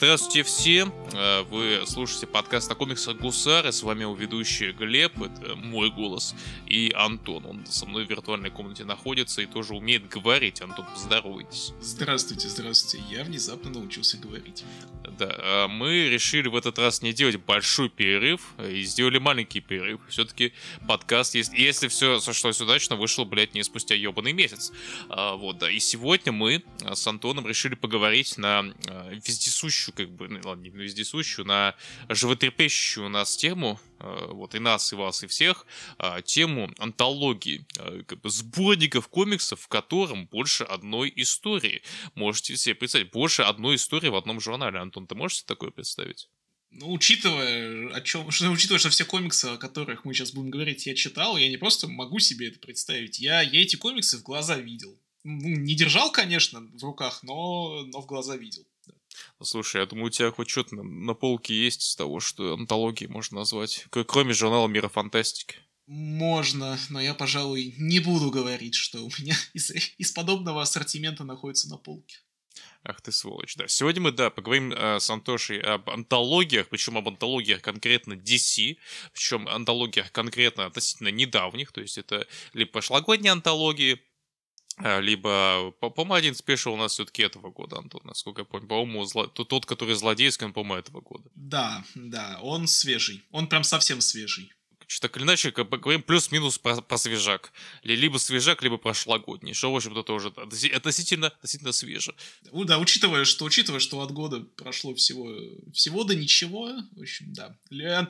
Здравствуйте все, э, вы слушаете подкаст о комиксах Гусары, с вами у ведущий Глеб, это мой голос, и Антон, он со мной в виртуальной комнате находится и тоже умеет говорить. Антон, поздоровайтесь. Здравствуйте, здравствуйте, я внезапно научился говорить. Да, э, мы решили в этот раз не делать большой перерыв, э, и сделали маленький перерыв. Все-таки подкаст, есть, если все сошлось удачно, вышел, блядь, не спустя ебаный месяц. Вот, да, и сегодня мы с Антоном решили поговорить на вездесущую вездесущую, как бы, ну ладно, не вездесущую, на животрепещущую нас тему, э, вот и нас, и вас, и всех, э, тему антологии, э, как бы сборников комиксов, в котором больше одной истории. Можете себе представить, больше одной истории в одном журнале. Антон, ты можешь себе такое представить? Ну, учитывая, о чем, что, учитывая, что все комиксы, о которых мы сейчас будем говорить, я читал, я не просто могу себе это представить. Я, я эти комиксы в глаза видел. Ну, не держал, конечно, в руках, но, но в глаза видел. Слушай, я думаю, у тебя хоть что-то на, на полке есть из того, что антологии можно назвать, кроме журнала Мира Фантастики. Можно, но я, пожалуй, не буду говорить, что у меня из, из подобного ассортимента находится на полке. Ах ты сволочь, да. Сегодня мы, да, поговорим э, с Антошей об антологиях, причем об антологиях конкретно DC, причем антологиях конкретно относительно недавних, то есть это либо прошлогодние антологии, либо, по-моему, один спешл у нас все-таки этого года, Антон, насколько я помню. По-моему, зло... тот, который злодейский, он, по-моему, этого года. Да, да, он свежий. Он прям совсем свежий. Что так или иначе, как бы говорим плюс-минус про, про свежак. Либо свежак, либо прошлогодний. Что, в общем-то, тоже относительно, относительно свеже. Да, учитывая, что, учитывая, что от года прошло всего, всего до ничего, в общем, да.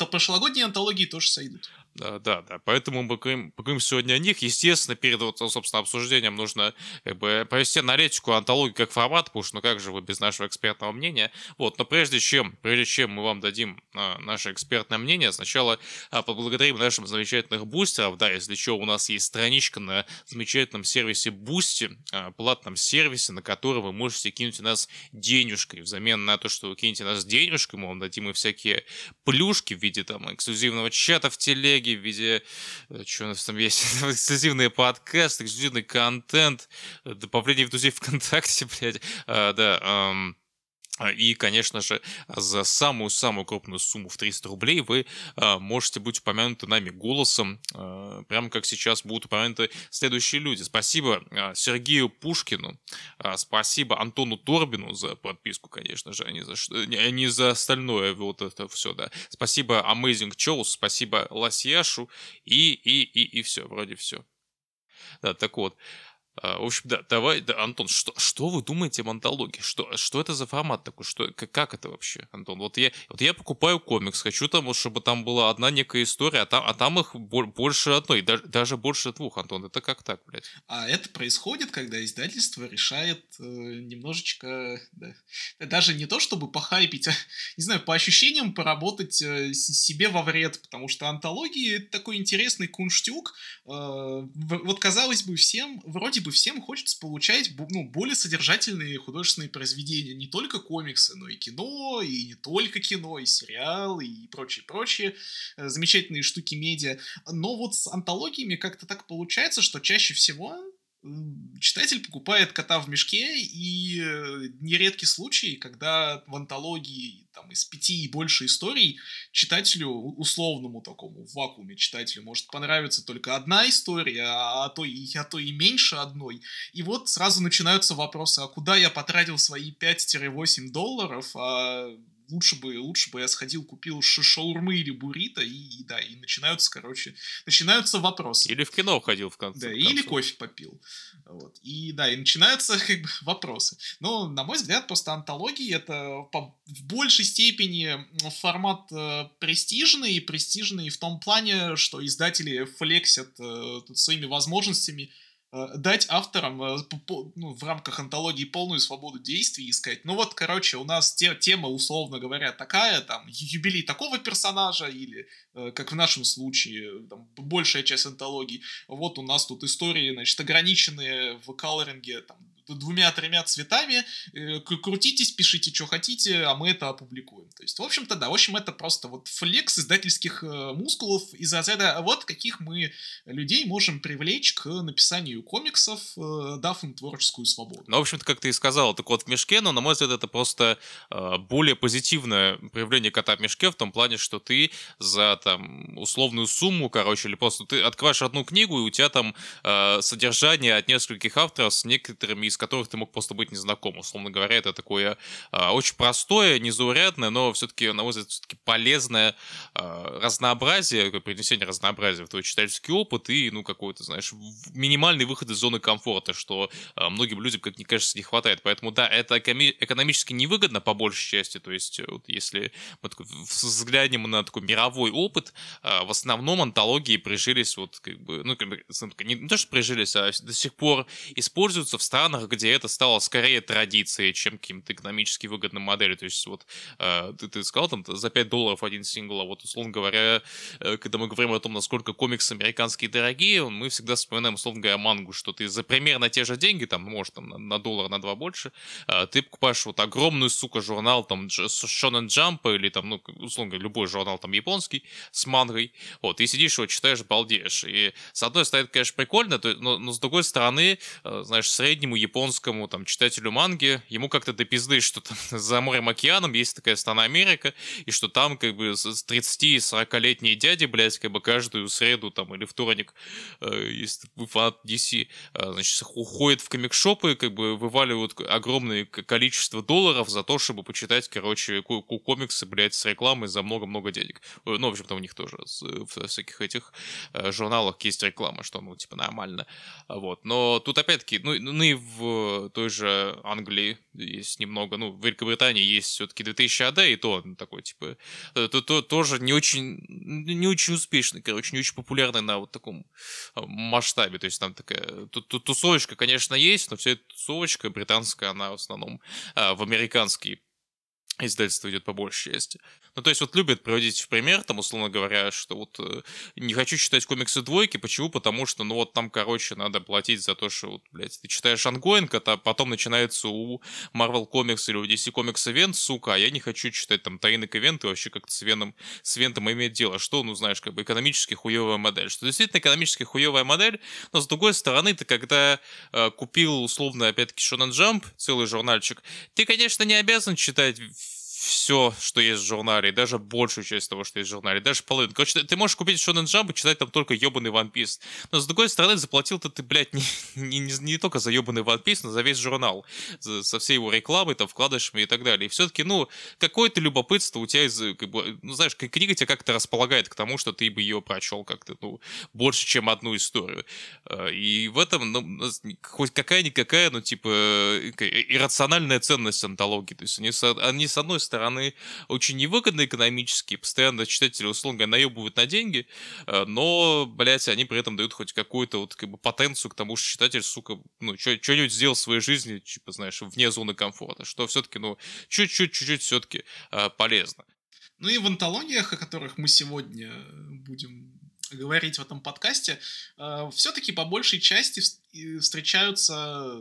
Прошлогодние антологии тоже сойдут. Да, да, да. Поэтому мы поговорим, поговорим сегодня о них. Естественно, перед, вот, собственно, обсуждением нужно как бы провести аналитику антологии как формат, потому что, ну как же вы без нашего экспертного мнения. Вот, но прежде чем, прежде чем мы вам дадим а, наше экспертное мнение, сначала а, поблагодарим нашим замечательных бустеров. Да, если что, у нас есть страничка на замечательном сервисе Boosty, а, платном сервисе, на который вы можете кинуть у нас денежкой. Взамен на то, что вы кинете нас денежкой, мы вам дадим и всякие плюшки в виде там эксклюзивного чата в телеге, телеги, в виде, э, что у нас там есть, эксклюзивные подкасты, эксклюзивный контент, э, добавление друзей ВКонтакте, блядь, а, да, а, и, конечно же, за самую-самую крупную сумму в 300 рублей вы а, можете быть упомянуты нами голосом, а, прямо как сейчас будут упомянуты следующие люди. Спасибо а, Сергею Пушкину, а, спасибо Антону Торбину за подписку, конечно же, а не за, не, за остальное вот это все, да. Спасибо Amazing Chows, спасибо Лосьяшу и, и, и, и все, вроде все. Да, так вот. А, в общем, да, давай, да, Антон, что, что вы думаете об антологии? Что, что это за формат такой? Что, как, как это вообще, Антон? Вот я, вот я покупаю комикс, хочу там, чтобы там была одна некая история, а там, а там их больше одной, даже, даже больше двух, Антон. Это как так, блядь? А это происходит, когда издательство решает э, немножечко, да, даже не то, чтобы похайпить, а, не знаю, по ощущениям поработать э, себе во вред, потому что антологии это такой интересный кунштюк. Э, вот, казалось бы, всем вроде вроде бы всем хочется получать ну, более содержательные художественные произведения. Не только комиксы, но и кино, и не только кино, и сериалы, и прочие-прочие э, замечательные штуки медиа. Но вот с антологиями как-то так получается, что чаще всего читатель покупает кота в мешке, и э, нередки случаи, когда в антологии там, из пяти и больше историй читателю, условному такому в вакууме читателю, может понравиться только одна история, а, а то, и, а то и меньше одной. И вот сразу начинаются вопросы, а куда я потратил свои 5-8 долларов, а лучше бы, лучше бы я сходил, купил шаурмы или буррито, и, и да, и начинаются, короче, начинаются вопросы. Или в кино ходил в конце. Да, в или кофе попил. Вот. И да, и начинаются как бы вопросы. Но, на мой взгляд, просто антологии это по, в большей степени формат э, престижный, и престижный в том плане, что издатели флексят э, своими возможностями дать авторам э, ну, в рамках антологии полную свободу действий и сказать, ну вот, короче, у нас те, тема, условно говоря, такая, там, юбилей такого персонажа, или, э, как в нашем случае, там, большая часть антологии, вот у нас тут истории, значит, ограниченные в колоринге, там, двумя-тремя цветами, э, крутитесь, пишите, что хотите, а мы это опубликуем. То есть, в общем-то, да, в общем, это просто вот флекс издательских э, мускулов из разряда вот каких мы людей можем привлечь к написанию комиксов, э, дав им творческую свободу. Ну, в общем-то, как ты и сказал, это кот в мешке, но, на мой взгляд, это просто более позитивное проявление кота в мешке в том плане, что ты за там условную сумму, короче, или просто ты открываешь одну книгу, и у тебя там э, содержание от нескольких авторов, с некоторыми из которых ты мог просто быть незнаком. Условно говоря, это такое э, очень простое, незаурядное, но все-таки, на мой взгляд, все-таки полезное э, разнообразие, принесение разнообразия в твой читательский опыт и, ну, какой-то, знаешь, минимальный выход из зоны комфорта, что э, многим людям, как мне кажется, не хватает. Поэтому, да, это экономически невыгодно по большей части, то есть, вот если мы взглянем на такой мировой опыт, э, в основном антологии прижились вот, как бы, ну, как бы, не, не то, что прижились, а до сих пор используются в странах, где это стало скорее традицией, чем каким-то экономически выгодным моделью. То есть, вот, э, ты, ты сказал, там, за 5 долларов один сингл, а вот, условно говоря, э, когда мы говорим о том, насколько комиксы американские дорогие, мы всегда вспоминаем, условно говоря, мангу, что ты за примерно те же деньги, там, ну, может, там, на, доллар, на два больше, э, ты покупаешь вот огромную, сука, журнал, там, Shonen Jump или, там, ну, условно говоря, любой журнал, там, японский, с мангой, вот, и сидишь его читаешь, балдеешь. И, с одной стороны, это, конечно, прикольно, но, но, с другой стороны, э, знаешь, среднему японскому, там, читателю манги, ему как-то до пизды, что там за морем океаном есть такая страна Америка, и что там, как бы, 30-40-летние дяди, блядь, как бы каждую среду, там, или вторник, э, если вы фанат DC, э, значит, уходят в комикшопы, как бы, вываливают огромное количество долларов за то, чтобы почитать, короче, комиксы, блядь, с рекламой за много-много денег. Э, ну, в общем-то, у них тоже в всяких этих э, журналах есть реклама, что, ну, типа, нормально. Вот. Но тут, опять-таки, ну, ну и в той же Англии есть немного, ну, в Великобритании есть все-таки 2000 AD, и то такой, типа, то, то, то, тоже не очень, не очень успешный, короче, не очень популярный на вот таком э, масштабе. То есть там такая тусовочка, конечно, есть, но вся эта тусовочка британская, она в основном в американский издательство идет по большей части. Ну, то есть вот любят приводить в пример, там, условно говоря, что вот э, не хочу читать комиксы двойки, почему? Потому что, ну, вот там, короче, надо платить за то, что, вот, блядь, ты читаешь ongoing, а потом начинается у Marvel Comics или у DC Comics Event, сука, а я не хочу читать там tie-in к event и вообще как-то с Веном, с Вентом иметь дело. Что, ну, знаешь, как бы экономически хуевая модель. Что действительно экономически хуевая модель, но с другой стороны, ты когда э, купил, условно, опять-таки, Shonen Jump, целый журнальчик, ты, конечно, не обязан читать все, что есть в журнале, и даже большую часть того, что есть в журнале, даже половину. Короче, ты можешь купить Shonen Jump и читать там только ебаный One Piece. Но с другой стороны, заплатил-то ты, блядь, не, не, не, не только за ебаный One Piece, но за весь журнал. За, со всей его рекламой, там, вкладышами и так далее. И все-таки, ну, какое-то любопытство у тебя из, как бы, ну, знаешь, книга тебя как-то располагает к тому, что ты бы ее прочел как-то, ну, больше, чем одну историю. А, и в этом, ну, хоть какая-никакая, ну, типа, иррациональная ценность антологии. То есть они, они с одной стороны стороны, очень невыгодно экономически, постоянно читатели, условно наебывают на деньги, э, но, блядь, они при этом дают хоть какую-то вот как бы потенцию к тому, что читатель, сука, ну, что-нибудь сделал в своей жизни, типа, знаешь, вне зоны комфорта, что все-таки, ну, чуть-чуть, чуть-чуть все-таки э, полезно. Ну и в антологиях, о которых мы сегодня будем говорить в этом подкасте, э, все-таки по большей части встречаются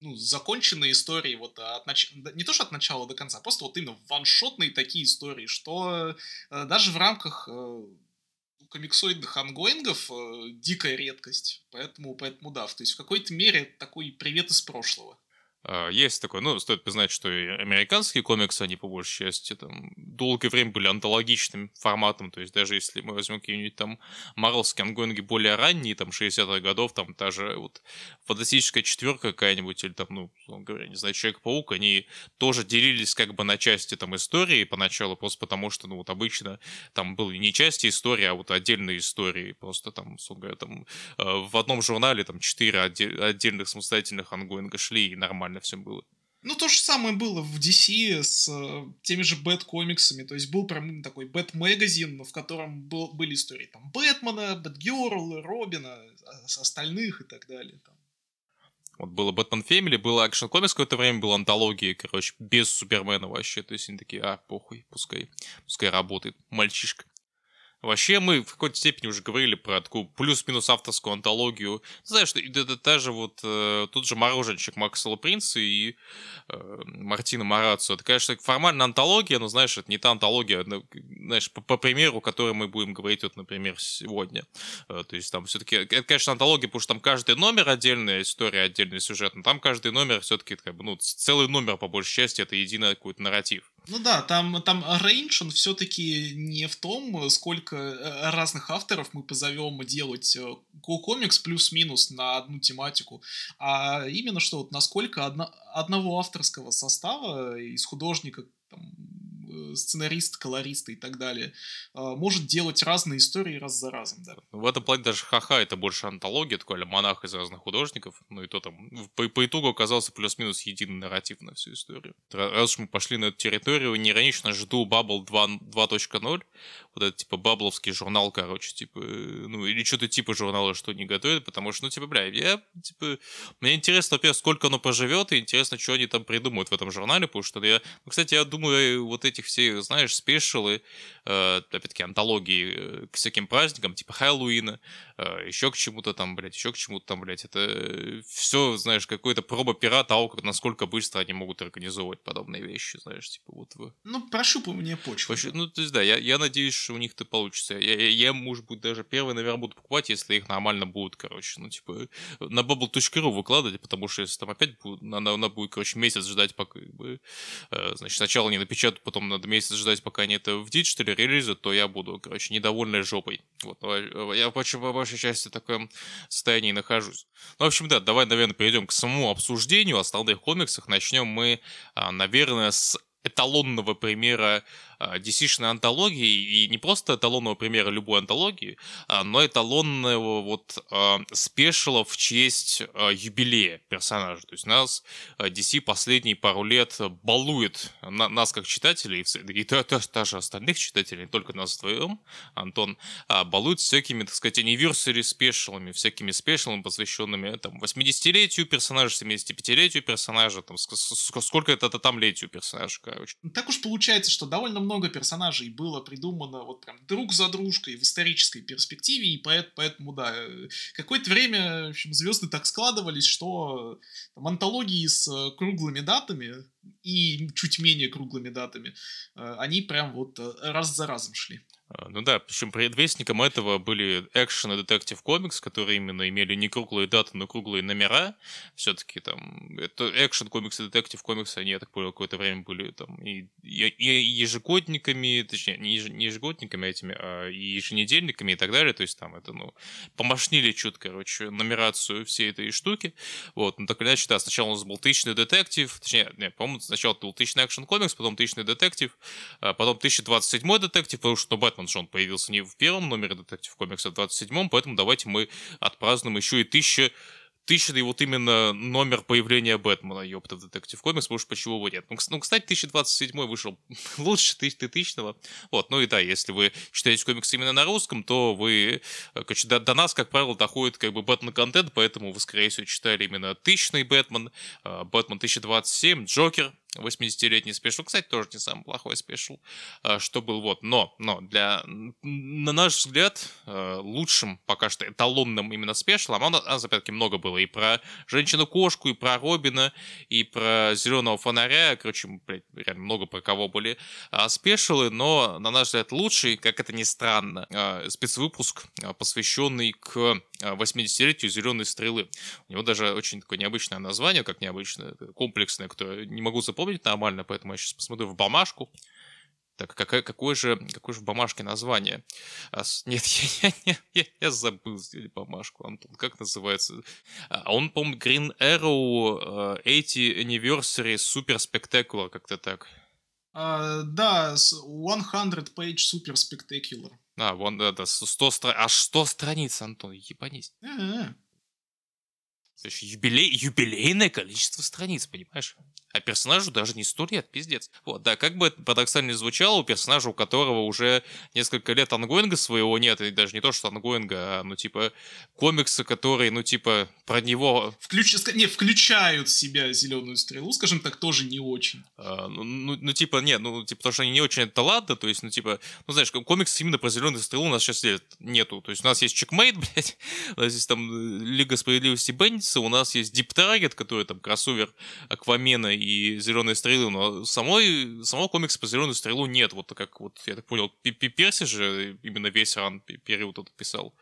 ну, законченные истории, вот от нач... не то, что от начала до конца, просто вот именно ваншотные такие истории, что э, даже в рамках э, комиксоидных ангоингов э, дикая редкость. Поэтому, поэтому да, то есть в какой-то мере такой привет из прошлого. А, есть такое, ну, стоит признать, что и американские комиксы, они по большей части там долгое время были антологичным форматом, то есть даже если мы возьмем какие-нибудь там марвелские ангоинги более ранние, там 60-х годов, там та же вот фантастическая четверка какая-нибудь, или там, ну, говоря, не знаю, Человек-паук, они тоже делились как бы на части там истории поначалу, просто потому что, ну, вот обычно там были не части истории, а вот отдельные истории, просто там, говоря, там э, в одном журнале там четыре отдельных самостоятельных ongoing а шли и нормально нормально все было. Ну, то же самое было в DC с э, теми же Бэт-комиксами. То есть был прям такой Бэт-магазин, в котором был, были истории там Бэтмена, Бэтгерл, Робина, а, остальных и так далее. Там. Вот было Batman Family, было Action Comics какое-то время, была антология, короче, без Супермена вообще. То есть они такие, а, похуй, пускай, пускай работает, мальчишка. Вообще мы в какой-то степени уже говорили про такую плюс-минус авторскую антологию. Знаешь, это, та же вот э, тут же мороженщик Максвелла Принца и э, Мартина Марацу. Это, конечно, формально антология, но, знаешь, это не та антология, знаешь, по, по примеру, который мы будем говорить, вот, например, сегодня. Э, то есть там все-таки, это, конечно, антология, потому что там каждый номер отдельная история, отдельный сюжет, но там каждый номер все-таки, как бы, ну, целый номер, по большей части, это единый какой-то нарратив. Ну да, там, там рейндж, он все-таки не в том, сколько э, разных авторов мы позовем делать э, комикс плюс-минус на одну тематику, а именно что вот насколько одно, одного авторского состава из художника, там, сценарист, колорист и так далее, а, может делать разные истории раз за разом, да. В этом плане даже ха-ха это больше антология, такой монах из разных художников, ну и то там по, по итогу оказался плюс-минус единый нарратив на всю историю. Раз уж мы пошли на эту территорию, неиронично жду Bubble 2.0, вот этот, типа, бабловский журнал, короче, типа, э, ну, или что-то типа журнала, что не готовят, потому что, ну, типа, бля, я, типа, мне интересно, во-первых, сколько оно поживет, и интересно, что они там придумают в этом журнале, потому что я, ну, кстати, я думаю, вот этих все, знаешь, спешилы, э, опять-таки, антологии э, к всяким праздникам, типа Хэллоуина, еще к чему-то там, блядь, еще к чему-то там, блядь, это все, знаешь, какой-то проба пера того, как, насколько быстро они могут организовывать подобные вещи, знаешь, типа, вот вы. Ну, прощупывание почвы. Ну, то есть, да, я, я надеюсь, у них это получится. Я, я, я, может быть, даже первый, наверное, буду покупать, если их нормально будут, короче. Ну, типа, на bubble.ru выкладывать, потому что если там опять будет, она, она будет, короче, месяц ждать, пока, как бы, э, значит, сначала не напечатают, потом надо месяц ждать, пока они это в digital е релизят, то я буду, короче, недовольной жопой. Вот, я, почему по большей части в таком состоянии нахожусь. Ну, в общем, да, давай, наверное, перейдем к самому обсуждению основных комиксах. Начнем мы, а, наверное, с эталонного примера DC-шной антологии, и не просто эталонного примера любой антологии, а, но эталонного вот а, спешила в честь а, юбилея персонажа. То есть нас DC последние пару лет балует нас как читателей, и даже остальных читателей, не только нас вдвоем, Антон, балует всякими, так сказать, anniversary спешилами, всякими спешилами, посвященными там 80-летию персонажа, 75-летию персонажа, там сколько это там летию персонажа, короче. Так уж получается, что довольно много персонажей было придумано вот прям друг за дружкой в исторической перспективе, и поэтому, да, э, какое-то время, в общем, звезды так складывались, что там, антологии с э, круглыми датами и чуть менее круглыми датами, э, они прям вот раз за разом шли. А, ну да, причем предвестником этого были экшен и детектив комикс, которые именно имели не круглые даты, но круглые номера. Все-таки там это экшен комикс и детектив комикс, они, я так понял, какое-то время были там и, и, и ежегодниками, точнее, не, еж, не ежегодниками этими, а и еженедельниками и так далее. То есть там это, ну, помашнили чуть, короче, нумерацию всей этой штуки. Вот, ну так или иначе, да, сначала у нас был тысячный детектив, точнее, не, по-моему, сначала был тысячный экшен комикс, потом тысячный детектив, а потом 1027 детектив, потому что ну, Бэтмен что он появился не в первом номере Детектив Комикса, а в 27-м, поэтому давайте мы отпразднуем еще и тысяча тысячный вот именно номер появления Бэтмена, ёпта, в Detective Comics, потому что почему бы нет. Ну, ну кстати, 1027 вышел лучше тысячного. Вот, ну и да, если вы читаете комиксы именно на русском, то вы, э, короче, до, до нас, как правило, доходит как бы Бэтмен-контент, поэтому вы, скорее всего, читали именно тысячный Бэтмен, э, Бэтмен 1027, Джокер, 80-летний special, кстати, тоже не самый плохой special, э, что был вот. Но, но для, на наш взгляд, лучшим пока что эталонным именно спешлом, а у нас, опять-таки, много было и про женщину-кошку, и про Робина, и про зеленого фонаря. Короче, блядь, реально много про кого были а, спешилы, но, на наш взгляд, лучший, как это ни странно, а, спецвыпуск, посвященный к 80-летию зеленой стрелы. У него даже очень такое необычное название, как необычное, комплексное, которое не могу запомнить нормально, поэтому я сейчас посмотрю в бумажку. Так, какое, какое, же, какое же в бумажке название? А, нет, я, я, я, я забыл сделать бумажку, Антон. Как называется? А он, по-моему, Green Arrow 80 э, Anniversary Super Spectacular, как-то так. Uh, да, 100 page Super Spectacular. А, вон, да, да, 100 стра... аж 100 страниц, Антон, ебанись. Uh-huh. То есть юбилей, юбилейное количество страниц, понимаешь? А персонажу даже не сто лет, пиздец. Вот, да, как бы это парадоксально не звучало, у персонажа, у которого уже несколько лет ongoing а своего нет, и даже не то, что ongoing а, а, ну, типа, комиксы, которые, ну, типа, про него... Включ... Не, включают в себя зеленую стрелу, скажем так, тоже не очень. А, ну, ну, ну, типа, нет, ну, типа, потому что они не очень, это ладно, то есть, ну, типа, ну, знаешь, комиксы именно про зеленую стрелу у нас сейчас нету. То есть, у нас есть Checkmate, блядь, у нас есть там э, Лига справедливости Бендиса, у нас есть Deep Target, который там кроссовер Аквамена и Зеленой Стрелы, но самой, самого комикса про Зеленую Стрелу нет, вот как вот, я так понял, Перси же именно весь run период это писал.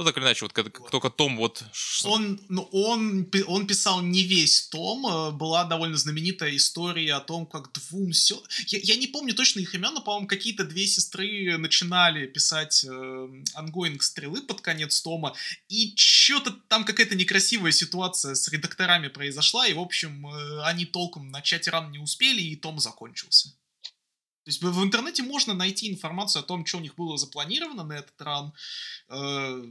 Ну, так или иначе, вот как, только том вот... Он, ну, он, он писал не весь том. Э, была довольно знаменитая история о том, как двум сё... Я, я не помню точно их имен, но, по-моему, какие-то две сестры начинали писать э, ongoing стрелы под конец тома, и что-то там какая-то некрасивая ситуация с редакторами произошла, и, в общем, э, они толком начать ран не успели, и том закончился. Есть в интернете можно найти информацию о том, что у них было запланировано на этот ран. Э,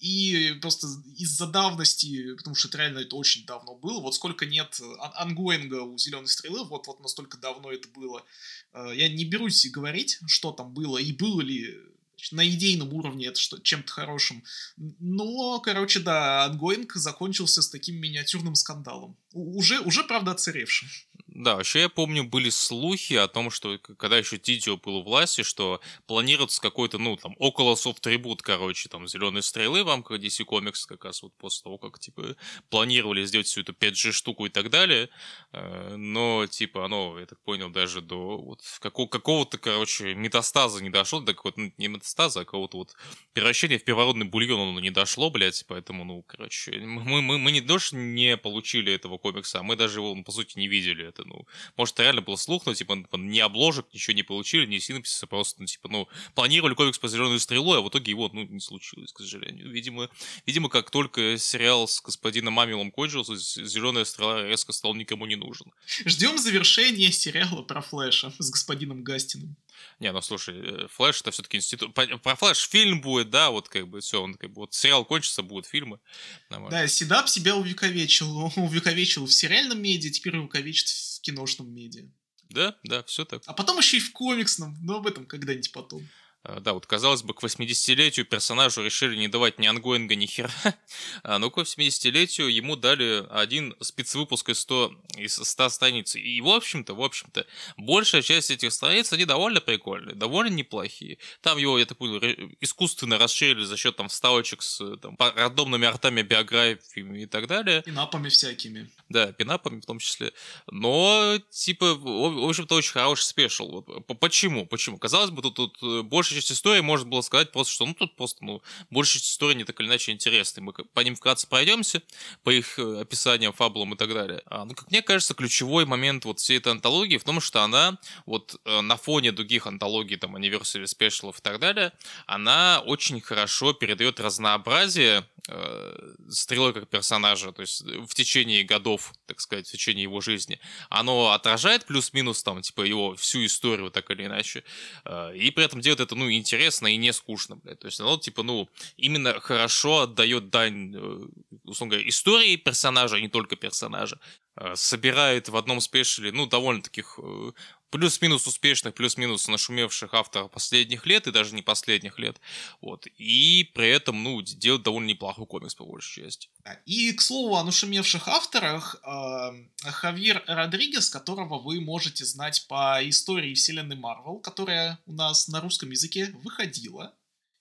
и просто из-за давности, потому что это реально это очень давно было, вот сколько нет ангоинга у Зеленой Стрелы, вот, вот настолько давно это было. Э, я не берусь говорить, что там было, и было ли на идейном уровне это что, чем-то хорошим. Но, короче, да, ongoing закончился с таким миниатюрным скандалом. Уже, уже правда, отсыревшим. Да, вообще я помню, были слухи о том, что когда еще Дидио был у власти, что планируется какой-то, ну, там, около soft reboot, короче, там, Зеленые Стрелы в рамках DC Comics, как раз вот после того, как, типа, планировали сделать всю эту 5G штуку и так далее, э, но, типа, оно, я так понял, даже до вот какого- какого-то, короче, метастаза не дошло, до какого-то, ну, не метастаза, а какого-то вот превращения в первородный бульон оно не дошло, блядь, поэтому, ну, короче, мы, мы, мы не дождь не получили этого комикса, а мы даже его, по сути, не видели это, ну, может, реально был слух, но, типа, ни обложек, ничего не получили, ни синопсиса, просто, ну, типа, ну, планировали комикс по зеленую стрелу, а в итоге его, ну, не случилось, к сожалению. Видимо, видимо, как только сериал с господином Мамилом кончился, зеленая стрела резко стал никому не нужен. Ждем завершения сериала про Флэша с господином Гастином. Не, ну слушай, э, Флэш это все-таки институт. Про Флэш фильм будет, да, вот как бы все, он как бы вот сериал кончится, будут фильмы. Нормально. Да, Седап себя увековечил, увековечил в сериальном медиа, теперь увековечит в киношном медиа. Да, да, все так. А потом еще и в комиксном, но об этом когда-нибудь потом. А, да, вот казалось бы, к 80-летию персонажу решили не давать ни ongoing а, ни хера. А, но к 80-летию ему дали один спецвыпуск из 100, из 100 страниц. И, в общем-то, в общем-то, большая часть этих страниц, они довольно прикольные, довольно неплохие. Там его, я так понял, искусственно расширили за счет там вставочек с там, рандомными артами, биографиями и так далее. Пинапами всякими. Да, пинапами в том числе. Но, типа, в общем-то, очень хороший спешл. Вот. Почему? Почему? Казалось бы, тут, тут больше большая часть истории можно было сказать просто, что ну тут просто, ну, большая часть истории не так или иначе интересны. Мы по ним вкратце пройдемся, по их э, описаниям, фабулам и так далее. А, ну, как мне кажется, ключевой момент вот всей этой антологии в том, что она вот э, на фоне других антологий, там, Anniversary Special и так далее, она очень хорошо передает разнообразие э, Стрелы как персонажа, то есть в течение годов, так сказать, в течение его жизни. Оно отражает плюс-минус там, типа, его всю историю, так или иначе. Э, и при этом делает это, ну, интересно и не скучно, блядь. То есть оно, типа, ну, именно хорошо отдает дань, э, условно говоря, истории персонажа, а не только персонажа. Э, собирает в одном спешле, ну, довольно таких э, плюс-минус успешных, плюс-минус нашумевших авторов последних лет и даже не последних лет. Вот. И при этом, ну, делает довольно неплохой комикс, по большей части. И, к слову, о нашумевших авторах, э, Хавьер Родригес, которого вы можете знать по истории вселенной Марвел, которая у нас на русском языке выходила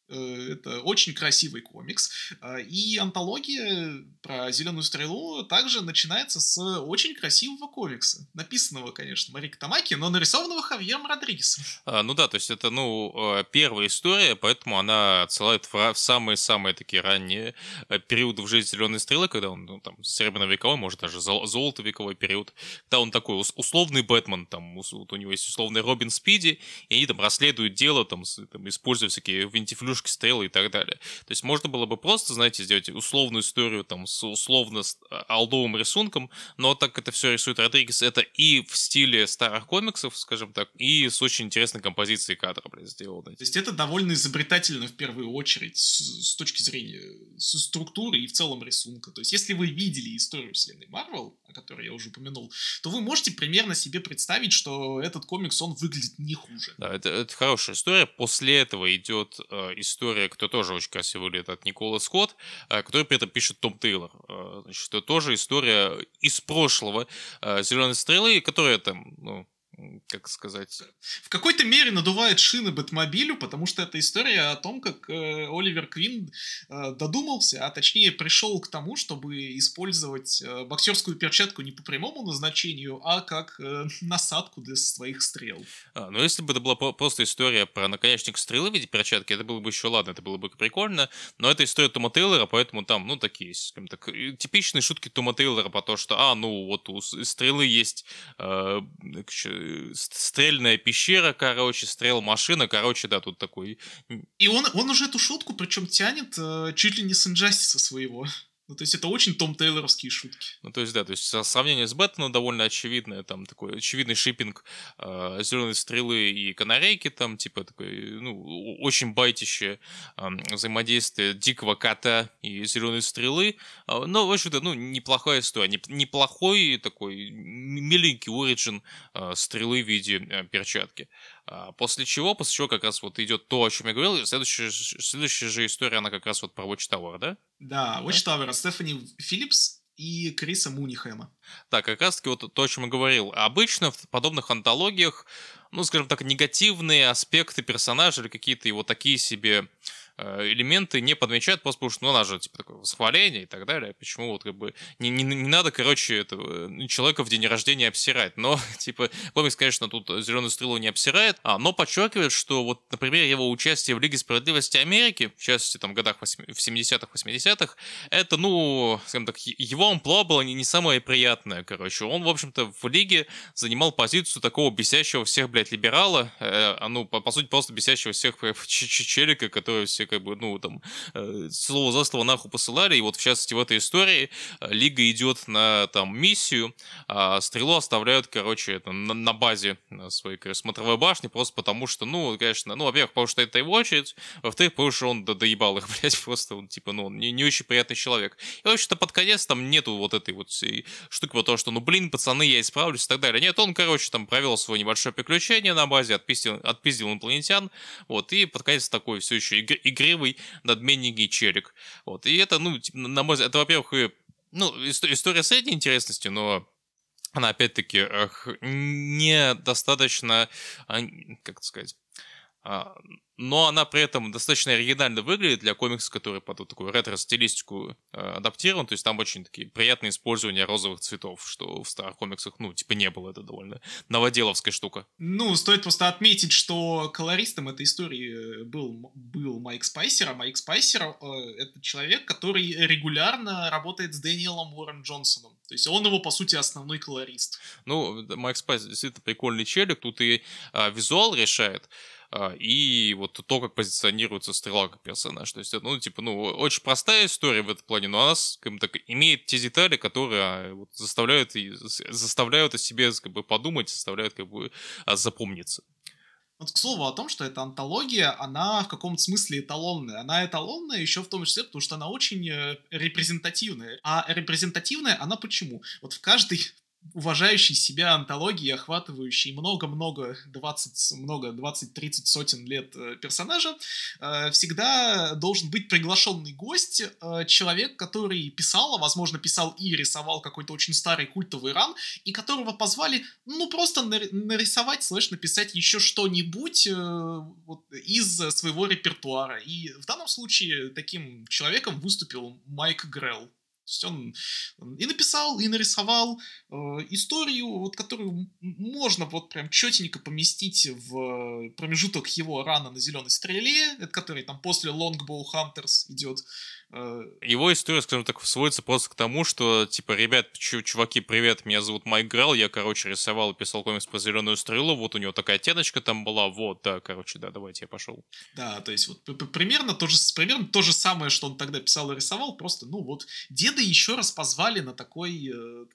это очень красивый комикс. А, и антология про Зеленую Стрелу также начинается с очень красивого комикса. Написанного, конечно, Марик Тамаки, но нарисованного Хавьером Родригесом. А, ну да, то есть это, ну, э, первая история, поэтому она отсылает в самые-самые такие ранние э, периоды в жизни Зеленой Стрелы, когда он, ну, там, серебряно-вековой, может, даже золото-вековой период, когда он такой условный Бэтмен, там, вот у него есть условный Робин Спиди, и они там расследуют дело, там, там используя всякие винтифлюшки вспышки стрелы и так далее. То есть можно было бы просто, знаете, сделать условную историю там с условно алдовым рисунком, но так это все рисует Родригес, это и в стиле старых комиксов, скажем так, и с очень интересной композицией кадра, блядь, сделано. То есть это довольно изобретательно в первую очередь с, с точки зрения с структуры и в целом рисунка. То есть если вы видели историю вселенной Марвел, о которой я уже упомянул, то вы можете примерно себе представить, что этот комикс, он выглядит не хуже. Да, это, это хорошая история. После этого идет э, история, которая тоже очень красиво выглядит от Никола Скотт, э, который при этом пишет Том Тейлор. Э, значит, это тоже история из прошлого э, Зеленой стрелы, которая там, ну, как сказать... В какой-то мере надувает шины Бэтмобилю, потому что это история о том, как э, Оливер Квин э, додумался, а точнее пришел к тому, чтобы использовать э, боксерскую перчатку не по прямому назначению, а как э, насадку для своих стрел. А, ну если бы это была просто история про наконечник стрелы в виде перчатки, это было бы еще ладно, это было бы прикольно, но это история Тома Тейлора, поэтому там, ну, такие, скажем так, типичные шутки Тома Тейлора по то, что, а, ну, вот у стрелы есть э, стрельная пещера, короче, стрел машина, короче, да, тут такой... И он, он уже эту шутку, причем тянет э, чуть ли не с инжастиса своего. Ну, то есть это очень Том Тейлоровские шутки. Ну, то есть, да, то есть сравнение с Бэтменом довольно очевидное, там такой очевидный шиппинг э, зеленой стрелы и канарейки, там, типа, такой, ну, очень байтище э, взаимодействие дикого кота и зеленой стрелы. Э, но, в общем-то, ну, неплохая история. Не, неплохой такой миленький оригин э, стрелы в виде э, перчатки. А, после чего, после чего как раз вот идет то, о чем я говорил, следующая, следующая же история, она как раз вот про Watchtower, да? Да, да? от Стефани Филлипс и Криса Мунихэма. Да, как раз таки вот то, о чем я говорил. Обычно в подобных антологиях, ну, скажем так, негативные аспекты персонажа или какие-то его такие себе элементы не подмечают, просто потому что, ну, у же, типа, такое восхваление и так далее. Почему вот, как бы, не, не, не надо, короче, этого, э, человека в день рождения обсирать. Но, типа, комикс, конечно, тут зеленую стрелу не обсирает, а, но подчеркивает, что вот, например, его участие в Лиге справедливости Америки, в частности, там, в годах 8, в 70-х, 80-х, это, ну, скажем так, его амплуа было не, не самое приятное, короче. Он, в общем-то, в Лиге занимал позицию такого бесящего всех, блядь, либерала, э, а, ну, по, по сути, просто бесящего всех челика, который все как бы, ну, там, э, слово за слово нахуй посылали, и вот, в частности, в этой истории э, Лига идет на, там, миссию, а Стрелу оставляют, короче, это, на, на базе своей, короче, смотровой башни, просто потому что, ну, конечно, ну, во-первых, потому что это его очередь, во-вторых, потому что он до доебал их, блядь, просто, он, типа, ну, он не, не очень приятный человек. И, в общем-то, под конец там нету вот этой вот штуки, вот то, что, ну, блин, пацаны, я исправлюсь и так далее. Нет, он, короче, там провел свое небольшое приключение на базе, отпиздил, отпиздил инопланетян, вот, и под конец такой все еще игр, игривый, надменненький челик. Вот. И это, ну, на мой взгляд, это, во-первых, ну, история средней интересности, но она, опять-таки, недостаточно, а, как сказать, но она при этом достаточно оригинально выглядит для комикса, который под вот такую ретро-стилистику э, адаптирован, то есть там очень такие приятные использования розовых цветов, что в старых комиксах, ну, типа не было, это довольно новоделовская штука. Ну, стоит просто отметить, что колористом этой истории э, был, был Майк Спайсер, а Майк Спайсер э, это человек, который регулярно работает с Дэниелом Уоррен Джонсоном, то есть он его, по сути, основной колорист. Ну, Майк Спайсер действительно прикольный челик, тут и а, визуал решает, а, и вот то, как позиционируется стрела как персонаж. То есть, это, ну, типа, ну, очень простая история в этом плане, но она, скажем так, имеет те детали, которые а, вот, заставляют, заставляют о себе как бы, подумать, заставляют как бы а, запомниться. Вот к слову о том, что эта антология, она в каком-то смысле эталонная. Она эталонная еще в том числе, потому что она очень э, репрезентативная. А репрезентативная она почему? Вот в каждой уважающий себя антологии, охватывающий много-много, 20, много, 20-30 сотен лет э, персонажа, э, всегда должен быть приглашенный гость, э, человек, который писал, а возможно писал и рисовал какой-то очень старый культовый ран, и которого позвали, ну, просто нарисовать, слэш, написать еще что-нибудь из своего репертуара. И в данном случае таким человеком выступил Майк Грелл. То есть он и написал, и нарисовал э, историю, вот, которую можно вот прям четенько поместить в промежуток его рана на зеленой стреле, это который там после Longbow Hunters идет. Э, Его история, скажем так, сводится просто к тому, что, типа, ребят, чуваки, привет, меня зовут Майк Грал, я, короче, рисовал и писал комикс про зеленую стрелу, вот у него такая теночка там была, вот, да, короче, да, давайте я пошел. Да, то есть вот примерно то, же, примерно то же самое, что он тогда писал и рисовал, просто, ну вот, деда еще раз позвали на такой э,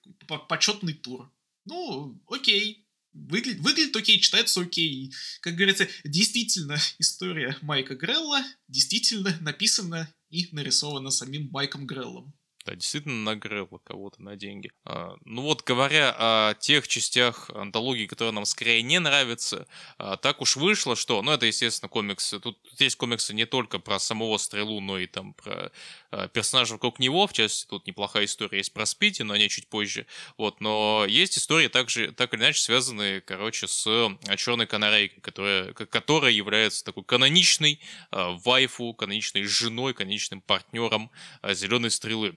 почетный тур. Ну, окей, Выглядит, выглядит окей, читается окей. Как говорится, действительно история Майка Грелла действительно написана и нарисована самим Майком Греллом. Да, действительно нагрело кого-то на деньги. А, ну вот, говоря о тех частях антологии, которые нам скорее не нравятся, а, так уж вышло, что, ну это, естественно, комиксы. Тут, тут есть комиксы не только про самого Стрелу, но и там про а, персонажей вокруг него. В частности, тут неплохая история есть про Спити, но они чуть позже. Вот, но есть истории также, так или иначе, связанные, короче, с а, Черной Канарейкой, которая, которая является такой каноничной а, вайфу, каноничной женой, каноничным партнером а, Зеленой Стрелы.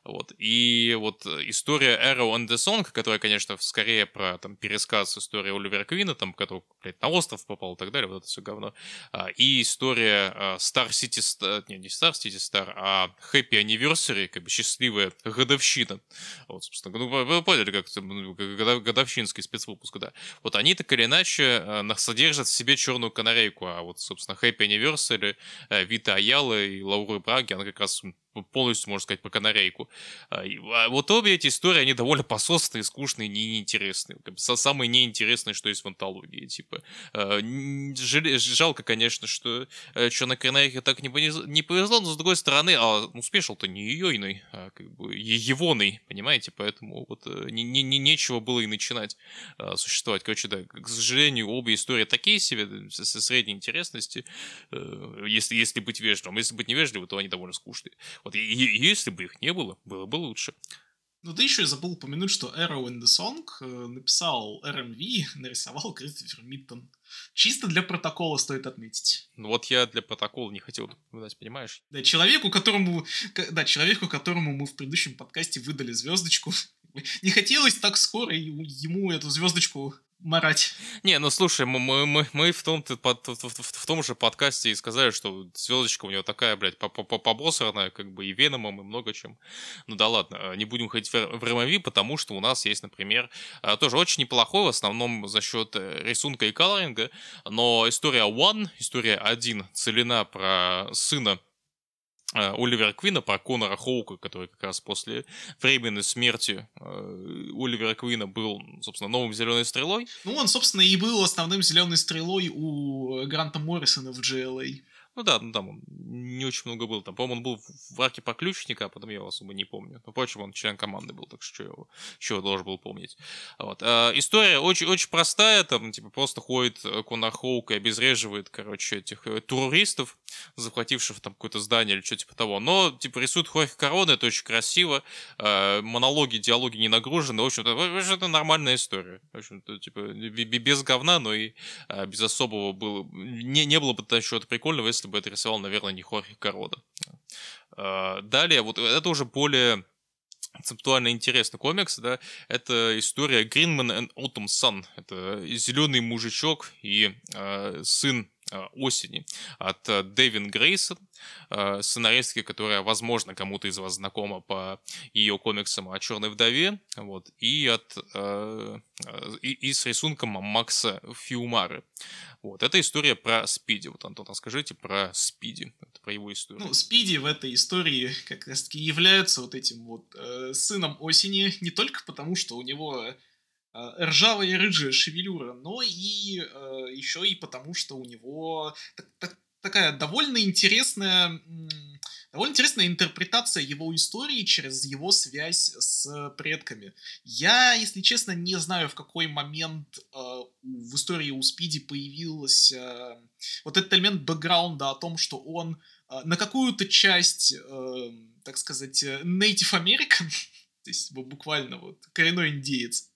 Вот. И вот история Arrow and the Song, которая, конечно, скорее про там, пересказ истории Оливера Квина, там, который, блядь, на остров попал и так далее, вот это все говно. А, и история а, Star City Star, не, не Star City Star, а Happy Anniversary, как бы счастливая годовщина. Вот, собственно, ну, вы поняли, как ну, годовщинский спецвыпуск, да. Вот они так или иначе а, содержат в себе черную канарейку, а вот, собственно, Happy Anniversary, Вита Аяла и Лауры Браги, она как раз полностью, можно сказать, по канарейку. А, а вот обе эти истории, они довольно пососные, скучные, неинтересные. Как бы, самые неинтересные, что есть в антологии. Типа, а, жалко, конечно, что э, Черной Канарейке так не, повезло, но с другой стороны, а ну, спешил-то не ее, а как бы егоный, понимаете? Поэтому вот э, не, не, не, нечего было и начинать существовать. Короче, да, к сожалению, обе истории такие себе, со средней интересности, э, если, если быть вежливым. Если быть невежливым, то они довольно скучные. Вот и, если бы их не было, было бы лучше. Ну, ты еще забыл упомянуть, что Arrow in the Song э, написал RMV, нарисовал Кристофер Миттон. Чисто для протокола стоит отметить. Ну вот я для протокола не хотел упоминать, понимаешь? Да, человеку, которому, да, человеку, которому мы в предыдущем подкасте выдали звездочку, не хотелось так скоро ему эту звездочку марать. Не, ну слушай, мы, мы, мы в, том, в, том же подкасте и сказали, что звездочка у него такая, блядь, побосранная, как бы и Веномом, и много чем. Ну да ладно, э, не будем ходить в, в РМВ, потому что у нас есть, например, э, тоже очень неплохой, в основном за счет э, рисунка и колоринга, но история One, история один целена про сына Оливера Квина, про Конора Хоука, который как раз после временной смерти э, Оливера Квина был, собственно, новым зеленой стрелой. Ну, он, собственно, и был основным зеленой стрелой у Гранта Моррисона в GLA. Ну да, ну там он не очень много был. Там, по-моему, он был в арке по ключника, а потом я его особо не помню. Но, впрочем, он член команды был, так что его, что я должен был помнить. Вот. А, история очень, очень простая, там, типа, просто ходит э, Конор Хоук и обезвреживает, короче, этих э, террористов, захвативших там какое-то здание или что-то типа того. Но, типа, рисует Хорих Корона, это очень красиво. А, монологи, диалоги не нагружены. В общем-то, это нормальная история. В общем-то, типа, без говна, но и а, без особого было... Не, не было бы чего-то прикольного, если если бы это рисовал, наверное, не Хорхе Корода. А, далее, вот это уже более концептуально интересный комикс, да, это история Greenman and Autumn Sun. Это зеленый мужичок и э, сын осени от э, Дэвин Грейсон, э, сценаристки, которая, возможно, кому-то из вас знакома по ее комиксам о Черной вдове, вот, и от и, и с рисунком Макса Фиумары. Вот, это история про Спиди. Вот, Антон, расскажите про Спиди, про его историю. Ну, Спиди в этой истории как раз-таки является вот этим вот э, сыном осени, не только потому, что у него Э, ржавая и рыжая шевелюра, но и э, еще и потому, что у него так, так, такая довольно интересная, довольно интересная интерпретация его истории через его связь с предками. Я, если честно, не знаю, в какой момент э, в истории у Спиди появился э, вот этот элемент бэкграунда о том, что он э, на какую-то часть, э, так сказать, Native American, То есть буквально вот коренной индеец.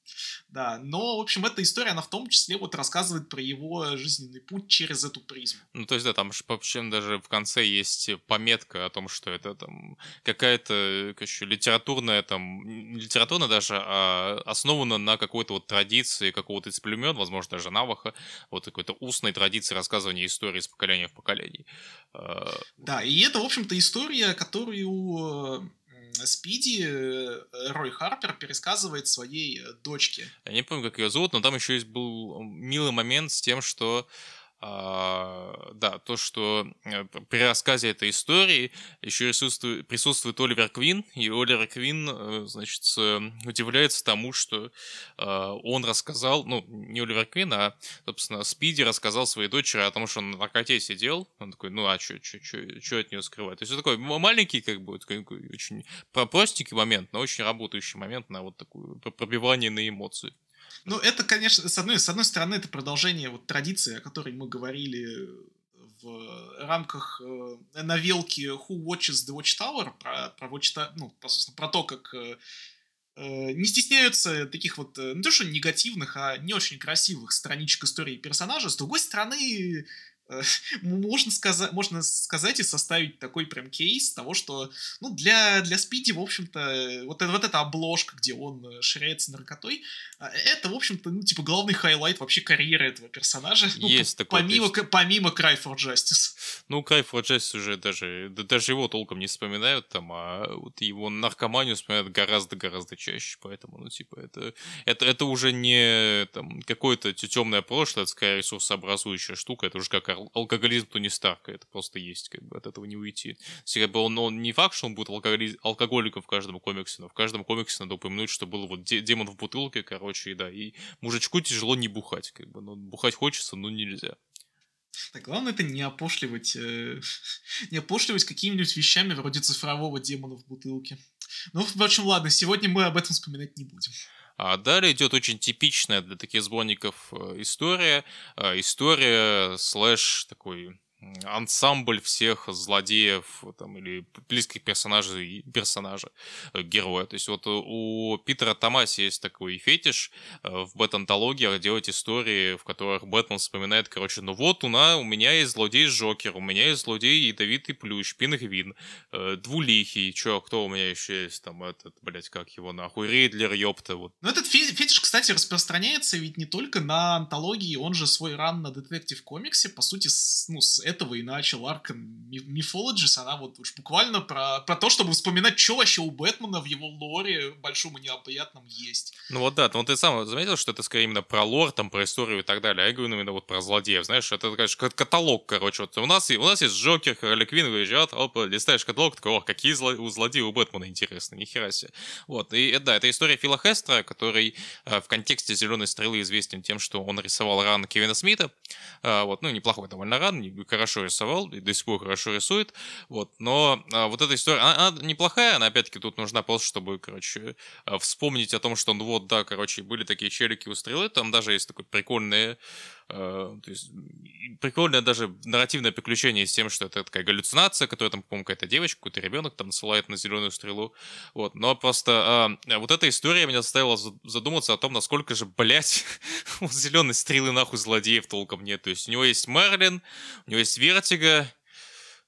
Да, но, в общем, эта история, она в том числе вот рассказывает про его жизненный путь через эту призму. Ну, то есть, да, там, в общем, даже в конце есть пометка о том, что это там какая-то, короче, литературная, там, не литературная даже, а основана на какой-то вот традиции какого-то из племен, возможно, даже Наваха, вот какой-то устной традиции рассказывания истории с поколения в поколение. А, да, и это, в общем-то, история, которую Спиди э, Рой Харпер пересказывает своей э, дочке. Я не помню, как ее зовут, но там еще есть был милый момент с тем, что да, то, что э, при рассказе этой истории еще присутствует, присутствует Оливер Квин, и Оливер Квин, э, значит, удивляется тому, что а, он рассказал, ну, не Оливер Квин, а, собственно, Спиди рассказал своей дочери о том, что он на наркоте сидел. Он такой, ну, а что от нее скрывать? То есть, это такой маленький, как бы, такой, очень простенький момент, но очень работающий момент на вот такое пробивание на эмоции. Ну, это, конечно, с одной, с одной стороны, это продолжение вот традиции, о которой мы говорили в рамках э, новелки Who Watches the Watchtower, про, про, Watch, ну, про, про то, как э, э, не стесняются таких вот, э, не то что негативных, а не очень красивых страничек истории персонажа. С другой стороны, можно сказать, можно сказать и составить такой прям кейс того, что, ну, для, для Спиди, в общем-то, вот, вот эта обложка, где он э, ширяется наркотой, а, это, в общем-то, ну, типа, главный highlight вообще карьеры этого персонажа. Ну, есть такой. Помимо, есть. помимо Cry for Justice. Ну, Cry for Justice уже даже, да, даже его толком не вспоминают там, а вот его наркоманию вспоминают гораздо-гораздо чаще, поэтому, ну, типа, это, это, это уже не там какое-то темное прошлое, это скорее ресурсообразующая штука, это уже как алкоголизм Тони Старка, это просто есть, как бы от этого не уйти. Бы он, он не факт, что он будет алкоголи... алкоголиком в каждом комиксе, но в каждом комиксе надо упомянуть, что был вот демон в бутылке, короче, и да, и мужичку тяжело не бухать, как бы, но бухать хочется, но нельзя. Так, главное это не опошливать, э, не опошливать какими-нибудь вещами вроде цифрового демона в бутылке. Ну, в общем, ладно, сегодня мы об этом вспоминать не будем. А далее идет очень типичная для таких сборников э, история. Э, история слэш такой ансамбль всех злодеев там, или близких персонажей персонажа, э, героя. То есть вот у Питера Томаси есть такой фетиш э, в бэт-антологиях делать истории, в которых Бэтмен вспоминает, короче, ну вот у, нас, у меня есть злодей Жокер, у меня есть злодей Ядовитый Плющ, Пингвин, э, Двулихий, чё, кто у меня еще есть, там, этот, блядь, как его нахуй, Рейдлер, ёпта, вот. Ну этот фетиш, кстати, распространяется ведь не только на антологии, он же свой ран на детектив комиксе, по сути, с, ну, с этого и начал Arkham Mythologies, она вот уж буквально про, про то, чтобы вспоминать, что вообще у Бэтмена в его лоре большом и необъятном есть. Ну вот да, ну ты сам заметил, что это скорее именно про лор, там, про историю и так далее, а я говорю именно вот про злодеев, знаешь, это, конечно, каталог, короче, вот у нас, у нас есть Джокер, Харли Квин выезжает, опа, листаешь каталог, такой, о, какие зло, у злодеев у Бэтмена интересные, нихера себе. Вот, и да, это история Фила Хестера, который э, в контексте «Зеленой стрелы» известен тем, что он рисовал ран Кевина Смита, э, вот, ну, неплохой довольно ран, хорошо рисовал, и до сих пор хорошо рисует, вот, но а, вот эта история, она, она неплохая, она опять-таки тут нужна просто, чтобы, короче, а, вспомнить о том, что, ну вот, да, короче, были такие челики у стрелы, там даже есть такой прикольный то есть прикольное даже нарративное приключение с тем, что это такая галлюцинация, которая там, по-моему, какая-то девочка, какой-то ребенок там насылает на зеленую стрелу. Вот. Но просто а, вот эта история меня заставила задуматься о том, насколько же, блядь, у зеленой стрелы нахуй злодеев толком нет. То есть у него есть Мерлин, у него есть Вертига, Э,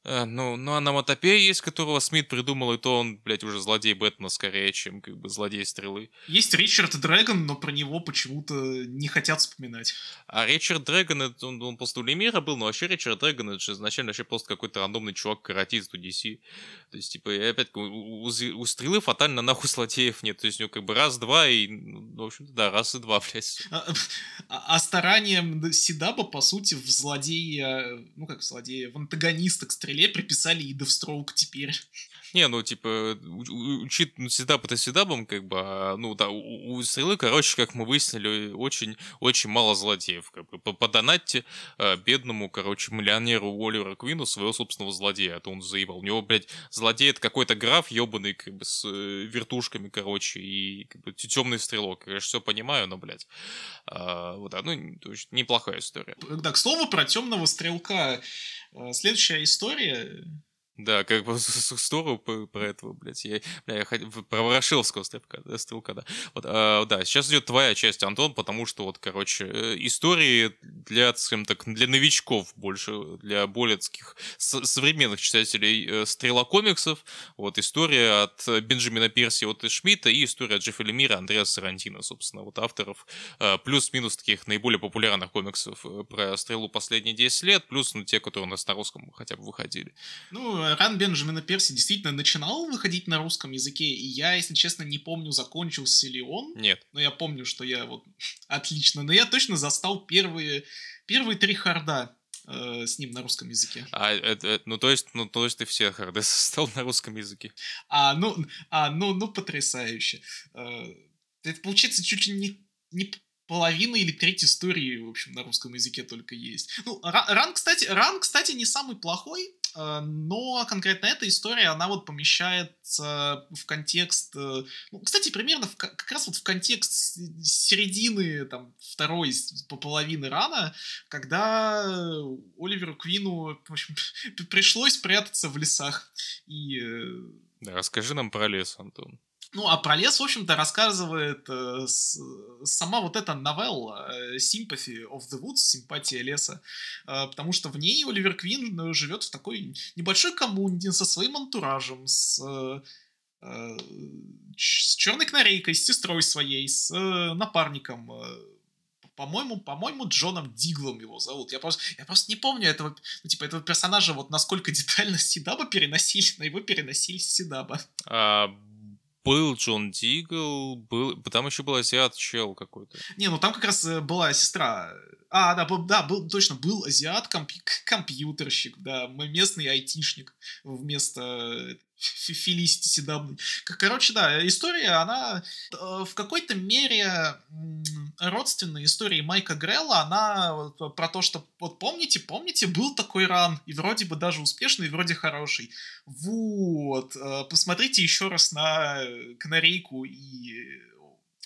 ну, ну, Ономатопея есть, которого Смит придумал, и то он, блядь, уже злодей Бэтмена скорее, чем как бы злодей Стрелы. Есть Ричард Дрэгон, но про него почему-то не хотят вспоминать. А Ричард Дрэгон, он, он просто у Лемира был, но вообще Ричард Дрэгон, это же изначально вообще просто какой-то рандомный чувак-каратист у DC. То есть, типа, опять у, у, у Стрелы фатально нахуй злодеев нет. То есть, у него как бы раз-два и, ну, в общем-то, да, раз и два, блядь. А, а, а старанием Сидаба, по сути, в злодея, ну как злодея, в антагониста к Стреле стреле приписали и Девстроук теперь. Не, ну, типа, учит ну, седап это седабом, как бы, а, ну, да, у, у Стрелы, короче, как мы выяснили, очень-очень мало злодеев. Как бы, подонатьте а, бедному, короче, миллионеру Оливера Квину своего собственного злодея, а то он заебал. У него, блядь, злодей это какой-то граф ебаный, как бы, с э, вертушками, короче, и, как бы, темный стрелок. Я все понимаю, но, блядь, а, вот, а, ну, неплохая история. Да, к слову, про темного стрелка. Э, следующая история Да, как бы здорово про этого, блядь. Я, бля, я про Ворошиловского стрелка, да, стрелка, да. Вот, а, да, сейчас идет твоя часть, Антон, потому что вот, короче, э, истории для, скажем так, для новичков больше, для более таких современных читателей э, стрела комиксов. Вот история от Бенджамина Перси от Шмидта и история от Джеффа Лемира, Андреа Сарантино, собственно, вот авторов э, плюс-минус таких наиболее популярных комиксов про стрелу последние 10 лет, плюс, ну, те, которые у нас на русском хотя бы выходили. Ну, ран Бенджамина Перси действительно начинал выходить на русском языке, и я, если честно, не помню, закончился ли он. Нет. Но я помню, что я вот... Отлично. Но я точно застал первые, первые три харда э, с ним на русском языке. А, это, это, ну, то есть, ну, то есть ты все харды застал на русском языке. А, ну, а, ну, ну, потрясающе. Э, это, получается, чуть ли не, не половина или треть истории, в общем, на русском языке только есть. Ну, ран, кстати, ран, кстати, не самый плохой, но конкретно эта история, она вот помещается в контекст, э, ну, кстати, примерно в, как раз вот в контекст середины, там, второй по половины рана, когда Оливеру Квину, в общем, пришлось прятаться в лесах. И... Э, да, расскажи нам про лес, Антон. Ну, а про лес, в общем-то, рассказывает э, с, сама вот эта новелла э, Sympathy of the Woods, Симпатия леса, э, потому что в ней Оливер Квин живет в такой небольшой коммуне со своим антуражем, с, э, э, с черной канарейкой, с сестрой своей, с э, напарником, э, по-моему, по-моему, Джоном Диглом его зовут. Я просто, я просто не помню этого, ну, типа, этого персонажа, вот насколько детально Сидаба переносили, на его переносили Сидаба. А, был Джон Дигл, был... Там еще был азиат чел какой-то. Не, ну там как раз э, была сестра. А, да, был, да, был, точно, был азиат комп- компьютерщик, да, местный айтишник вместо Фелисити Седабной. Короче, да, история, она э, в какой-то мере родственная истории Майка Грелла, она про то, что, вот помните, помните, был такой ран, и вроде бы даже успешный, и вроде хороший. Вот, э, посмотрите еще раз на Канарейку и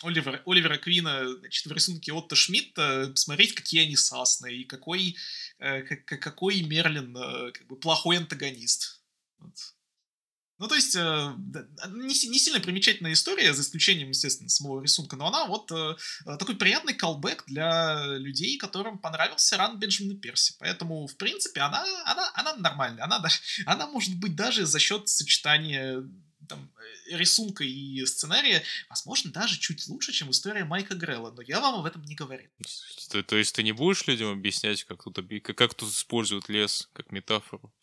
Оливера, Оливера Квина значит, в рисунке Отто Шмидта, посмотреть, какие они сасные, и какой, э, какой Мерлин как бы плохой антагонист. Вот. Ну, то есть, э, не, не сильно примечательная история, за исключением, естественно, самого рисунка, но она вот э, э, такой приятный колбэк для людей, которым понравился ран Бенджамина Перси. Поэтому, в принципе, она, она, она нормальная. Она, она может быть даже за счет сочетания там, рисунка и сценария, возможно, даже чуть лучше, чем история Майка Грелла, но я вам об этом не говорю. То, то есть ты не будешь людям объяснять, как тут, как тут используют лес как метафору?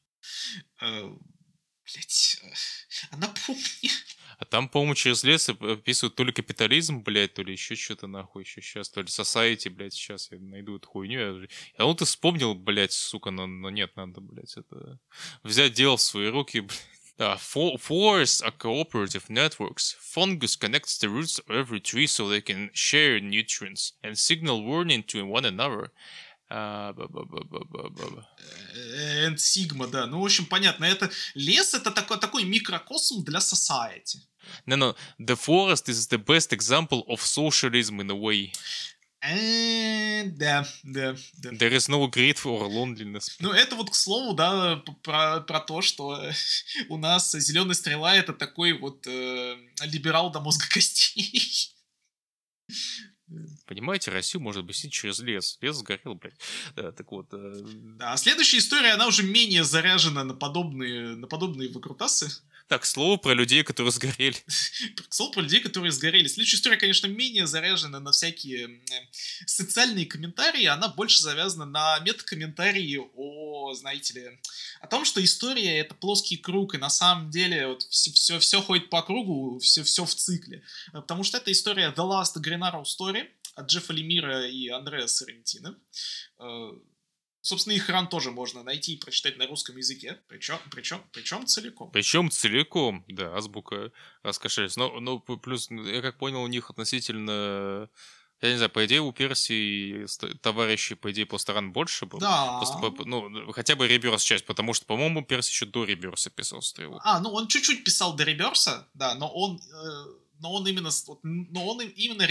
Блять, а напомни. А там, по-моему, через лес описывают то ли капитализм, блядь, то ли еще что-то нахуй еще сейчас, то ли society, блядь, сейчас я найду эту хуйню. Я, а вот ты вспомнил, блядь, сука, но, но нет, надо, блядь, это... Взять дело в свои руки, блядь. For, forests are cooperative networks. Fungus connects the roots of every tree so they can share nutrients and signal warning to one another. Энд Сигма, да. Ну, в общем, понятно. Это лес это такой, такой микрокосм для society. No, no. The forest is the best example of socialism in a way. Э, да, да, да. There is no great for loneliness. Ну, это вот, к слову, да, про, про то, что у нас зеленая стрела это такой вот э, либерал до мозга костей. Понимаете, Россию можно объяснить через лес. Лес сгорел, блядь. Да, так вот. Э... Да, а следующая история, она уже менее заряжена на подобные, на подобные выкрутасы. Так, слово про людей, которые сгорели. Слово про людей, которые сгорели. Следующая история, конечно, менее заряжена на всякие социальные комментарии. Она больше завязана на метакомментарии о, знаете ли, о том, что история — это плоский круг, и на самом деле вот все, все, все ходит по кругу, все, все в цикле. Потому что это история The Last Green Arrow Story от Джеффа Лемира и Андреа Соррентино. Э, Собственно, их ран тоже можно найти и прочитать на русском языке. Причем, причем, причем целиком. Причем целиком, да, азбука раскошелись. Но, но плюс, я как понял, у них относительно я не знаю, по идее, у Перси товарищей, по идее, по сторон больше было. Да. Просто, ну, хотя бы реберс часть, потому что, по-моему, Перси еще до реберса писал стрелу. А, ну он чуть-чуть писал до реберса, да, но он, э, но он именно, вот, но он именно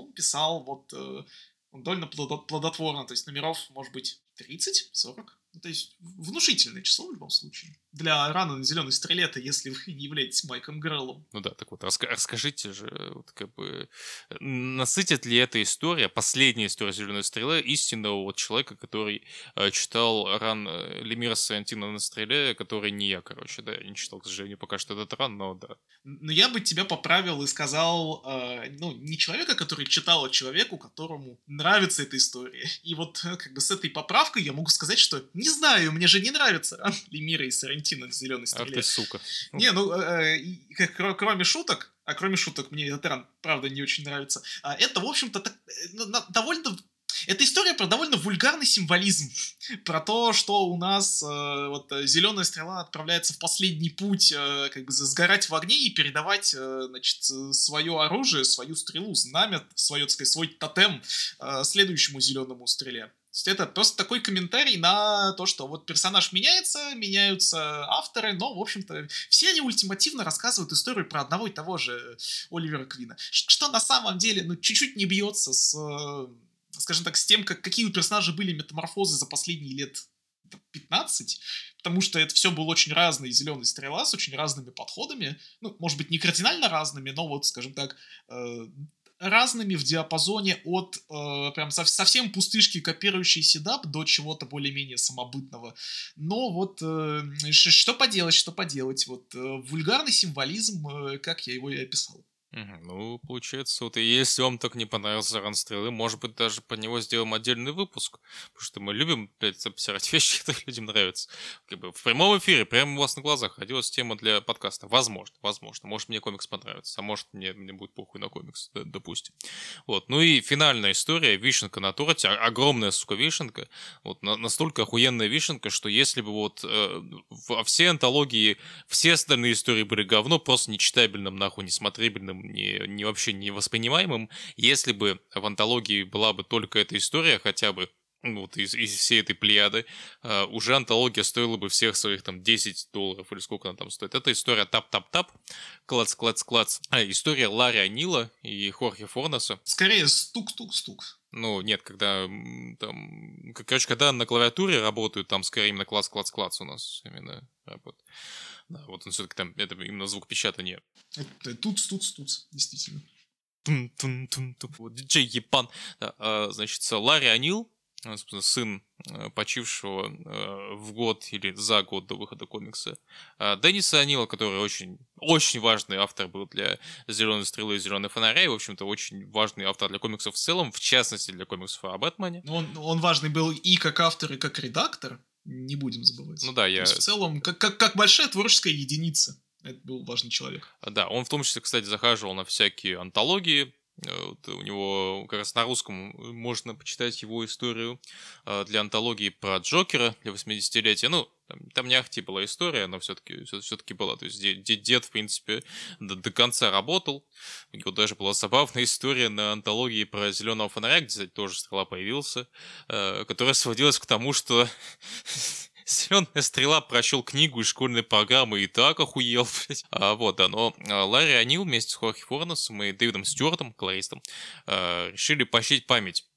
он писал вот э, довольно плодотворно, то есть номеров, может быть, 30, 40. Ну, то есть внушительное число в любом случае. Для рана на зеленой стреле если вы не являетесь Майком Греллом. Ну да, так вот, раска- расскажите же, вот как бы, насытит ли эта история, последняя история зеленой стрелы, истинного вот человека, который э, читал ран э, Лемира Сарантино на стреле, который не я, короче, да, я не читал, к сожалению, пока что этот ран, но да. Но я бы тебя поправил и сказал, э, ну, не человека, который читал, а человеку, которому нравится эта история. И вот э, как бы с этой поправкой я могу сказать, что не знаю, мне же не нравится ран Лемира и Сарантино на зеленой стреле. Ах ты сука. Не, ну, э, э, кр- кроме шуток, а кроме шуток мне этот ран, правда, не очень нравится, а это, в общем-то, так, э, довольно это история про довольно вульгарный символизм. Про то, что у нас э, вот зеленая стрела отправляется в последний путь, э, как бы сгорать в огне и передавать, э, значит, свое оружие, свою стрелу, знамя, свое, так сказать, свой тотем э, следующему зеленому стреле. Это просто такой комментарий на то, что вот персонаж меняется, меняются авторы, но, в общем-то, все они ультимативно рассказывают историю про одного и того же Оливера Квина. Что на самом деле, ну, чуть-чуть не бьется с скажем так, с тем, как, какие у персонажей были метаморфозы за последние лет 15, потому что это все было очень разный зеленый стрела с очень разными подходами, ну, может быть, не кардинально разными, но вот, скажем так, э, разными в диапазоне от э, прям сов- совсем пустышки, копирующей седап, до чего-то более-менее самобытного. Но вот э, что поделать, что поделать, вот э, вульгарный символизм, э, как я его и описал. Ну, получается, вот и если вам так не понравился ран стрелы, может быть, даже по него сделаем отдельный выпуск. Потому что мы любим, блядь, обсирать вещи, которые людям нравятся. Как бы в прямом эфире, прямо у вас на глазах родилась тема для подкаста. Возможно, возможно. Может, мне комикс понравится, а может, мне, мне будет похуй на комикс, да, допустим. Вот. Ну и финальная история, вишенка на торте, огромная, сука, вишенка. Вот на, настолько охуенная вишенка, что если бы вот э, во все антологии, все остальные истории были говно, просто нечитабельным, нахуй, несмотрибельным, не, не вообще не воспринимаемым, если бы в антологии была бы только эта история, хотя бы вот из, из всей этой плеяды, uh, уже антология стоила бы всех своих там 10 долларов или сколько она там стоит. Это история тап-тап-тап, клац-клац-клац. А, история Ларри Анила и Хорхе Форнеса. Скорее стук-стук-стук. Ну, нет, когда там... Короче, когда на клавиатуре работают, там скорее именно класс-класс-класс у нас именно работает. Да, вот он все-таки там, это именно звук печатания. Это тут, тут, тут, действительно. Тун, тун, тун, тун. Вот диджей Епан. Да, а, значит, Ларри Анил, сын э, почившего э, в год или за год до выхода комикса Денниса Анила, который очень, очень важный автор был для «Зеленой стрелы» и «Зеленой фонаря», и, в общем-то, очень важный автор для комиксов в целом, в частности, для комиксов о Бэтмене. Он, он важный был и как автор, и как редактор, не будем забывать. Ну да, я... То есть в целом, как, как, как большая творческая единица. Это был важный человек. Да, он в том числе, кстати, захаживал на всякие антологии, Э, вот у него как раз на русском можно почитать его историю э, для антологии про Джокера для 80-летия. Ну, там, не ахти была история, но все-таки все-таки была. То есть дед, дед в принципе, до, до конца работал. У него даже была забавная история на антологии про зеленого фонаря, где, кстати, тоже стрела появился, э, которая сводилась к тому, что Зеленая стрела прочел книгу из школьной программы и так охуел, блядь. А, вот, да, но а, Ларри Анил вместе с Хорхи Форнесом и Дэвидом Стюартом, колористом, а, решили пощадить память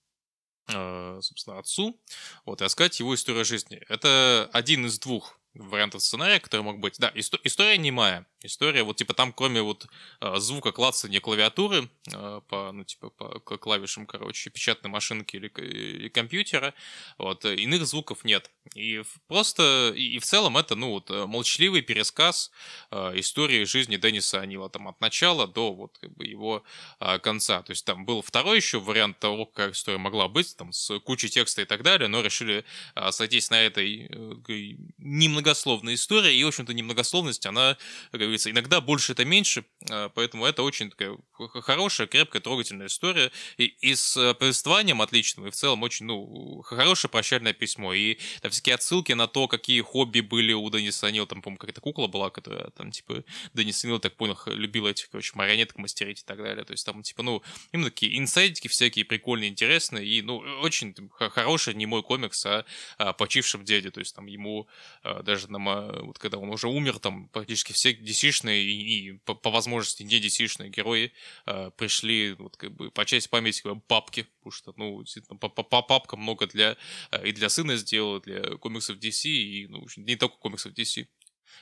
а, собственно, отцу, вот, и рассказать его историю жизни. Это один из двух вариантов сценария, который мог быть. Да, исто- история немая. История, вот, типа, там, кроме вот э, звука клацания клавиатуры э, по, ну, типа, по клавишам, короче, печатной машинки или, или компьютера, вот, иных звуков нет. И просто, и, и в целом это, ну, вот, молчаливый пересказ э, истории жизни Денниса Анила, там, от начала до, вот, как бы, его э, конца. То есть, там был второй еще вариант того, как история могла быть, там, с кучей текста и так далее, но решили э, сойтись на этой э, немногословной истории, и, в общем-то, немногословность, она, как говорится, иногда больше это меньше, а, поэтому это очень такая хорошая, крепкая, трогательная история. И, и с э, повествованием отличным, и в целом очень, ну, хорошее прощальное письмо. И там всякие отсылки на то, какие хобби были у Дениса Нил, там, по-моему, какая-то кукла была, которая там, типа, Денис Нил, так понял, любил этих, короче, марионеток мастерить и так далее. То есть там, типа, ну, именно такие инсайдики всякие прикольные, интересные, и, ну, очень хороший не мой комикс о, о почившем деде. То есть там ему а, даже нам, вот когда он уже умер, там практически все dc и, и по, по возможности не dc герои э, пришли вот как бы по части памяти бы, папки, потому что, ну, действительно, папка много для э, и для сына сделал, для комиксов DC, и, ну, не только комиксов DC.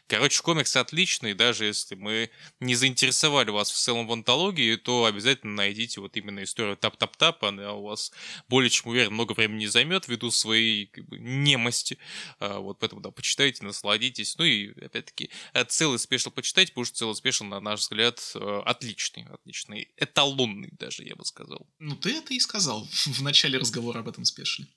Короче, комикс отличный, даже если мы не заинтересовали вас в целом в антологии, то обязательно найдите вот именно историю Tap-Tap-Tap, она у вас более чем уверен много времени не займет ввиду своей как бы, немости, а, вот поэтому, да, почитайте, насладитесь, ну и, опять-таки, э, целый special почитайте, потому что целый special, на наш взгляд, э, отличный, отличный, эталонный даже, я бы сказал. Ну, ты это и сказал в начале разговора об этом спешле.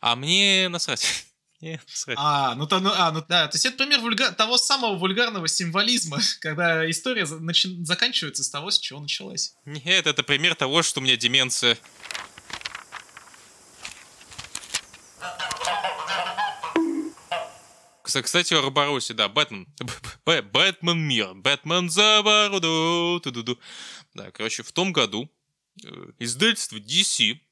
А мне насрать. А, ну, то, ну, а, ну да, то есть это пример вульга... того самого вульгарного символизма, когда история за... начи... заканчивается с того, с чего началась. Нет, это пример того, что у меня деменция. Кстати, о Роборосе, да, Бэтмен. Бэтмен мир. Бэтмен за бороду. Да, короче, в том году э, издательство DC Э,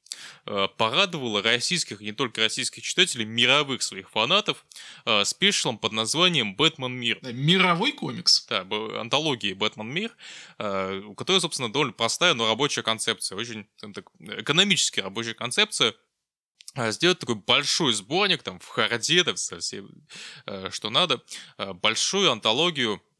порадовала российских, не только российских читателей, мировых своих фанатов э, спешлом под названием «Бэтмен Мир». Мировой комикс? Да, антологии «Бэтмен Мир», э, у которой, собственно, довольно простая, но рабочая концепция, очень так, экономически рабочая концепция, сделать такой большой сборник там в харде, там, совсем, что надо, большую антологию Э,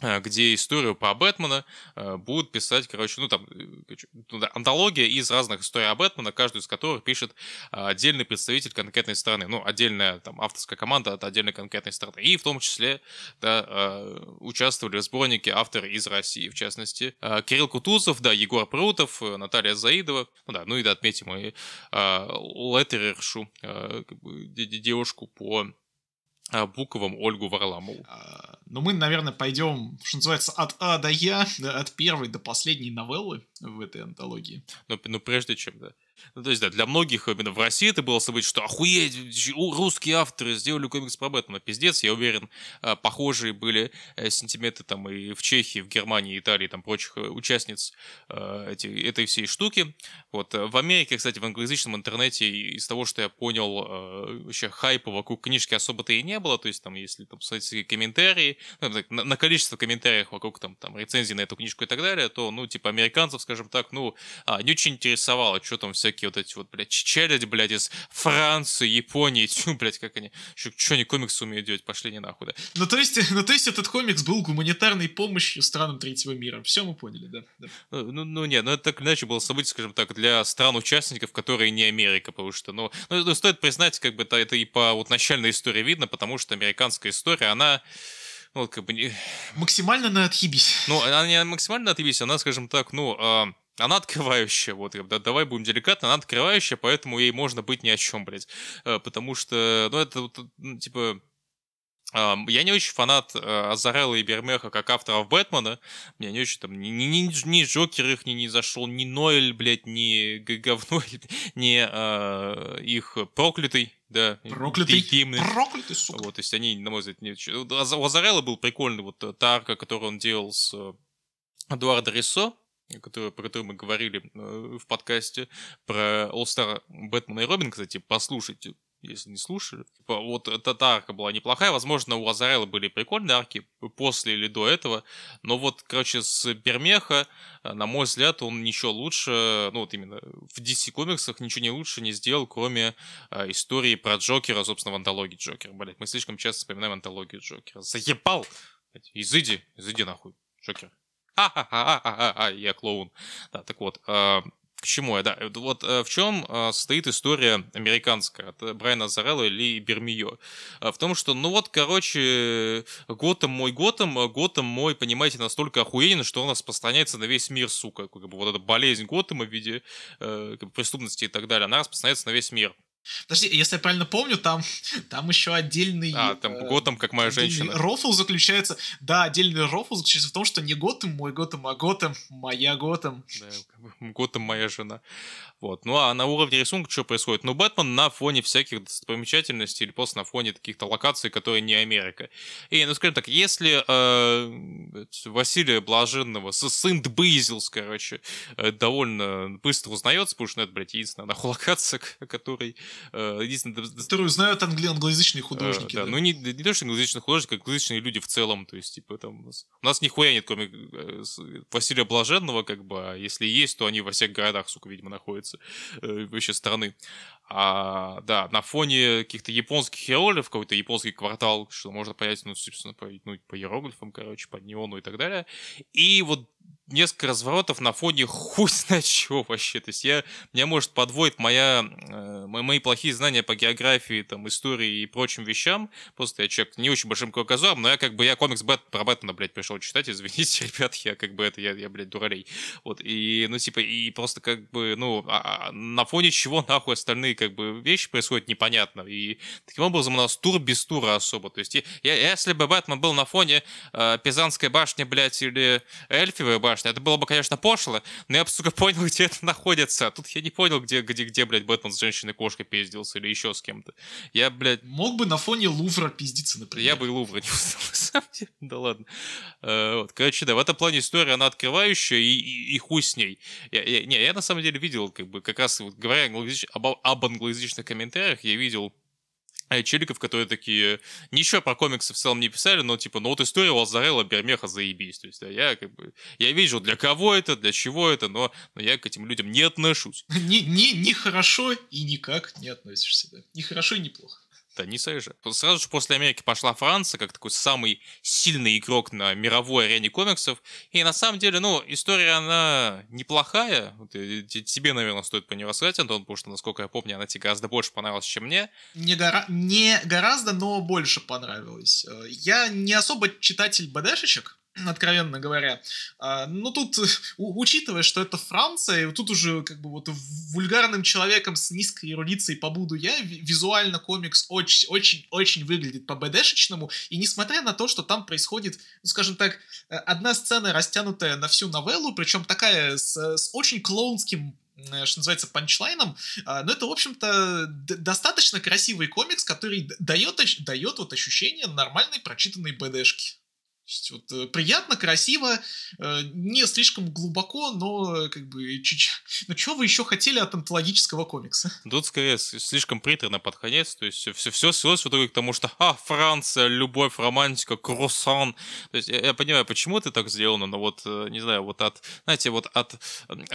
где историю про Бэтмена э, будут писать, короче, ну там, э, ну, антология из разных историй о Бэтмена, каждую из которых пишет отдельный представитель конкретной страны, ну, отдельная там авторская команда от отдельной конкретной страны. И в том числе, да, участвовали в сборнике авторы из России, в частности, Кирилл Кутузов, да, Егор Прутов, Наталья Заидова, ну да, ну и да, отметим и Леттерершу, девушку по Буковым Ольгу Варламову. А, ну, мы, наверное, пойдем, что называется, от А до Я, от первой до последней новеллы в этой антологии. Но, но ну, прежде чем, да. Ну, то есть, да, для многих именно в России это было событие, что охуеть, русские авторы сделали комикс про Бэтмена. Пиздец, я уверен, а, похожие были э, сентименты там и в Чехии, в Германии, Италии, там прочих э, участниц э, эти, этой всей штуки. Вот. В Америке, кстати, в англоязычном интернете, из того, что я понял, вообще хайпа вокруг книжки особо-то и не было. То есть, там, если там посмотреть комментарии, ну, на, на количество комментариев вокруг там, там рецензий на эту книжку и так далее, то, ну, типа, американцев, скажем так, ну, а, не очень интересовало, что там всякие вот эти вот, блядь, челядь, блядь, из Франции, Японии, тьфу, блядь, как они, что они комиксы умеют делать, пошли не нахуй, да. Ну, то есть, ну, то есть этот комикс был гуманитарной помощью странам третьего мира, все мы поняли, да? да. Ну, ну, ну, нет, ну, это так иначе было событие, скажем так, для стран-участников, которые не Америка, потому что, ну, ну, ну стоит признать, как бы, это, это и по вот начальной истории видно, потому что американская история, она ну, вот как бы не... Максимально на отъебись. Ну, она не максимально на отъебись, она, скажем так, ну, э, она открывающая, вот, да, давай будем деликатно, она открывающая, поэтому ей можно быть ни о чем, блядь. Э, потому что, ну, это, ну, типа, я не очень фанат э, Азарелла и Бермеха как авторов Бэтмена. Мне не очень там ни, ни, ни, Джокер их не, не зашел, ни Ноэль, блядь, ни говно, ни э, их проклятый, да. Проклятый. Гимны. Проклятый, сука. Вот, то есть они, на мой взгляд, не... У Азарелла был прикольный вот та арка, которую он делал с Эдуардо Рисо, который, про который мы говорили э, в подкасте, про All Star Бэтмена и Робин, кстати, послушайте, если не слушали. Типа, вот эта арка была неплохая, возможно, у Азарелла были прикольные арки после или до этого, но вот, короче, с Бермеха, э, на мой взгляд, он ничего лучше, ну вот именно в DC комиксах ничего не лучше не сделал, кроме э, истории про Джокера, собственно, в антологии Джокера. Блять, мы слишком часто вспоминаем антологию Джокера. Заебал! Изыди, изыди нахуй, Джокер. Ха-ха-ха-ха-ха, я клоун. Да, так вот, э, к чему я, да, вот э, в чем э, стоит история американская от Брайана Зарелла или Бермио? В том, что, ну вот, короче, Готэм мой Готэм, Готэм мой, понимаете, настолько охуенен, что он распространяется на весь мир, сука. Как бы вот эта болезнь Готэма в виде э, преступности и так далее, она распространяется на весь мир. Подожди, если я правильно помню, там, там еще отдельный... А, там э, Готэм, как моя женщина. Рофл заключается... Да, отдельный рофл заключается в том, что не Готэм мой Готэм, а Готэм моя Готэм. Да, Готэм моя жена. Вот. Ну а на уровне рисунка что происходит? Ну, Бэтмен на фоне всяких достопримечательностей или просто на фоне каких-то локаций, которые не Америка. И, ну, скажем так, если э, Василия Блаженного, сын Бейзилс, короче, э, довольно быстро узнается, потому что ну, это, блядь, единственная нахуй локация, которой единственное, Которую знают англи- англоязычные художники. да, да. ну не, не то, что англоязычные художники, а англоязычные люди в целом. То есть, типа, там у нас, у нас нихуя нет, кроме э, Василия Блаженного, как бы, а если есть, то они во всех городах, сука, видимо, находятся э, вообще страны. А, да, на фоне каких-то японских иероглифов, какой-то японский квартал, что можно понять, ну, собственно, по, ну, по иероглифам, короче, по неону и так далее. И вот несколько разворотов на фоне хуй знает чего вообще. То есть я, меня может подводит моя, э, мои плохие знания по географии, там, истории и прочим вещам. Просто я человек не очень большим кругозором, но я как бы, я комикс Бэт, про Бэтмена, блядь, пришел читать, извините, ребят, я как бы это, я, я блядь, дуралей. Вот, и, ну, типа, и просто как бы, ну, а- а на фоне чего нахуй остальные как бы вещи происходят непонятно. И таким образом у нас тур без тура особо. То есть я, если бы Бэтмен был на фоне э, Пизанской башни, блядь, или Эльфивой башни, это было бы, конечно, пошло, но я бы, сука, понял, где это находится. А тут я не понял, где, где, где, блядь, Бэтмен с женщиной-кошкой пиздился или еще с кем-то. Я, блядь, Мог бы на фоне Лувра пиздиться, например. я бы и Лувра не узнал, на самом деле. Да ладно. Э, вот. Короче, да, в этом плане история, она открывающая, и, и, и хуй с ней. Я, я- не, я на самом деле видел, как бы, как раз, вот, говоря об, об англоязычных комментариях, я видел э, челиков, которые такие, ничего про комиксы в целом не писали, но типа, ну вот история Лазарелла Бермеха заебись. То есть, да, я как бы, я вижу, для кого это, для чего это, но, но я к этим людям не отношусь. Ни, ни, ни хорошо и никак не относишься, да. Ни хорошо и ни плохо. Не же. Сразу же после Америки пошла Франция, как такой самый сильный игрок на мировой арене комиксов. И на самом деле, ну, история, она неплохая. Э, те- тебе, наверное, стоит по ней рассказать, Антон, потому что, насколько я помню, она тебе гораздо больше понравилась, чем мне. Не, гора... не гораздо, но больше понравилось. Э, Я не особо читатель БДшечек, откровенно говоря. А, Ну, тут, учитывая, что это Франция, и тут уже как бы вот вульгарным человеком с низкой эрудицией побуду я, ви- визуально комикс очень-очень-очень выглядит по БДшечному, и несмотря на то, что там происходит, ну, скажем так, э, одна сцена, растянутая на всю новеллу, причем такая с, с очень клоунским что называется, панчлайном, а, но это, в общем-то, достаточно красивый комикс, который дает, дает вот ощущение нормальной прочитанной БДшки. Вот, э, приятно, красиво, э, не слишком глубоко, но э, как бы чуть-чуть... Ну, что вы еще хотели от антологического комикса? Тут, скорее, слишком приторно под конец. То есть все, все, свелось в итоге к тому, что а, Франция, любовь, романтика, круассан. То есть я, я понимаю, почему это так сделано, но вот, не знаю, вот от, знаете, вот от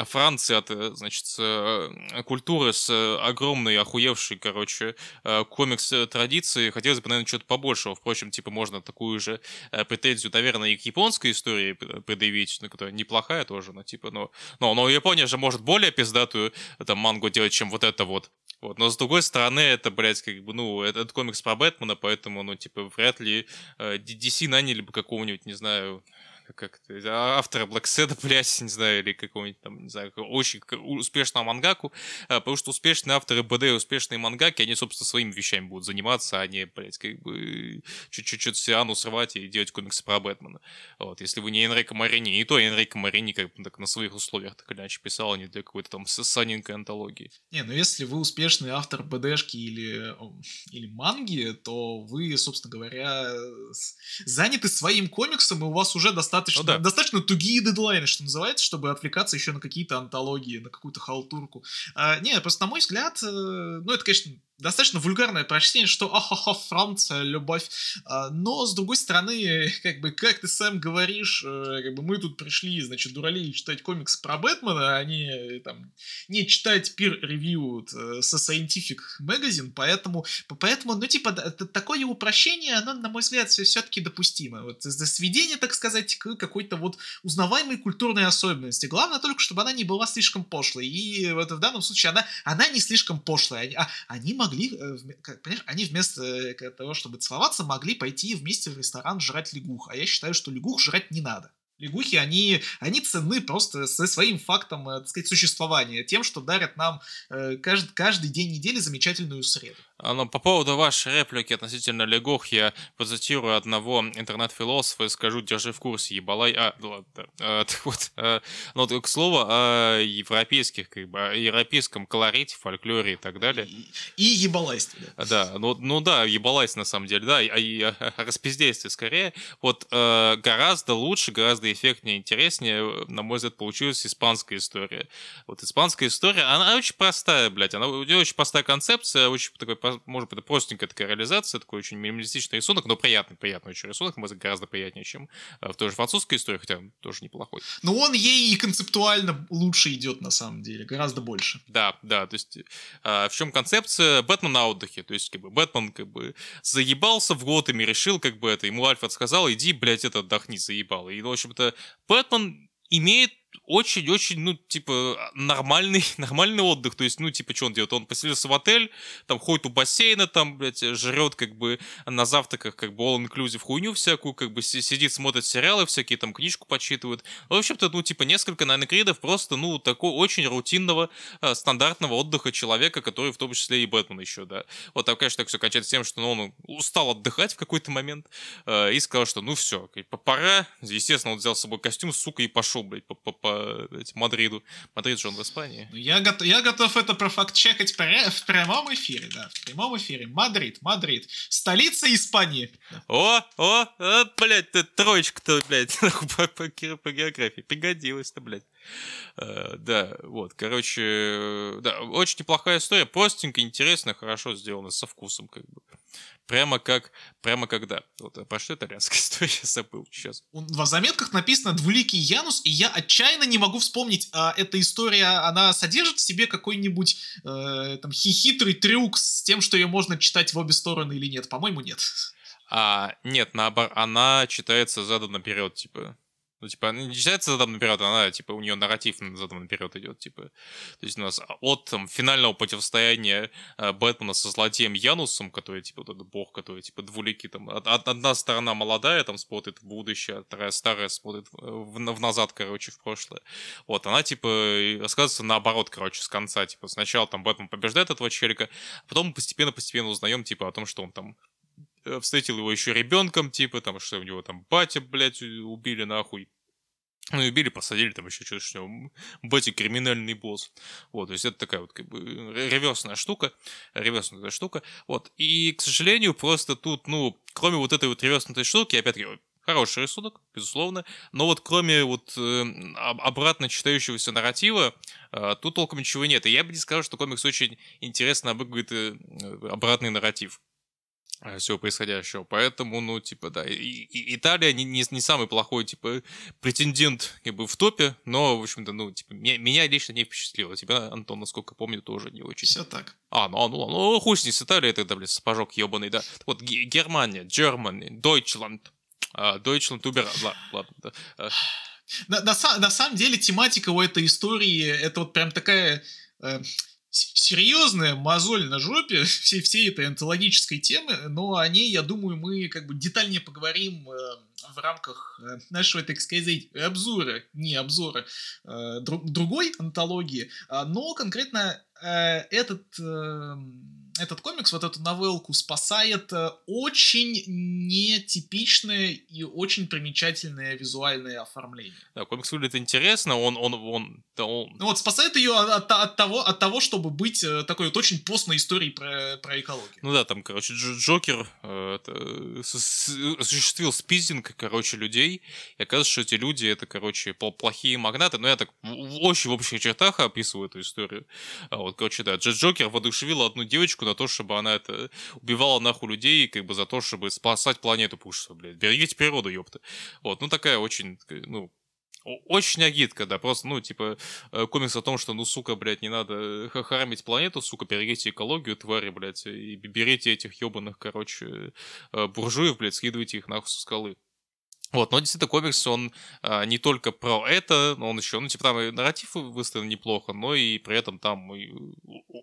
Франции, от, значит, культуры с огромной, охуевшей, короче, комикс-традиции, хотелось бы, наверное, что-то побольшего. Впрочем, типа, можно такую же э, претензию, наверное, и к японской истории предъявить, ну, которая неплохая тоже, но, типа, но, но, но Япония же может более пиздатую там мангу делать, чем вот это вот. Вот, но с другой стороны, это, блядь, как бы, ну, это, это комикс про Бэтмена, поэтому, ну, типа, вряд ли э, DC наняли бы какого-нибудь, не знаю, как это, автора Black Sad, блядь, не знаю, или какого-нибудь там, не знаю, очень успешного мангаку, а, потому что успешные авторы БД и успешные мангаки, они, собственно, своими вещами будут заниматься, а не, блядь, как бы чуть-чуть Сиану срывать и делать комиксы про Бэтмена. Вот, если вы не Энрико Марини, и то Энрико Марини как бы так на своих условиях так или иначе писал, а не для какой-то там саненькой антологии. Не, ну если вы успешный автор БДшки или, или манги, то вы, собственно говоря, заняты своим комиксом, и у вас уже достаточно, Ну да. достаточно тугие дедлайны, что называется, чтобы отвлекаться еще на какие-то антологии, на какую-то халтурку. А, не, просто на мой взгляд, э, ну это, конечно, достаточно вульгарное прочтение, что ахаха, Франция, любовь. А, но, с другой стороны, как бы, как ты сам говоришь, э, как бы мы тут пришли, значит, дуралей читать комикс про Бэтмена, а не э, там не читать peer review э, со Scientific Magazine, поэтому, по- поэтому, ну, типа, такое упрощение, оно, на мой взгляд, все-таки допустимо. Вот, за сведение, так сказать, к какой-то вот узнаваемой культурной особенности. Главное только, чтобы она не была слишком пошлой. И вот в данном случае она, она не слишком пошлая. Они, а, они могли, э, понимаешь, они вместо э, того, чтобы целоваться, могли пойти вместе в ресторан жрать лягух. А я считаю, что лягух жрать не надо. Лягухи, они, они ценны просто со своим фактом, э, так сказать, существования, тем, что дарят нам э, кажд- каждый день недели замечательную среду. А, но по поводу вашей реплики относительно легох, я процитирую одного интернет-философа и скажу, держи в курсе, ебалай... А, ну ладно, да. а, так вот, а, ну, к слову о европейских, как бы, о европейском колорите, фольклоре и так далее. И ебалайстве, да. Да, ну, ну да, ебалайс на самом деле, да, и, и о, о распиздействе скорее. Вот э, гораздо лучше, гораздо эффектнее, интереснее, на мой взгляд, получилась испанская история. Вот испанская история, она очень простая, блядь, она у нее очень простая концепция, очень такой, может быть, простенькая такая реализация, такой очень минималистичный рисунок, но приятный, приятный очень рисунок, может, гораздо приятнее, чем э, в той же французской истории, хотя тоже неплохой. Но он ей и концептуально лучше идет, на самом деле, гораздо больше. Да, да, то есть э, в чем концепция? Бэтмен на отдыхе, то есть как бы Бэтмен как бы заебался в Готэме, решил как бы это, ему Альфред сказал, иди, блядь, это отдохни, заебал. И, в общем-то, Бэтмен имеет очень-очень, ну, типа, нормальный, нормальный отдых. То есть, ну, типа, что он делает? Он поселился в отель, там, ходит у бассейна, там, блядь, жрет, как бы, на завтраках, как бы, all-inclusive хуйню всякую, как бы, сидит, смотрит сериалы всякие, там, книжку почитывает. В общем-то, ну, типа, несколько, наверное, grid ов просто, ну, такого очень рутинного, э, стандартного отдыха человека, который в том числе и Бэтмен еще, да. Вот, там, конечно, так все кончается тем, что, ну, он устал отдыхать в какой-то момент э, и сказал, что, ну, все, пора. Естественно, он взял с собой костюм, сука, и пошел, блядь, по, по, Мадриду. Мадрид же он в Испании. Ну, я, готов, я готов это про fact-check ать в прямом эфире, да, в прямом эфире. Мадрид, Мадрид. Столица Испании. О, о, о блядь, ты троечка-то, блядь, по, по, по географии. Пригодилась-то, блядь. Uh, да, вот, короче, да, очень неплохая история, простенькая, интересная, хорошо сделана, со вкусом, как бы. Прямо как, прямо когда. Вот, а про что итальянская история забыл сейчас. В заметках написано «Двуликий Янус», и я отчаянно не могу вспомнить, а эта история, она содержит в себе какой-нибудь э, там хитрый трюк с тем, что ее можно читать в обе стороны или нет? По-моему, нет. А, нет, наоборот, она читается задом наперед, типа. Ну, типа, она не читается задом наперед, она, типа, у нее нарратив задом наперед идет, типа. То есть у нас от там, финального противостояния э, Бэтмена со злодеем Янусом, который, типа, вот этот бог, который, типа, двуликий, там, од- одна сторона молодая, там, смотрит в будущее, вторая старая смотрит в, в назад, короче, в прошлое. Вот, она, типа, рассказывается наоборот, короче, с конца, типа, сначала там Бэтмен побеждает этого челика, а потом постепенно-постепенно узнаем, типа, о том, что он там Э, встретил его еще ребенком, типа, там, что у него там батя, блядь, убили нахуй. Ну, убили, посадили там еще что-то, что батя криминальный босс. Вот, то есть это такая вот как бы реверсная штука, реверсная штука. Вот, и, к сожалению, просто тут, ну, кроме вот этой вот реверсной штуки, опять-таки, хороший рисунок, безусловно, но вот кроме вот э, обратно читающегося нарратива, э, тут толком ничего нет. И я бы не сказал, что комикс очень интересно обыгрывает э, обратный нарратив. Э, всего происходящего. Поэтому, ну, типа, да, и, и Италия не, не, не самый плохой, типа, претендент, как бы, в топе, но, в общем-то, ну, типа, меня, меня лично не впечатлило. Тебя, Антон, насколько помню, тоже не очень. Все так. А, ну, ну, ну, хуй с ней, с Италией тогда, блин, сапожок ебаный, да. Вот Германия, Germany, Deutschland, uh, Deutschland, Uber, ладно, да. Uh. На, на, на самом деле, тематика у этой истории, это вот прям такая... Серьезная мозоль на жопе всей, всей этой антологической темы, но о ней, я думаю, мы как бы детальнее поговорим э, в рамках э, нашего, так сказать, обзора, не обзора, э, друг, другой антологии, а, но конкретно э, этот... Этот комикс, вот эту новелку спасает э, очень нетипичное и очень примечательное визуальное оформление. Да, комикс выглядит интересно, он, он, он, он... Ну вот спасает ее от, от, того, от того, чтобы быть э, такой вот очень постной историей про, про экологию. Ну да, там, короче, Джокер э, осуществил спиздинг, короче, людей, и оказывается, что эти люди, это, короче, плохие магнаты, но я так в очень в общих чертах описываю эту историю. А вот, короче, да, Джокер воодушевил одну девочку на то, чтобы она это убивала нахуй людей, как бы за то, чтобы спасать планету, потому что, блядь, берегите природу, ёпта. Вот, ну такая очень, ну, очень агитка, да, просто, ну, типа, э, комикс о том, что, ну, сука, блядь, не надо харамить планету, сука, берегите экологию, твари, блядь, и берите этих ебаных, короче, э, буржуев, блядь, скидывайте их нахуй со скалы. Вот, но действительно комикс, он а, не только про это, он еще, ну, типа, там и нарратив выставлен неплохо, но и при этом там и,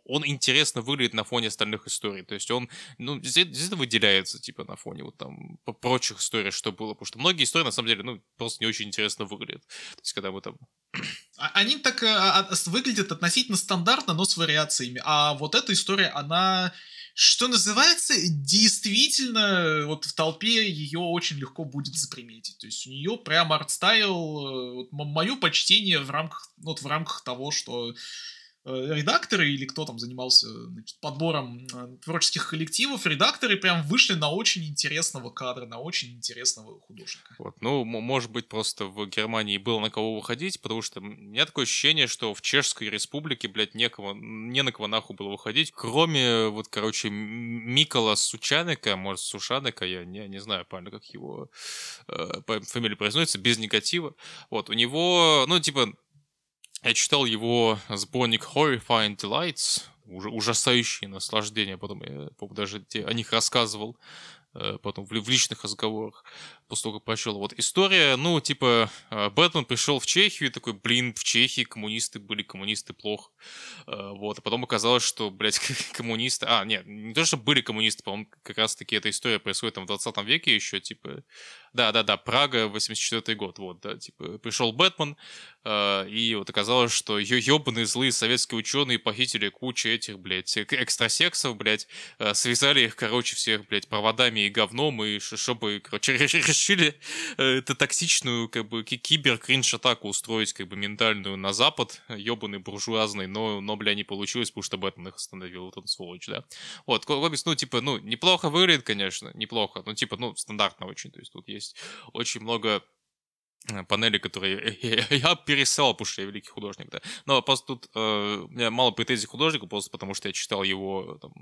он интересно выглядит на фоне остальных историй. То есть он, ну, действительно выделяется, типа, на фоне вот там прочих историй, что было. Потому что многие истории, на самом деле, ну, просто не очень интересно выглядят. То есть, когда мы там... А, они так а, выглядят относительно стандартно, но с вариациями. А вот эта история, она что называется, действительно, вот в толпе ее очень легко будет заприметить. То есть у нее прям артстайл, вот, мое почтение в рамках, вот в рамках того, что Э, редакторы или кто там занимался значит, подбором э, творческих коллективов, редакторы прям вышли на очень интересного кадра, на очень интересного художника. Вот, ну, может быть, просто в Германии было на кого выходить, потому что у меня такое ощущение, что в Чешской Республике, блядь, некого, не на кого нахуй было выходить, кроме, вот, короче, Микола Сучаника, может, Сушаника, я не, не знаю правильно, как его э, фамилия произносится, без негатива. Вот, у него, ну, типа, я читал его сборник Horrifying Delights, ужасающие наслаждения, потом я даже о них рассказывал э, потом в личных разговорах после того, как прочел. Вот история, ну, типа, э, Бэтмен пришел в Чехию и такой, блин, в Чехии коммунисты были, коммунисты плохо. Э, вот, а потом оказалось, что, блядь, коммунисты... А, нет, не то, что были коммунисты, по-моему, как раз-таки эта история происходит там в 20 веке еще, типа... Да-да-да, Прага, 84 год, вот, да, типа, пришел Бэтмен, э, и вот оказалось, что ебаные злые советские ученые похитили кучу этих, блядь, экстрасексов, блядь, связали их, короче, всех, блядь, проводами и говном, и чтобы, короче, решили э, это токсичную, как бы, кибер-кринж-атаку устроить, как бы, ментальную на Запад, ебаный буржуазный, но, но, бля, не получилось, потому что Бэтмен их остановил, вот он сволочь, да. Вот, комикс, ну, типа, ну, неплохо выглядит, конечно, неплохо, ну, типа, ну, стандартно очень, то есть тут есть очень много панели, которые я пересал, потому что я великий художник, да. Но просто тут э, у меня мало претензий к художнику, просто потому что я читал его там,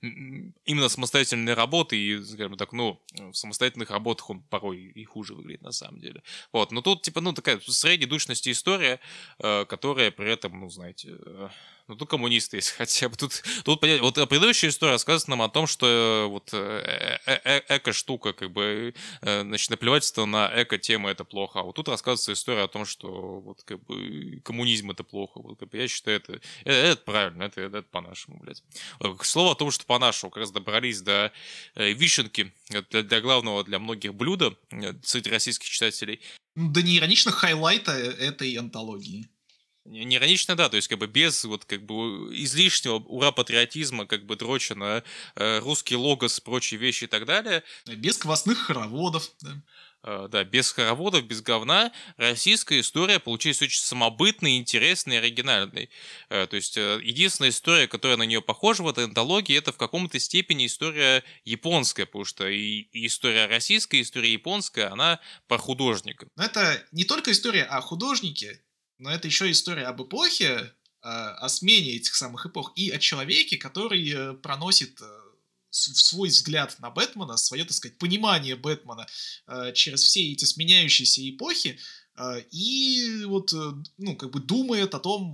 именно самостоятельные работы, и, скажем так, ну, в самостоятельных работах он порой и хуже выглядит на самом деле. Вот, но тут, типа, ну, такая средней душности история, э, которая при этом, ну, знаете, э, ну, тут коммунисты есть хотя бы. Тут, тут вот предыдущая история рассказывает нам о том, что э, вот э, э, эко-штука, как бы, значит, наплевательство на эко-темы это плохо. А вот тут рассказывается история о том, что вот как бы коммунизм это плохо. Вот, как бы, я считаю, это, это, это правильно, это, это, по-нашему, блядь. К слову о том, что по-нашему как раз добрались до вишенки, для, для главного для многих блюда среди российских читателей. Да не иронично хайлайта этой антологии. Не иронично, да, то есть как бы без вот как бы излишнего ура-патриотизма, как бы дроча на э, русский логос, прочие вещи и так далее. Без квасных хороводов, да. Uh, да, без хороводов, без говна, российская история получилась очень самобытной, интересной, оригинальной. Uh, то есть единственная история, которая на нее похожа в этой антологии, это в каком-то степени история японская, потому что и, и история российская, и история японская, она про художника. Но это не только история о художнике, но это еще история об эпохе, а, о смене этих самых эпох и о человеке, который э, проносит э, свой взгляд на Бэтмена, свое, так сказать, понимание Бэтмена э, через все эти сменяющиеся эпохи, и вот, ну, как бы думает о том,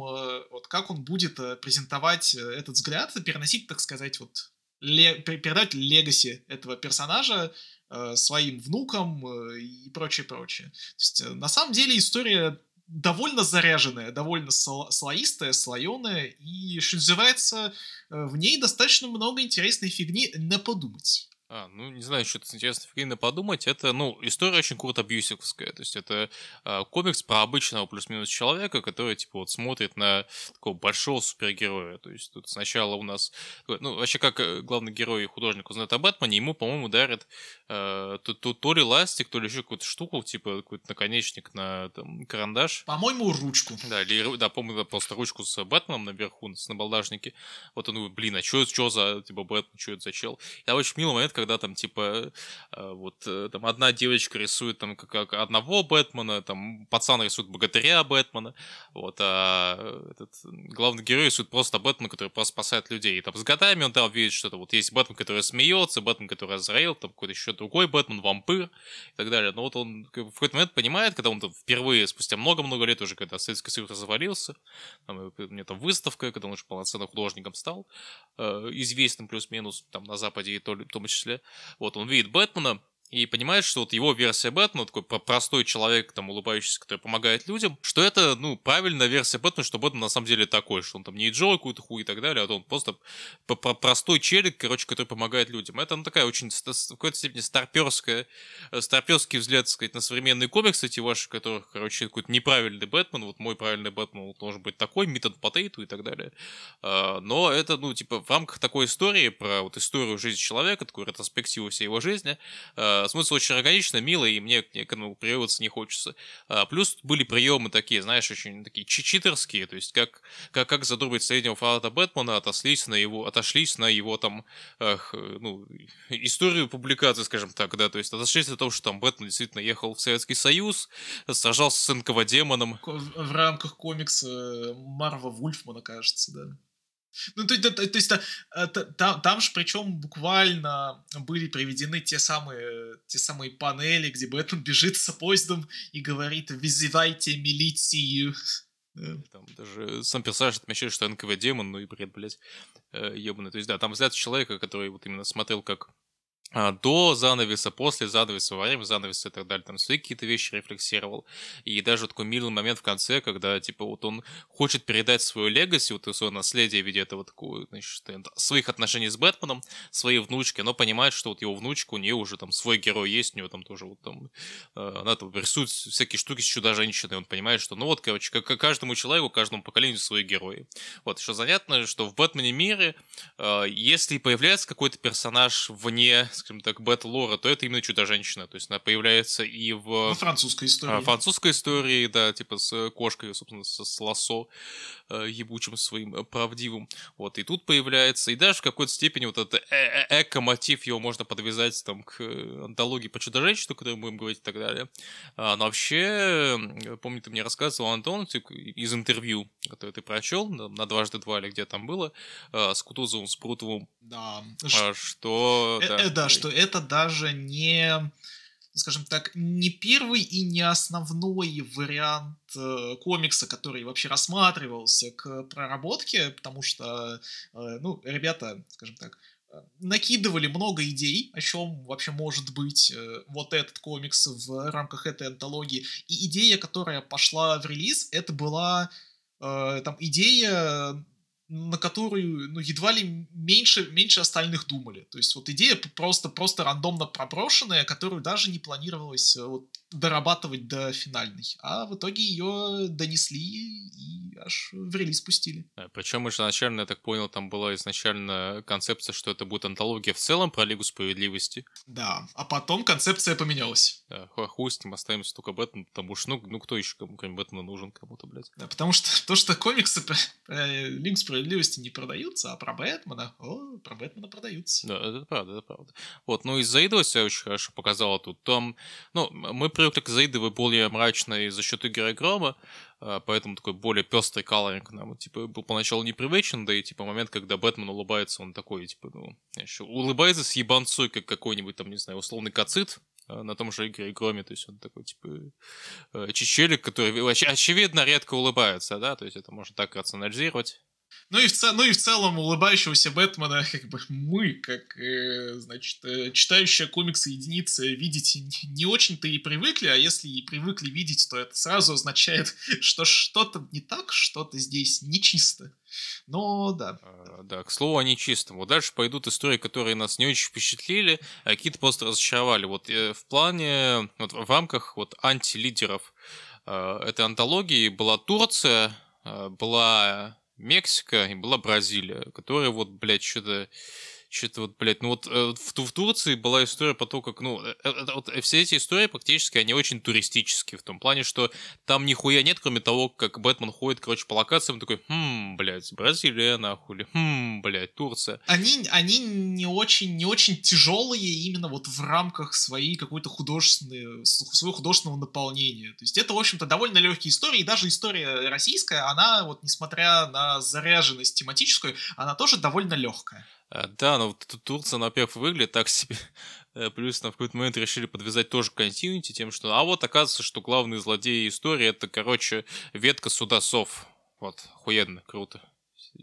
вот как он будет презентовать этот взгляд, переносить, так сказать, вот, ле- передать легаси этого персонажа своим внукам и прочее, прочее. То есть, на самом деле история довольно заряженная, довольно слоистая, слоеная, и, что называется, э, в ней достаточно много интересной фигни на подумать. А, ну, не знаю, что-то интересно фигурно подумать. Это, ну, история очень круто абьюсиковская. То есть это э, комикс про обычного плюс-минус человека, который, типа, вот смотрит на такого большого супергероя. То есть тут сначала у нас... Ну, вообще, как э, главный герой и художник узнает о Бэтмене, ему, по-моему, дарят э, то, то, то ли ластик, то ли еще какую-то штуку, типа, какой-то наконечник на там, карандаш. По-моему, ручку. Да, или, да, помню, просто ручку с Бэтменом наверху, на балдажнике. Вот он, блин, а что, что за, типа, Бэтмен, что это за чел? Я очень милый момент, когда там, типа, э, вот, э, там, одна девочка рисует, там, как, как одного Бэтмена, там, пацан рисует богатыря Бэтмена, вот, а этот главный герой рисует просто Бэтмена, который просто спасает людей. И там с годами он там видит что-то, вот, есть Бэтмен, который смеется, Бэтмен, который Азраил, там, какой-то еще другой Бэтмен, вампир и так далее. Но вот он в какой-то момент понимает, когда он впервые, спустя много-много лет уже, когда Советский Союз развалился, там, у меня там выставка, когда он уже полноценным художником стал, э, известным плюс-минус, там, на Западе и то, в том числе, вот, он видит Бэтмена, и понимает, что вот его версия Бэтмена, такой простой человек, там, улыбающийся, который помогает людям, что это, ну, правильная версия Бэтмена, что Бэтмен на самом деле такой, что он там не Джо какую-то хуй и так далее, а он просто простой челик, короче, который помогает людям. Это, ну, такая очень, в какой-то степени старперская, э, старперский взгляд, так сказать, на современные комиксы, эти ваши, которых, короче, какой-то неправильный Бэтмен, вот мой правильный Бэтмен должен быть такой, Митан Потейту и так далее. А, но это, ну, типа, в рамках такой истории, про вот историю жизни человека, такую ретроспективу всей его жизни, а, смысл очень органично, мило, и мне к этому приводиться не хочется. А, плюс были приемы такие, знаешь, очень такие читерские, то есть как, как, как задумать среднего фаната Бэтмена, отослись на его, отошлись на его там, эх, ну, историю публикации, скажем так, да, то есть отошлись от того, что там Бэтмен действительно ехал в Советский Союз, сражался с НКВД-демоном. В рамках комикса Марва Вульфмана, кажется, да. Ну, то, то, то, то есть та, та, там же причем буквально были приведены те самые, те самые панели, где Бэтмен бежит с поездом и говорит «Вызывайте милицию». Там даже сам персонаж отмечает, что НКВ демон, ну и бред, блядь, ебаный. То есть, да, там взгляд человека, который вот именно смотрел, как до занавеса, после занавеса, во время занавеса и так далее, там свои какие-то вещи рефлексировал. И даже такой милый момент в конце, когда, типа, вот он хочет передать свою легаси, вот свое наследие в виде этого такого, значит, своих отношений с Бэтменом, своей внучке, но понимает, что вот его внучка, у нее уже там свой герой есть, у нее там тоже вот там, э, она там рисует всякие штуки с чудо-женщиной, он понимает, что, ну вот, короче, как, каждому человеку, каждому поколению свои герои. Вот, что занятно, что в Бэтмене мире, э, если появляется какой-то персонаж вне, скажем так, бэт-лора, то это именно Чудо-женщина. То есть она появляется и в... Во французской истории. А, французской истории, да, типа с кошкой, собственно, с, с лосо э, ебучим своим э, правдивым. Вот, и тут появляется, и даже в какой-то степени вот этот э -э эко-мотив его можно подвязать там к э, антологии по Чудо-женщину, о которой мы будем говорить и так далее. А, но вообще, помню, ты мне рассказывал, Антон, из интервью, которое ты прочел на дважды два или где там было, с Кутузовым, с Прутовым. Да. Что... Э, да, да что это даже не скажем так, не первый и не основной вариант э, комикса, который вообще рассматривался к проработке, потому что, э, ну, ребята, скажем так, э, накидывали много идей, о чем вообще может быть э, вот этот комикс в рамках этой антологии. И идея, которая пошла в релиз, это была э, там идея на которую, ну, едва ли меньше, меньше остальных думали. То есть вот идея просто, просто рандомно проброшенная, которую даже не планировалось э, вот, дорабатывать до финальной. А в итоге ее донесли и аж в релиз пустили. Да, причем изначально, я так понял, там была изначально концепция, что это будет антология в целом про Лигу Справедливости. Да, а потом концепция поменялась. Да, хуй с ним, оставимся только Бэтмен, потому что, ну, ну кто еще, кому, кроме Бэтмена, нужен кому-то, блядь. Да, потому что то, что комиксы про, про Лигу Справедливости не продаются, а про Бэтмена, о, про Бэтмена продаются. Да, это правда, это правда. Вот, ну, этого себя очень хорошо показала тут. Там, ну, мы привыкли к Заидовой более мрачной за счет Игоря Грома, а, поэтому такой более пестрый колоринг нам, типа, был поначалу непривычен, да и, типа, момент, когда Бэтмен улыбается, он такой, типа, ну, еще улыбается с ебанцой, как какой-нибудь, там, не знаю, условный кацит, а, на том же Игоре Громе, то есть он такой, типа, э, чечелик, который, очевидно, редко улыбается, да, то есть это можно так рационализировать. Ну и, в цел, ну и в целом улыбающегося Бэтмена, как бы мы, как, э, значит, э, читающая комиксы единицы, видеть не очень-то и привыкли, а если и привыкли видеть, то это сразу означает, что что-то не так, что-то здесь нечисто. Но да. А, да, к слову о нечистом. Вот дальше пойдут истории, которые нас не очень впечатлили, а какие-то просто разочаровали. Вот э, в плане, вот в рамках вот антилидеров э, этой антологии была Турция, э, была Мексика и была Бразилия, которая вот, блядь, что-то что-то вот, блядь, ну вот э, в, в Турции была история по тому, как, ну, э, вот все эти истории практически, они очень туристические, в том плане, что там нихуя нет, кроме того, как Бэтмен ходит, короче, по локациям, такой, хм, блядь, Бразилия, нахуй, или, хм, блядь, Турция. Они, они не очень, не очень тяжелые именно вот в рамках своей какой-то художественной, своего художественного наполнения. То есть это, в общем-то, довольно легкие истории, и даже история российская, она вот, несмотря на заряженность тематическую, она тоже довольно легкая. Э, да, но Турция, ну, во-первых, выглядит так себе. Э, плюс на какой-то момент решили подвязать тоже континенте тем, что а вот оказывается, что главные злодеи истории это, короче, ветка судасов. Вот, охуенно, круто.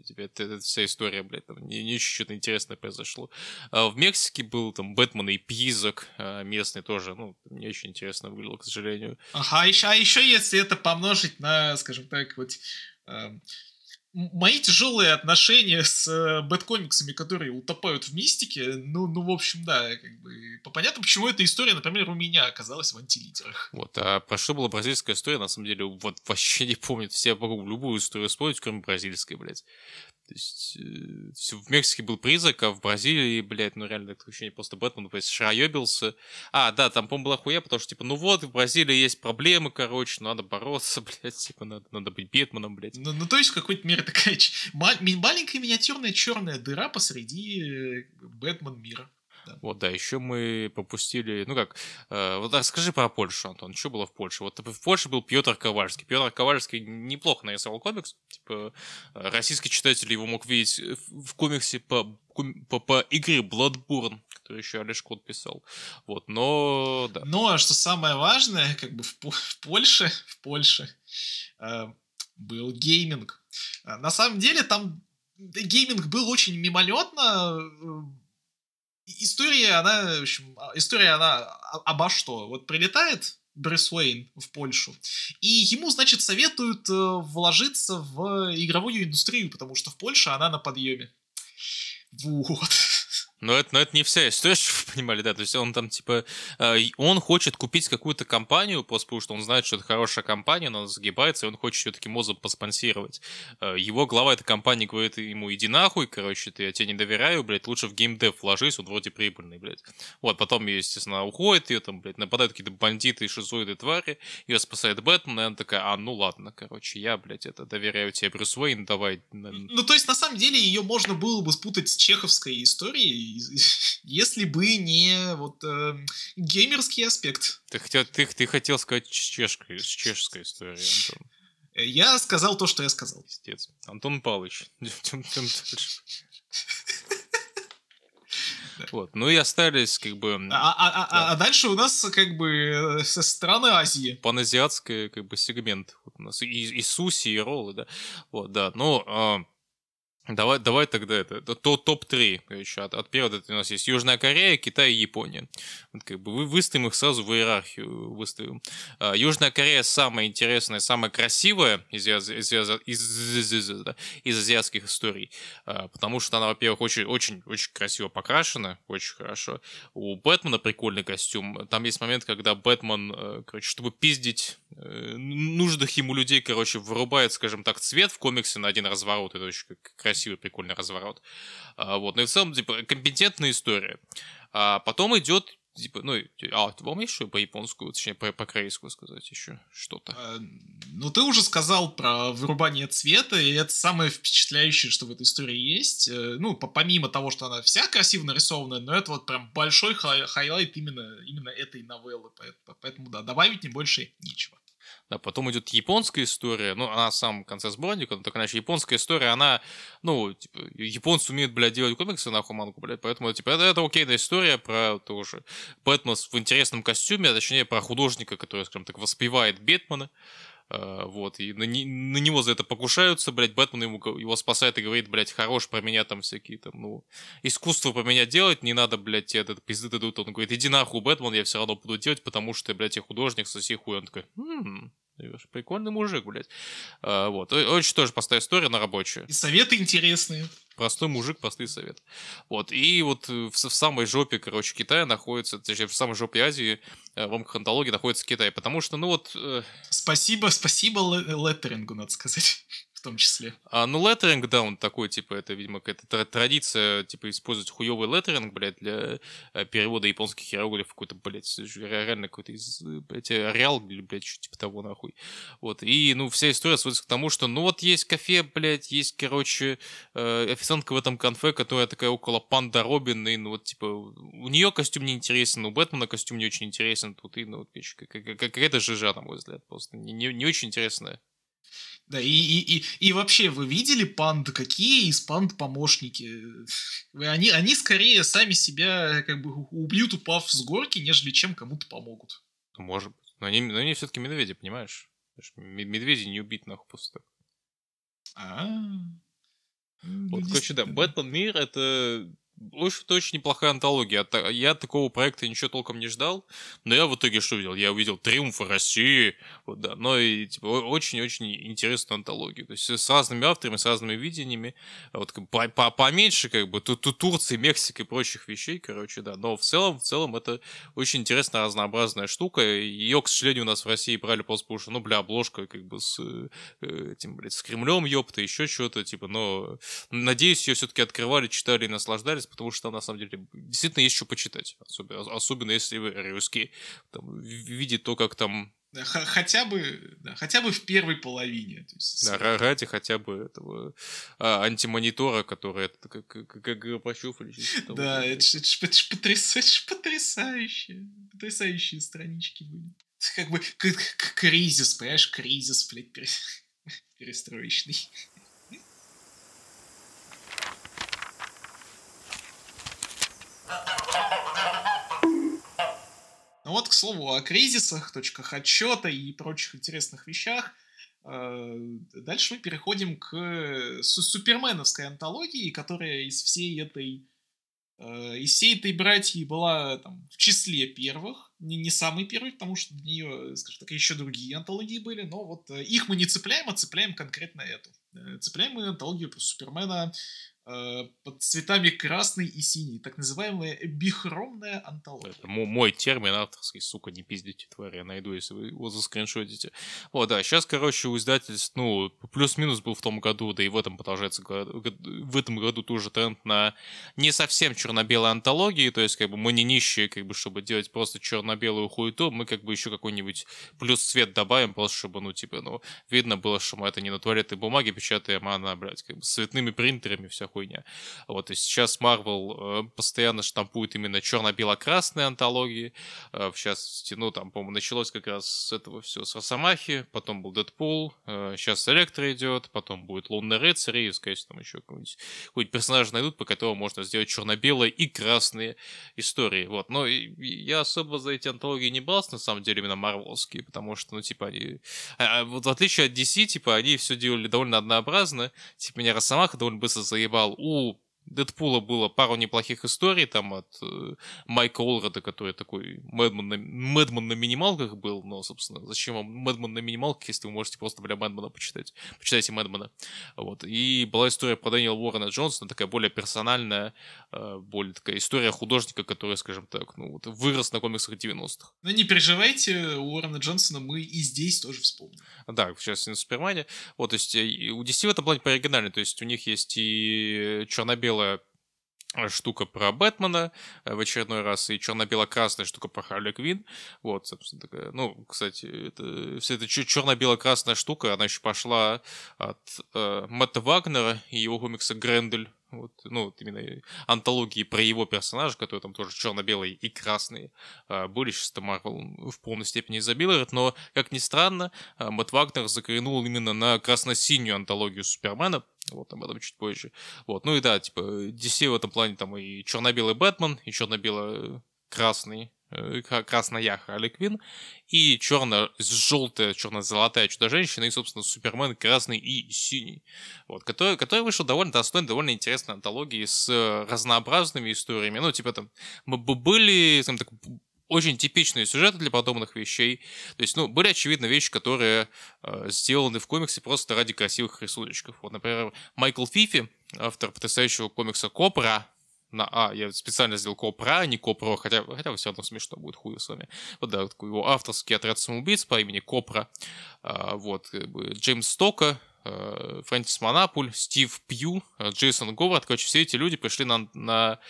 Типа, это, это вся история, блядь, там не, не что-то интересное произошло. А в Мексике был там Бэтмен и Пизок а, местный тоже, ну, не очень интересно выглядело, к сожалению. Ага, а еще, а еще если это помножить на, скажем так, вот э, мои тяжелые отношения с э, бэткомиксами, которые утопают в мистике, ну, ну, в общем, да, как бы, понятно, почему эта история, например, у меня оказалась в антилитерах. Вот, а про что была бразильская история, на самом деле, вот вообще не помню, все могу любую историю вспомнить, кроме бразильской, блядь. То есть, э, в Мексике был призрак, а в Бразилии, блядь, ну реально такое ощущение, просто Бэтмен, то есть, шароебился. А, да, там, по-моему, была хуя, потому что, типа, ну вот, в Бразилии есть проблемы, короче, надо бороться, блядь, типа, надо, надо быть Бэтменом, блядь. Ну, ну, то есть, в какой-то мере такая маленькая миниатюрная черная дыра посреди э, Бэтмен мира. Да. Вот, да, еще мы пропустили, ну как, э, вот расскажи про Польшу, Антон, что было в Польше? Вот в Польше был Петр Ковальский. Петр Ковальский неплохо нарисовал комикс, типа, э, российский читатель его мог видеть в комиксе по, по, по игре Bloodborne, который еще Олеж Кот писал. Вот, но, да. Ну, а что самое важное, как бы в, в Польше, в Польше э, был гейминг. Э, на самом деле там гейминг был очень мимолетно, э, история, она, в общем, а, история, она обо что? Вот прилетает Брюс Уэйн в Польшу, и ему, значит, советуют э, вложиться в игровую индустрию, потому что в Польше она на подъеме. Вот. Но это, но это не вся история, понимали, да. То есть он там, типа, э, он хочет купить какую-то компанию, просто потому что он знает, что это хорошая компания, но она загибается, и он хочет ее таким образом поспонсировать. Э, его глава этой компании говорит ему, иди нахуй, короче, ты, я тебе не доверяю, блядь, лучше в геймдев вложись, он вроде прибыльный, блядь. Вот, потом, естественно, уходит ее, там, блядь, нападают какие-то бандиты шизоиды твари, ее спасает Бэтмен, и она такая, а, ну ладно, короче, я, блядь, это доверяю тебе, Брюс Уэйн, давай. Ну, то есть, на самом деле, ее можно было бы спутать с чеховской историей, если бы не вот э, геймерский аспект. Ты хотел, ты, ты хотел сказать чешской, чешской истории, Антон. Я сказал то, что я сказал. Пиздец. Антон Павлович. Вот. Ну и остались как бы... А, а, а, да. а дальше у нас как бы со стороны Азии. Паназиатский как бы сегмент. Вот у нас и, и суси, и роллы, да. Вот, да. Ну, Давай, давай тогда это, то топ-3, короче, от, от первого у нас есть Южная Корея, Китай и Япония. Вот как бы вы выставим их сразу в иерархию, выставим. А, Южная Корея самая интересная, самая красивая из, из, из, из, из, из азиатских историй, а, потому что она, во-первых, очень, очень, очень красиво покрашена, очень хорошо. У Бэтмена прикольный костюм. Там есть момент, когда Бэтмен, э, короче, чтобы пиздить э, нужных ему людей, короче, вырубает, скажем так, цвет в комиксе на один разворот. Это очень красиво красивый, прикольный разворот. А, вот, ну и в целом, типа, компетентная история. А потом идет Типа, ну, а, вам есть что по японскую, точнее, по, по корейскую сказать еще что-то? А, ну, ты уже сказал про вырубание цвета, и это самое впечатляющее, что в этой истории есть. Э, ну, по, помимо того, что она вся красиво нарисованная, но это вот прям большой high highlight именно, именно этой новеллы. Поэтому, поэтому, да, добавить не больше нечего. Да, потом идет японская история, ну, она в самом конце сборника, но так иначе японская история, она, ну, типа, японцы умеют, блядь, делать комиксы нахуй мангу, блядь, поэтому, типа, это, это окейная история про тоже Бэтмен в интересном костюме, а точнее, про художника, который, скажем так, воспевает Бэтмена, вот, и на, не, на него за это покушаются, блядь, Бэтмен ему, его спасает и говорит, блядь, хорош про меня там всякие там, ну, искусство про меня делать, не надо, блядь, этот пизды дадут. Он говорит, иди нахуй, Бэтмен, я все равно буду делать, потому что, блядь, я художник, соси хуй. Он такой, Прикольный мужик, блядь. А, вот. Очень тоже простая история, на рабочая. И советы интересные. Простой мужик, простые советы. Вот. И вот в, в самой жопе, короче, Китая находится, точнее, в самой жопе Азии э, в рамках антологии находится Китай. Потому что, ну вот... Э... Спасибо, спасибо леттерингу, надо сказать в том числе. А, ну, леттеринг, да, он такой, типа, это, видимо, какая-то традиция, типа, использовать хуёвый леттеринг, блядь, для э, перевода японских иероглифов какой-то, блядь, реально какой-то из, блядь, реал, блядь, что типа того, нахуй. Вот, и, ну, вся история сводится к тому, что, ну, вот есть кафе, блядь, есть, короче, э, официантка в этом конфе, которая такая около панда Робин, и, ну, вот, типа, у нее костюм не интересен, у Бэтмена костюм не очень интересен, тут, и, ну, какая-то жижа, на мой взгляд, просто не, не, не очень интересная. Да, и, и, и, и вообще, вы видели панд? Какие из панд помощники? Они, они скорее сами себя как бы убьют, упав с горки, нежели чем кому-то помогут. Ну, может быть. Но они, но они все-таки медведи, понимаешь? Медведи не убить нахуй просто так. А, -а, -а. Ну, вот, короче, да, Бэтмен Мир — это очень, очень неплохая антология. Я такого проекта ничего толком не ждал, но я в итоге что увидел? Я увидел «Триумф России», вот, да, но и типа, очень-очень интересную антологию. То есть с разными авторами, с разными видениями. Вот, по -по поменьше, как бы, тут Турции, Мексика и прочих вещей, короче, да. Но в целом, в целом это очень интересная, разнообразная штука. Ее, к сожалению, у нас в России брали просто потому что, ну, бля, обложка как бы с э, этим, блядь, с Кремлем, ёпта, еще что-то, типа, но надеюсь, ее все-таки открывали, читали и наслаждались, потому что на самом деле действительно есть что почитать. Особенно, особенно если вы русские. Там, видеть то, как там хотя бы, да, хотя бы в первой половине. То есть, да, ради хотя бы этого а, антимонитора, который это как, как, как Горбачев или что-то. Да, это же потрясающе, потрясающие странички были. Как бы кризис, понимаешь, кризис, блядь, перестроечный. Ну вот, к слову, о кризисах, точках отчета и прочих интересных вещах. Э, дальше мы переходим к суперменовской антологии, которая из всей этой э, из всей этой братьи была там, в числе первых, не, не самый первый, потому что для нее, скажем так, еще другие антологии были, но вот э, их мы не цепляем, а цепляем конкретно эту. Цепляем мы антологию про Супермена под цветами красный и синий, так называемая бихромная антология. Это мой термин авторский, сука, не пиздите, тварь, я найду, если вы его заскриншотите. Вот, да, сейчас, короче, у издательств, ну, плюс-минус был в том году, да и в этом продолжается, в этом году тоже тренд на не совсем черно-белые антологии, то есть, как бы, мы не нищие, как бы, чтобы делать просто черно-белую хуету, мы, как бы, еще какой-нибудь плюс-цвет добавим, просто чтобы, ну, типа, ну, видно было, что мы это не на туалетной бумаге печатаем, а на, блядь, как бы, с цветными принтерами, вся хуйня. Вот, и сейчас Marvel э, постоянно штампует именно черно-бело-красные антологии. Э, в частности, ну, там, по-моему, началось как раз с этого все, с Росомахи, потом был Дэдпул, э, сейчас Электро идет, потом будет Лунный рыцарь, и, скорее всего, там еще какой-нибудь, какой персонаж найдут, по которому можно сделать черно-белые и красные истории. Вот, но я особо за эти антологии не брался, на самом деле, именно марвелские, потому что, ну, типа, они... А, а вот в отличие от DC, типа, они все делали довольно однообразно. Типа, меня Росомаха довольно быстро заебал читал у Дэдпула было пару неплохих историй там от э, Майка Олрода, который такой Мэдман на, Мэдман на минималках был, но, собственно, зачем вам Мэдман на минималках, если вы можете просто, бля, Мэдмана почитать. Почитайте Мэдмана. Вот. И была история про Дэниела Уоррена Джонсона, такая более персональная, э, более такая история художника, который, скажем так, ну, вот, вырос на комиксах 90-х. Ну, не переживайте, Уоррена Джонсона мы и здесь тоже вспомним. Да, сейчас на Супермане. Вот, то есть э, у DC в этом плане пооригинальный, то есть у них есть и черно-белый черно-белая э, штука про Бэтмена э, в очередной раз и черно-бело-красная штука про Харли Квин. Вот, собственно, такая. Ну, кстати, это, вся эта черно-бело-красная штука, она еще пошла от э, Мэтта Вагнера и его комикса Грендель вот, ну, вот именно антологии про его персонажа, которые там тоже черно-белые и красные а, были. Сейчас Марвел в полной степени изобилует, но, как ни странно, а, Мэтт Вагнер закоренул именно на красно-синюю антологию Супермена, вот об этом чуть позже. Вот, ну и да, типа, DC в этом плане там и черно-белый Бэтмен, и черно-бело-красный Э, красная Харли Квин, и черно-желтая, черно-золотая Чудо-женщина, и, собственно, Супермен красный и синий. Вот, который, который вышел довольно достойно, довольно интересной антологии с э, разнообразными историями. Ну, типа там, мы бы были, скажем так, очень типичные сюжеты для подобных вещей. То есть, ну, были, очевидно, вещи, которые э, сделаны в комиксе просто ради красивых рисуночков. Вот, например, Майкл Фифи, автор потрясающего комикса Копра, на А. Я специально сделал Копра, а не Копро, хотя, хотя все равно смешно будет, хуй с вами. Вот, да, такой его авторский отряд самоубийц по имени Копра. А, вот, как бы, Джеймс Стока, Фрэнсис Монапуль, Стив Пью, а, Джейсон Говард, короче, все эти люди пришли на, на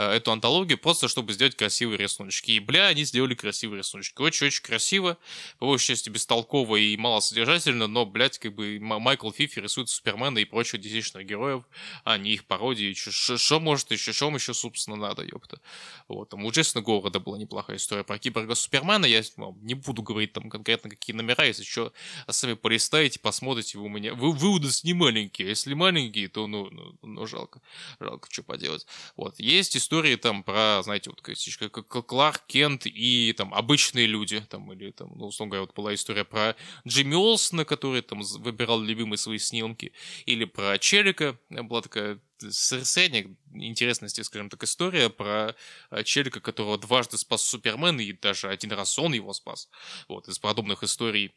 Э, эту антологию просто чтобы сделать красивые рисуночки. И, бля, они сделали красивые рисуночки. Очень-очень красиво, по большей части бестолково и малосодержательно, но, блядь, как бы Майкл Фифи рисует Супермена и прочих десятичных героев, а не их пародии. Что может еще, что еще, собственно, надо, ёпта. Вот, там у Джейсона Говарда была неплохая история про киборга Супермена, я ну, не буду говорить там конкретно какие номера, если что, сами полистаете, посмотрите, вы у меня, вы, выводы не маленькие. Если маленькие, то, ну, ну, ну жалко. Жалко, что поделать. Вот. Есть истории там про, знаете, вот как Кларк Кент и там обычные люди. Там, или там, ну, условно говоря, вот была история про Джимми Олсона, который там выбирал любимые свои снимки. Или про Челика. Была такая средних интересности, скажем так, история про э, челика, которого дважды спас Супермен, и даже один раз он его спас. Вот, из подобных историй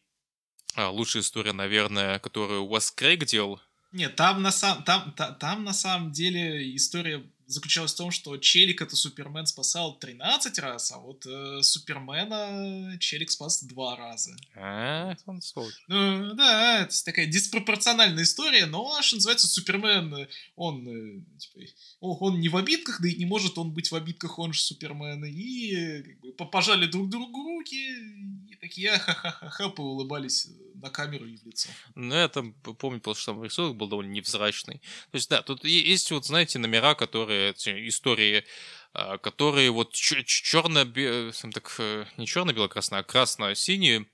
а, лучшая история, наверное, которую Уэс Крейг делал. Нет, там на, сам, там, та, там на самом деле история заключалась в том, что Челик это Супермен спасал 13 раз, а вот э, Супермена Челик спас два раза. А, он Ну, да, это такая диспропорциональная история, но, что называется, Супермен, он, э, типа, он не в обидках, да и не может он быть в обидках, он же Супермен, и как бы, пожали друг другу руки, и такие ха-ха-ха-ха, поулыбались на камеру и в лицо. Ну, я там помню, потому что там рисунок был довольно невзрачный. То есть, да, тут есть вот, знаете, номера, которые, истории которые вот черно так э, не черно-бело-красно, а красно-синие,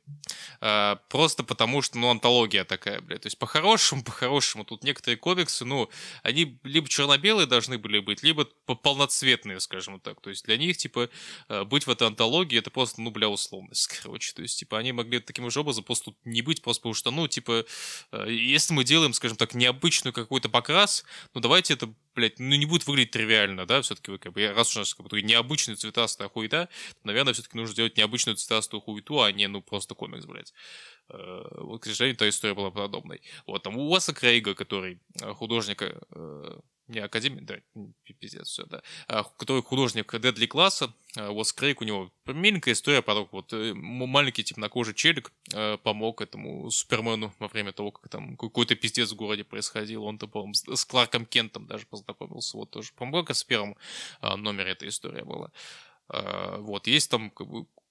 а, просто потому что, ну, антология такая, блядь. То есть по-хорошему, по-хорошему, тут некоторые комиксы, ну, они либо черно-белые должны были быть, либо полноцветные, скажем так. То есть для них, типа, а, быть в этой антологии, это просто, ну, бля, условность, короче. То есть, типа, они могли таким же образом просто тут не быть, просто потому что, ну, типа, если мы делаем, скажем так, необычную какой-то покрас, ну, давайте это блядь, ну не будет выглядеть тривиально, да, все-таки, как бы, раз у нас как бы, необычная цветастая хуета, то, наверное, все-таки нужно сделать необычную цветастую хуету, а не, ну, просто комикс, блядь. Э, вот, к сожалению, та история была подобной. Вот, там у Уэса Крейга, который э, художник э, не Академия, да, пиздец, все, да, а, который художник Дедли класса, вот Крейг, у него миленькая история про вот э, маленький темнокожий челик э, помог этому Супермену во время того, как там какой-то пиздец в городе происходил, он-то, по с Кларком Кентом даже познакомился, вот тоже, по-моему, с первым а, номере эта история была. А, вот, есть там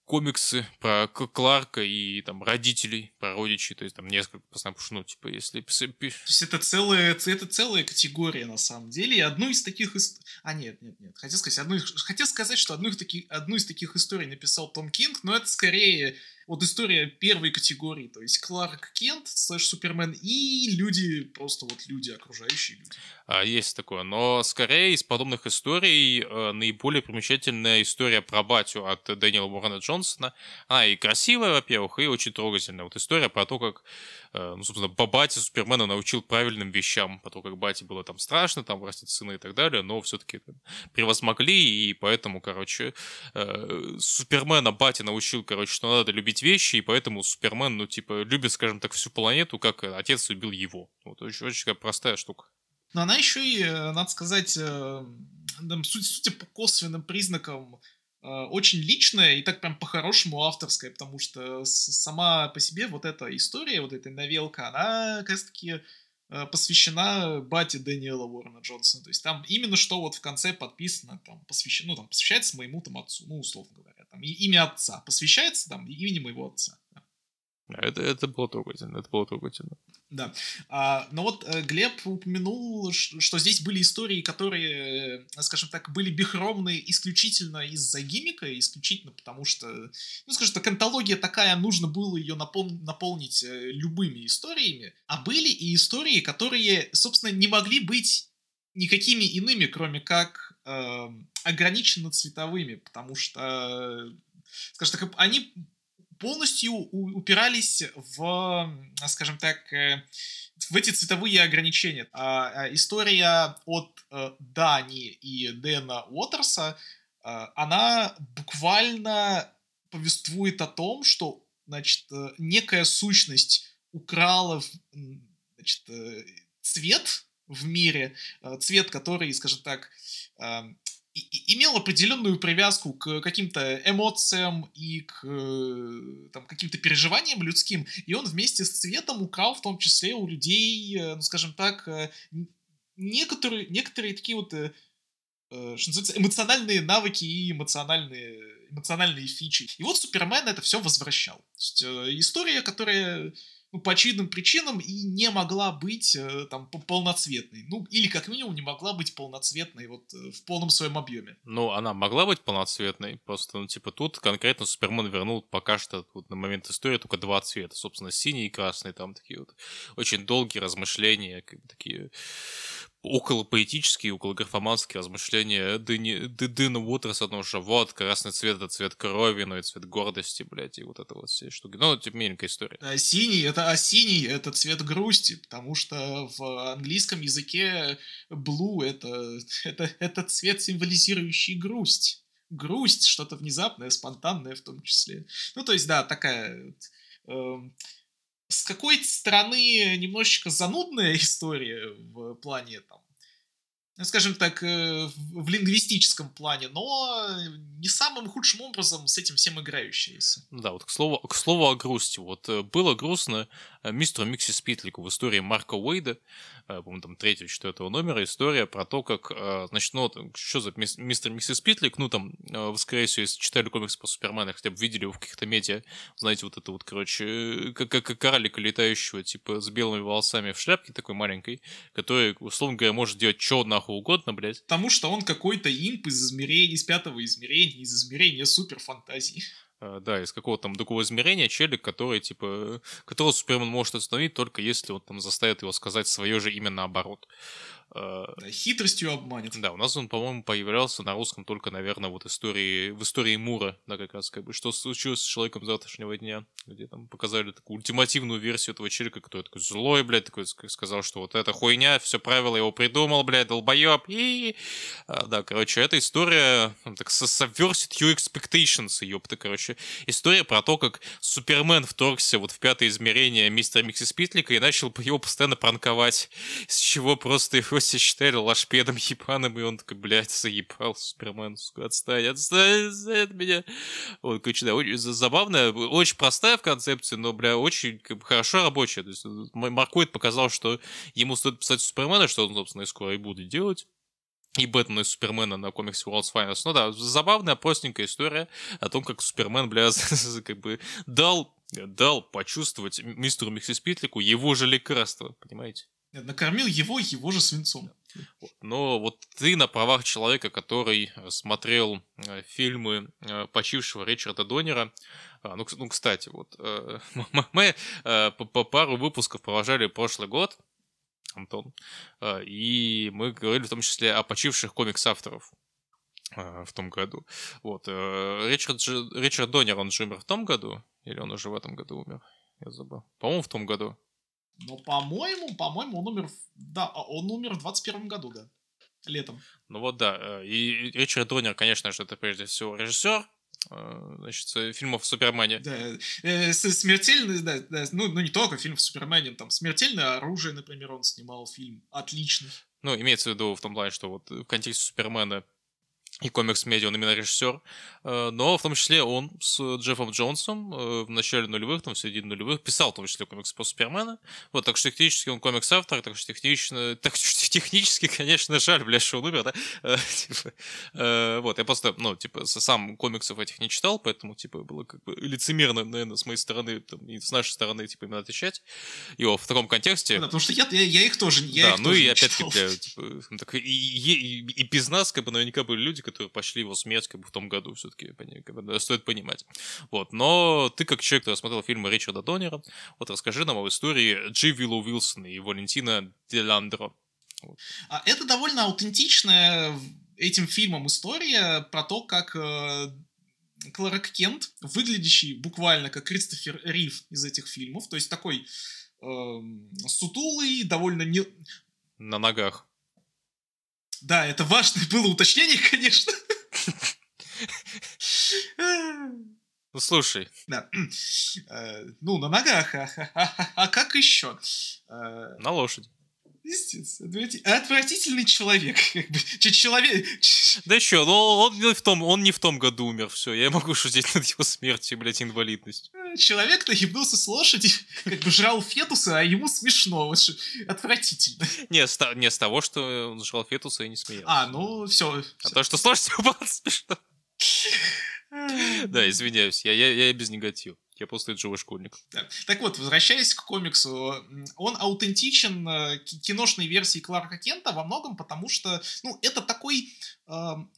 комиксы про Кларка и там родителей, про родичей, то есть там несколько что, ну, типа, если... То есть это целая, это целая категория на самом деле, и одну из таких... А, нет, нет, нет, хотел сказать, одну... хотел сказать, что одну из, таких, одну из таких историй написал Том Кинг, но это скорее вот история первой категории, то есть Кларк Кент, слэш Супермен и люди, просто вот люди, окружающие люди. А, есть такое, но скорее из подобных историй э, наиболее примечательная история про батю от Дэниела Уоррена Джонсона. Она и красивая, во-первых, и очень трогательная. Вот история про то, как Э, ну, собственно, батя Супермена научил правильным вещам, потому как бате было там страшно, там растить сына и так далее, но все-таки превозмогли, и поэтому, короче, э, Супермена батя научил, короче, что надо любить вещи, и поэтому Супермен, ну, типа, любит, скажем так, всю планету, как отец любил его. Вот очень, очень простая штука. Но она еще и, э, надо сказать, судя по косвенным признакам Э, очень личная и так прям по-хорошему авторская, потому что сама по себе вот эта история, вот эта новелка, она как раз-таки э, посвящена бате Дэниела Уоррена Джонсона. То есть там именно что вот в конце подписано, там, посвящено, ну, там, посвящается моему там отцу, ну, условно говоря, там, и, имя отца, посвящается там имени моего отца. Это, это было трогательно, это было трогательно. Да. А, но вот э, Глеб упомянул, что здесь были истории, которые, э, скажем так, были бихромны исключительно из-за гимика, исключительно потому что, ну, скажем так, антология такая, нужно было ее напол- наполнить э, любыми историями. А были и истории, которые, собственно, не могли быть никакими иными, кроме как э, ограниченно цветовыми, потому что, скажем так, они полностью упирались в, скажем так, э, в эти цветовые ограничения. А, а, история от э, Дани и Дэна Уотерса, э, она буквально повествует о том, что, значит, некая сущность украла, значит, цвет в мире, цвет, который, скажем так, имел определенную привязку к каким-то эмоциям и к э, там, каким-то переживаниям людским, и он вместе с цветом украл в том числе у людей, э, ну, скажем так, э, некоторые, некоторые такие вот что называется, эмоциональные навыки и эмоциональные, эмоциональные фичи. И вот Супермен это все возвращал. То есть, история, которая ну, по очевидным причинам и не могла быть э, там полноцветной. Ну, или как минимум не могла быть полноцветной вот э, в полном своем объеме. Ну, она могла быть полноцветной, просто, ну, типа, тут конкретно Супермен вернул пока что вот, на момент истории только два цвета, собственно, синий и красный, там такие вот очень долгие размышления, как бы такие около поэтические, около графоманские размышления Дэни, Дэна Уотерса о том, что вот, красный цвет — это цвет крови, ну и цвет гордости, блядь, и вот это вот все штуки. Ну, типа, миленькая история. А синий — это, а синий — это цвет грусти, потому что в английском языке blue — это, это, это цвет, символизирующий грусть. Грусть, что-то внезапное, спонтанное в том числе. Ну, то есть, да, такая... Э, с какой-то стороны немножечко занудная история в плане там скажем так, э, в лингвистическом плане, но не самым худшим образом с этим всем играющаяся. Ну да, вот к слову, к слову о грусти. Вот э, было грустно э, мистеру Микси Спитлику в истории Марка Уэйда, по-моему, там третьего, четвертого номера, история про то, как, значит, ну, что за мистер Микси Спитлик, ну, там, скорее всего, если читали комикс по Супермену, хотя бы видели его в каких-то медиа, знаете, вот это вот, короче, как, как карлика летающего, типа, с белыми волосами в шляпке такой маленькой, который, условно говоря, может делать что нахуй нахуй угодно, блядь. Потому что он какой-то имп из измерения, из пятого измерения, из измерения суперфантазии. Uh, да, из какого-то там другого измерения челик, который, типа, которого Супермен может остановить только если он там заставит его сказать свое же имя наоборот. Э, да, хитростью обманет. Да, у нас он, по-моему, появлялся на русском только, наверное, вот истории, в истории Мура, да, как раз, как бы, что случилось с человеком завтрашнего дня, где там показали такую ультимативную версию этого челика, который такой злой, блядь, такой сказал, что вот эта хуйня, все правила его придумал, блядь, долбоеб, и... А, да, короче, эта история, так, subversive your expectations, ёпта, короче, история про то, как Супермен вторгся вот в пятое измерение мистера Микси Спитлика и начал его постоянно пранковать, с чего просто его все считали лошпедом ебаным, и он такой, блядь, заебал Супермен, сука, отстань, отстань, отстань от меня. Вот, короче, да, очень забавная, очень простая в концепции, но, бля, очень как хорошо рабочая. То есть Маркоид показал, что ему стоит писать Супермена, что он, собственно, и скоро и будет делать и Бэтмена, и Супермена на комиксе World's Finest. Ну да, забавная, простенькая история о том, как Супермен, бля, как бы дал, дал почувствовать мистеру Миксиспитлику его же лекарство, понимаете? Накормил его его же свинцом. Но вот ты на правах человека, который э, смотрел э, фильмы э, почившего Ричарда Донера, а, ну, ну, кстати, вот мы по пару выпусков провожали прошлый год, Антон, и мы говорили в том числе о почивших комикс-авторов в том году. Вот. Ричард, Ричард Донер, он же умер в том году? Или он уже в этом году умер? Я забыл. По-моему, в том году. Но, по-моему, по-моему, он умер... Да, а он умер в 21 году, да. Летом. Ну вот да. Э, и Ричард Донер, конечно же, это прежде всего режиссер, э, значит, э, фильмов о Супермене. Да, смертельный, да, да, ну, ну не только фильм о Супермене, там «Смертельное оружие», например, он снимал фильм, отличный. Ну, имеется в виду в том плане, что вот в контексте Супермена и комикс-медиа, он именно режиссер, э, но в том числе он с Джеффом Джонсом э, в начале нулевых, там, в середине нулевых, писал в том числе комиксы по Супермена, вот, так что технически он комикс-автор, так что технично, так что технически, конечно, жаль, бля, что он умер, да, э, типа, вот, я просто, ну, типа, сам комиксов этих не читал, поэтому, типа, было как бы лицемерно, наверное, с моей стороны, там, и с нашей стороны, типа, именно отвечать. Его в таком контексте. Да, потому что я, я, я их тоже, я да, их ну тоже и опять-таки, типа, и, и, и, и без нас, как бы, наверняка были люди, которые пошли его смерть как бы в том году все-таки, стоит понимать. Вот, но ты как человек, который смотрел фильмы Ричарда Доннера, вот расскажи нам об истории Джи Виллу Уилсона и Валентина Деландро. А это довольно аутентичная этим фильмом история про то, как э, Кларк Кент, выглядящий буквально как Кристофер Рив из этих фильмов, то есть такой э, сутулый, довольно не... На ногах. Да, это важное было уточнение, конечно. Ну, слушай. Да. Э, ну, на ногах. А, а, как еще? Э, на лошади. Естественно. Отвратительный человек. Человек... Да еще, но он не, в том, он не в том году умер, все. Я могу шутить над его смертью, блядь, инвалидность. Э, человек нахибнулся с лошади, как бы жрал фетусы, а ему смешно. Вот, отвратительно. Не с, не, с того, что он жрал фетусы и не смеялся. А, ну, все. А то, что с лошадью было смешно. Да, извиняюсь, я, я, я без негатива. Я просто живой школьник. Да. Так вот, возвращаясь к комиксу, он аутентичен э, киношной версии Кларка Кента во многом потому, что, ну, это такой э,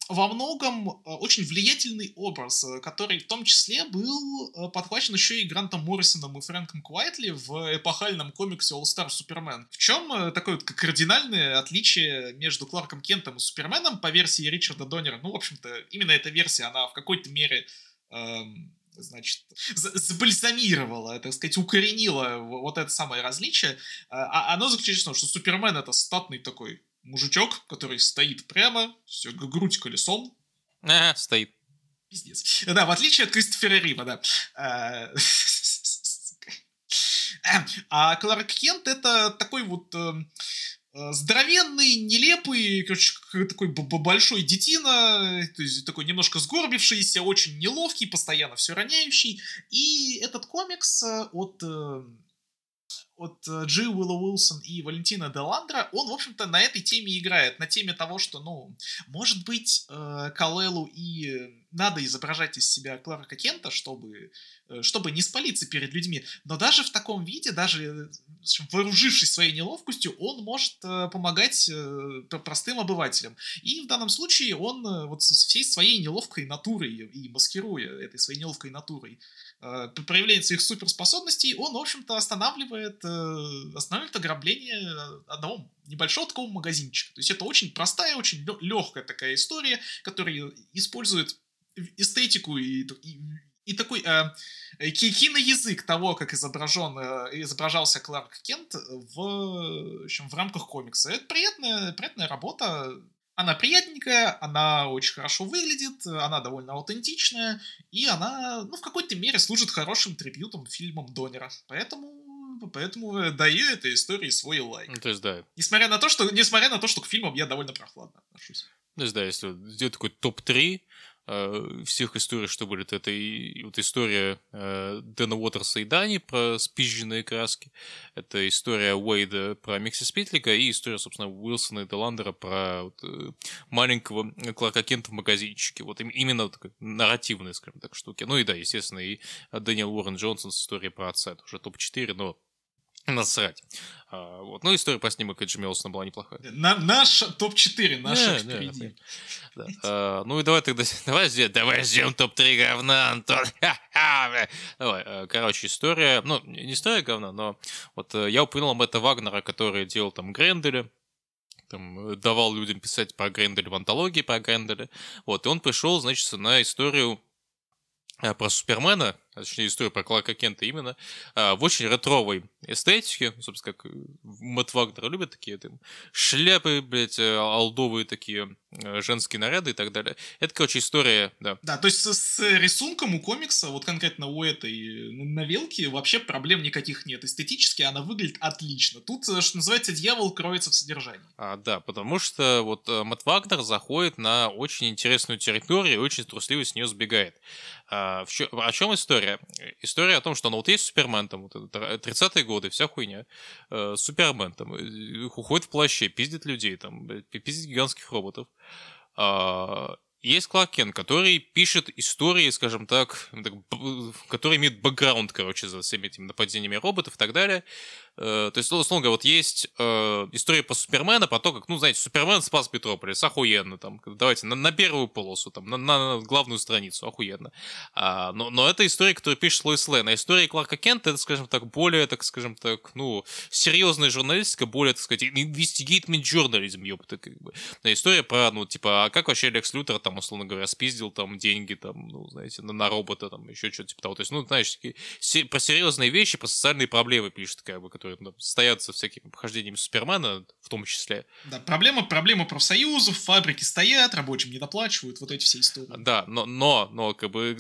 во многом э, очень влиятельный образ, э, который в том числе был подхвачен еще и Грантом Моррисоном и Фрэнком Куайтли в эпохальном комиксе All Star Superman. В чем такое вот кардинальное отличие между Кларком Кентом и Суперменом по версии Ричарда Доннера? Ну, в общем-то, именно эта версия, она в какой-то мере эм, значит, забальзамировала, так сказать, укоренила вот это самое различие, а, а оно заключается в том, что Супермен это статный такой мужичок, который стоит прямо, все, грудь колесом. Ага, стоит. Пиздец. Да, в отличие от Кристофера Рима, да. А, а Кларк Кент это такой вот эм, Э, здоровенный, нелепый, короче, такой большой детина, то есть такой немножко сгорбившийся, очень неловкий, постоянно все роняющий. И этот комикс э, от э, от Джи Уилла Уилсон и Валентина Деландра, он, в общем-то, на этой теме играет, на теме того, что, ну, может быть, э, Калелу и надо изображать из себя Кларка Кента, чтобы, э, чтобы не спалиться перед людьми, но даже в таком виде, даже вооружившись своей неловкостью, он может э, помогать э, простым обывателям. И в данном случае он э, вот со всей своей неловкой натурой и маскируя этой своей неловкой натурой э, проявление своих суперспособностей, он, в общем-то, останавливает, э, останавливает ограбление одного небольшого такого магазинчика. То есть это очень простая, очень легкая такая история, которая использует эстетику и, и, и такой э, киноязык того, как изображен, э, изображался Кларк Кент в, в, общем, в рамках комикса. Это приятная, приятная работа. Она приятненькая, она очень хорошо выглядит, она довольно аутентичная, и она, ну, в какой-то мере служит хорошим трибютом фильмам Донера. Поэтому поэтому даю этой истории свой лайк. Ну, то есть, да. Несмотря на то, что, несмотря на то, что к фильмам я довольно прохладно отношусь. То есть, да, если сделать такой топ-3 э, всех историй, что были, то это и, вот история э, Дэна Уотерса и Дани про спизженные краски, это история Уэйда про Микси Спитлика и история, собственно, Уилсона и Деландера про вот, э, маленького Кларка Кента в магазинчике. Вот именно вот, такой нарративные, скажем так, штуки. Ну и да, естественно, и Дэниел Уоррен Джонсон с историей про отца, это уже топ-4, но Насрать. А, вот. Ну, история по снимок Эджи Мелсона была неплохая. На, наш топ-4, наш не, впереди. Не, да. а, ну и давай тогда, давай, давай ждем топ-3 говна, Антон. давай, э, короче, история, ну, не история говна, но вот э, я упомянул об это Вагнера, который делал там Гренделя, там, э, давал людям писать про Гренделя в антологии про Гренделя. Вот, и он пришел, значит, на историю про Супермена, а точнее историю про Кларка Кента именно, а, в очень ретровой эстетике, собственно, как Мэтт Вагнер любит такие там, шляпы, блядь, э, алдовые такие э, женские наряды и так далее. Это, короче, история, да. Да, то есть с, с рисунком у комикса, вот конкретно у этой новелки, вообще проблем никаких нет. Эстетически она выглядит отлично. Тут, э, что называется, дьявол кроется в содержании. А, да, потому что вот Мэтт Вагнер заходит на очень интересную территорию и очень трусливо с нее сбегает. А, в чё, о чем история? История. История о том, что ну вот есть Супермен, там, вот, 30-е годы, вся хуйня. Э, Супермен, там, э, уходит в плаще, пиздит людей, там, пиздит гигантских роботов. А, есть Кларк Кен, который пишет истории, скажем так, который имеет бэкграунд, короче, за всеми этими нападениями роботов и так далее. Э, то есть, условно говоря, вот есть э, история по Супермена, по то, как, ну, знаете, Супермен спас Петрополис, охуенно, там, давайте, на, на первую полосу, там, на, на главную страницу, охуенно. А, но, но это история, которую пишет Лоис Лейн, а история Кларка Кента, это, скажем так, более, так скажем так, ну, серьезная журналистика, более, так сказать, investigative journalism, ёпта, как бы. История про, ну, типа, а как вообще Лекс Лютер, там, условно говоря, спиздил, там, деньги, там, ну, знаете, на, на робота, там, еще что-то типа того. То есть, ну, знаешь, такие, про серьезные вещи, про социальные проблемы пишет, как бы, которые ну, стоят со всякими похождениями Супермена, в том числе. Да, проблема, проблема профсоюзов, фабрики стоят, рабочим не доплачивают, вот эти все истории. Да, но, но, но как бы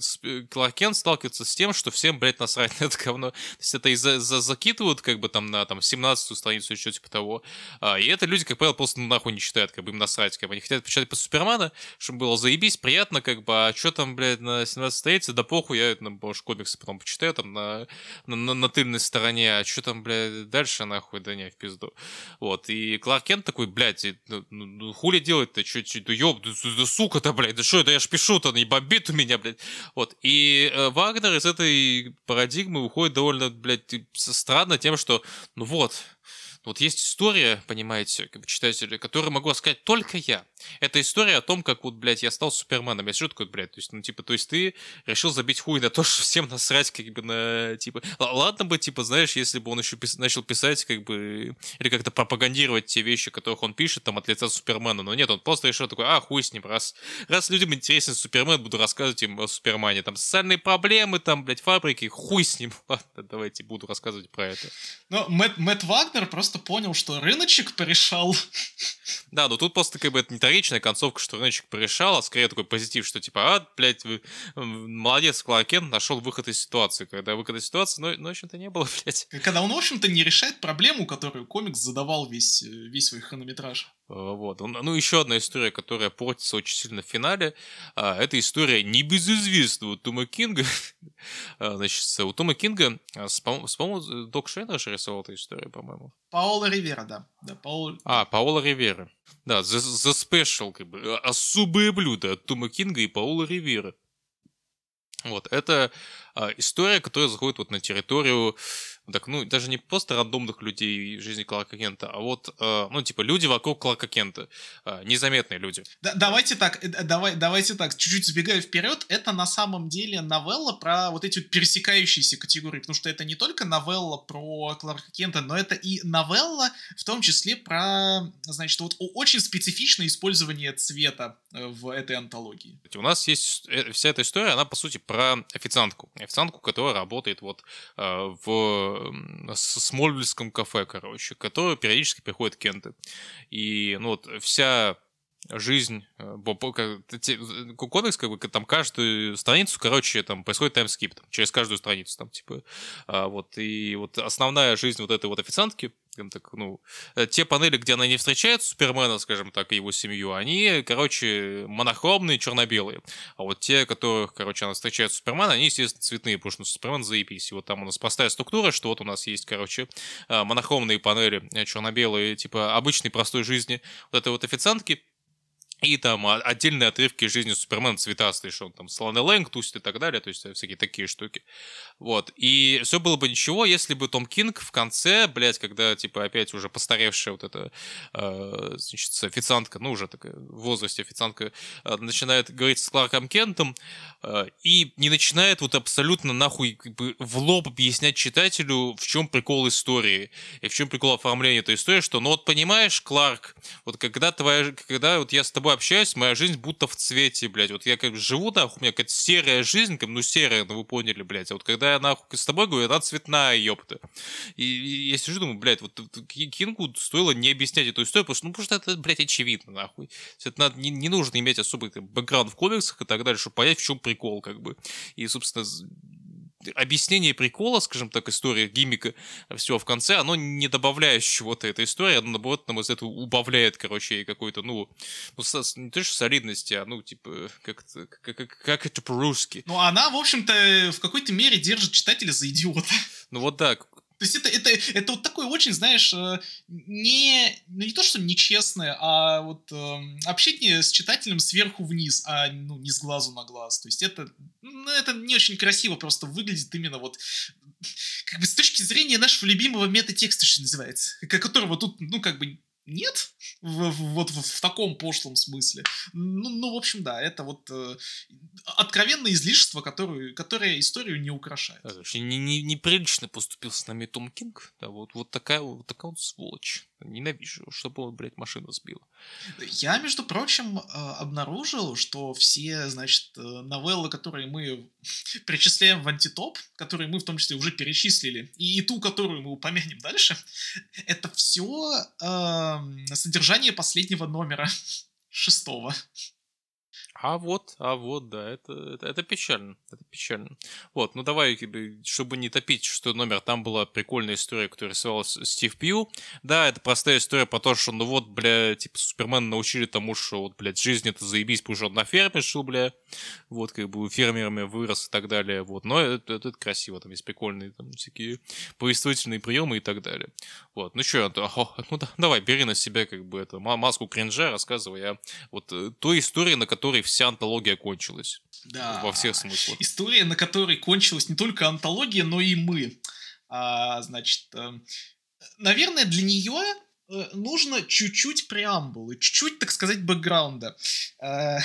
Кларк Кент сталкивается с тем, что всем, блядь, насрать на это говно. То есть это и за, за, закидывают как бы там на там 17-ю страницу еще типа того. А, и это люди, как правило, просто ну, нахуй не читают, как бы им насрать. Как бы они хотят почитать по Супермена, чтобы было заебись, приятно, как бы, а что там, блядь, на 17 странице, да похуй, я, там, может, комиксы потом почитаю там на, на, на, на тыльной стороне, а что там, блядь, давай дальше нахуй, да не, в пизду. Вот, и Кларк Кент такой, блядь, ну, ну, ну хули делать-то, чё, чё, да ёб, да, да, сука-то, блядь, да что, да я ж пишу-то, не бомбит у меня, блядь. Вот, и э, Вагнер из этой парадигмы уходит довольно, блядь, странно тем, что, ну вот, вот есть история, понимаете, как читатели, которую могу рассказать только я. Это история о том, как вот, блядь, я стал Суперменом. Я сижу такой, блядь, то есть, ну, типа, то есть ты решил забить хуй на то, что всем насрать, как бы, на, типа... Ладно бы, типа, знаешь, если бы он еще пис... начал писать, как бы, или как-то пропагандировать те вещи, которых он пишет, там, от лица Супермена. Но нет, он просто решил такой, а, хуй с ним, раз, раз людям интересен Супермен, буду рассказывать им о Супермане. Там, социальные проблемы, там, блядь, фабрики, хуй с ним. Ладно, давайте буду рассказывать про это. Но Мэтт, Мэтт Вагнер просто просто понял, что рыночек порешал. Да, но тут просто как бы это не вторичная концовка, что рыночек порешал, а скорее такой позитив, что типа, а, блядь, вы, молодец, Кларк Кент нашел выход из ситуации, когда выход из ситуации, ну, ну, в общем-то, не было, блядь. Когда он, в общем-то, не решает проблему, которую комикс задавал весь, весь свой хронометраж. Э, вот. Ну, еще одна история, которая портится очень сильно в финале, а, это история небезызвестного Тома Кинга. А, значит, у Тома Кинга, а, по-моему, Док Шейнер же рисовал эту историю, по-моему. Паоло Ривера, да. да Паол... А, Паоло Ривера. Да, The Special, как бы, особое блюдо от Тома Кинга и Паула Ривера. Вот, это история, которая заходит вот на территорию так, ну, даже не просто рандомных людей в жизни Кларка Кента, а вот, э, ну, типа, люди вокруг Кларка Кента, э, незаметные люди. Да, давайте так, э, давай, давайте так, чуть-чуть сбегая вперед, это на самом деле новелла про вот эти вот пересекающиеся категории, потому что это не только новелла про Кларка Кента, но это и новелла, в том числе про, значит, вот очень специфичное использование цвета э, в этой антологии. У нас есть э, вся эта история, она, по сути, про официантку. Официантку, которая работает вот э, в с Смольвильском кафе, короче, которое периодически приходит Кенты. И, ну, вот, вся жизнь, э, комикс, как бы, там каждую страницу, короче, там происходит таймскип, там, через каждую страницу, там, типа, а, вот, и вот основная жизнь вот этой вот официантки, так, ну, э, те панели, где она не встречает Супермена, скажем так, и его семью, они, короче, монохромные, черно-белые. А вот те, которых, короче, она встречает Супермена, они, естественно, цветные, потому что Супермен заебись. И вот там у нас простая структура, что вот у нас есть, короче, э, монохромные панели, черно-белые, типа обычной простой жизни вот этой вот официантки, и там отдельные отрывки жизни Супермена цветастые, что он там Слоны Лэнг тусит и так далее, то есть э, всякие такие штуки. Вот. И все было бы ничего, если бы Том Кинг в конце, блядь, когда, типа, опять уже постаревшая вот эта, э, значит, официантка, ну, уже такая в возрасте официантка, э, начинает говорить с Кларком Кентом, э, и не начинает вот абсолютно нахуй как бы в лоб объяснять читателю, в чем прикол истории, и в чем прикол оформления этой истории, что, ну, вот понимаешь, Кларк, вот когда твоя, когда вот я с тобой общаюсь, моя жизнь будто в цвете, блядь. Вот я как бы живу, нахуй, у меня какая-то серая жизнь, как, ну серая, ну вы поняли, блядь. А вот когда я нахуй с тобой говорю, она цветная, ёпта. И, и я сижу, думаю, блядь, вот Кингу стоило не объяснять эту историю, потому что, ну, потому что это, блядь, очевидно, нахуй. Это надо, не, не нужно иметь особый бэкграунд в комиксах и так далее, чтобы понять, в чем прикол, как бы. И, собственно, объяснение прикола, скажем так, история гиммика всего в конце, оно не добавляет чего-то этой истории, оно, наоборот, на мой взгляд, убавляет, короче, какой-то, ну, ну не то что солидности, а, ну, типа, как как, как, как это по-русски. Ну, она, в общем-то, в какой-то мере держит читателя за идиота. Ну, вот так, то есть это, это, это вот такое очень, знаешь, э, не, ну не то, что нечестное, а вот э, общение с читателем сверху вниз, а ну, не с глазу на глаз. То есть это, ну, это не очень красиво просто выглядит именно вот как бы с точки зрения нашего любимого метатекста, что называется, которого тут, ну, как бы нет, в, в, вот в, в таком пошлом смысле. Ну, ну, в общем, да, это вот э, откровенное излишество, которое, которое историю не украшает. Да, не, не, неприлично поступил с нами Том Кинг. Да, вот, вот, такая, вот такая вот сволочь. Ненавижу, чтобы он, блядь, машину сбил. Я, между прочим, э, обнаружил, что все, значит, э, новеллы, которые мы причисляем в антитоп, которые мы в том числе уже перечислили, и ту, которую мы упомянем дальше, это все э, содержание последнего номера, шестого. А вот, а вот, да, это, это, это печально, это печально. Вот, ну давай, чтобы не топить что номер, там была прикольная история, которую рисовал Стив Пью. Да, это простая история про то, что, ну вот, бля, типа, Супермен научили тому, что, вот, блядь, жизнь это заебись, потому что он на ферме жил, бля, вот, как бы, фермерами вырос и так далее, вот. Но это, это, это красиво, там есть прикольные, там, всякие повествовательные приемы и так далее. Вот, ну что, ну да, давай, бери на себя, как бы, это, маску кринжа, рассказывай о вот э, той истории, на которой вся антология кончилась. Да. Во всех смыслах. История, на которой кончилась не только антология, но и мы. А, значит, э, наверное, для нее нужно чуть-чуть преамбулы, чуть-чуть, так сказать, бэкграунда. Э,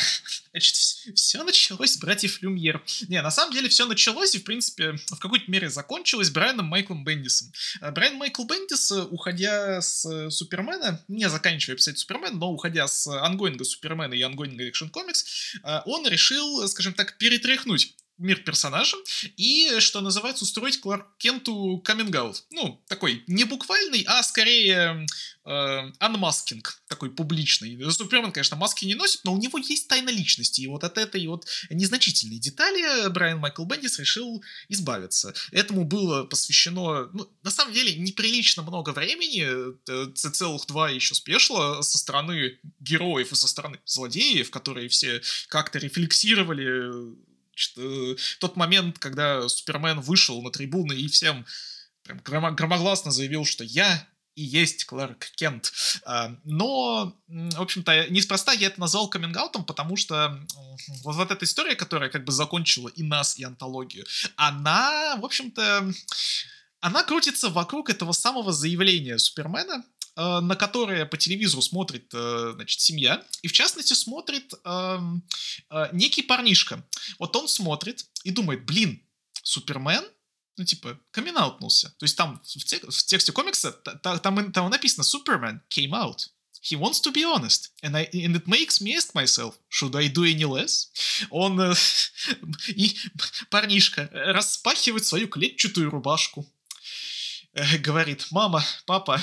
значит, все началось с братьев Люмьер. Не, на самом деле все началось и, в принципе, в какой-то мере закончилось Брайаном Майклом Бендисом. Э, Брайан Майкл Бендис, уходя с Супермена, не заканчивая писать Супермен, но уходя с ongoing а Супермена и ongoing а Action Comics, он решил, скажем так, перетряхнуть мир персонажа и, что называется, устроить Кларк Кенту каминг -аут. Ну, такой не буквальный, а скорее э, анмаскинг, такой публичный. Супермен, конечно, маски не носит, но у него есть тайна личности, и вот от этой вот незначительной детали Брайан Майкл Бендис решил избавиться. Этому было посвящено, ну, на самом деле, неприлично много времени, э, целых два еще спешла со стороны героев и со стороны злодеев, которые все как-то рефлексировали что тот момент, когда Супермен вышел на трибуны и всем прям громогласно заявил, что я и есть Кларк Кент. А, но, в общем-то, неспроста я это назвал каминг потому что вот, вот эта история, которая как бы закончила и нас, и антологию, она, в общем-то, она крутится вокруг этого самого заявления Супермена, Э, на которые по телевизору смотрит, э, значит, семья, и в частности смотрит эм, э, некий парнишка. Вот он смотрит и думает, блин, Супермен, ну, типа, камин То есть там в, тек- в тексте комикса та- там, там написано Superman came out. He wants to be honest. And, I, and it makes me ask myself, should I do any less? Он э, и парнишка распахивает свою клетчатую рубашку. Э, говорит, мама, папа,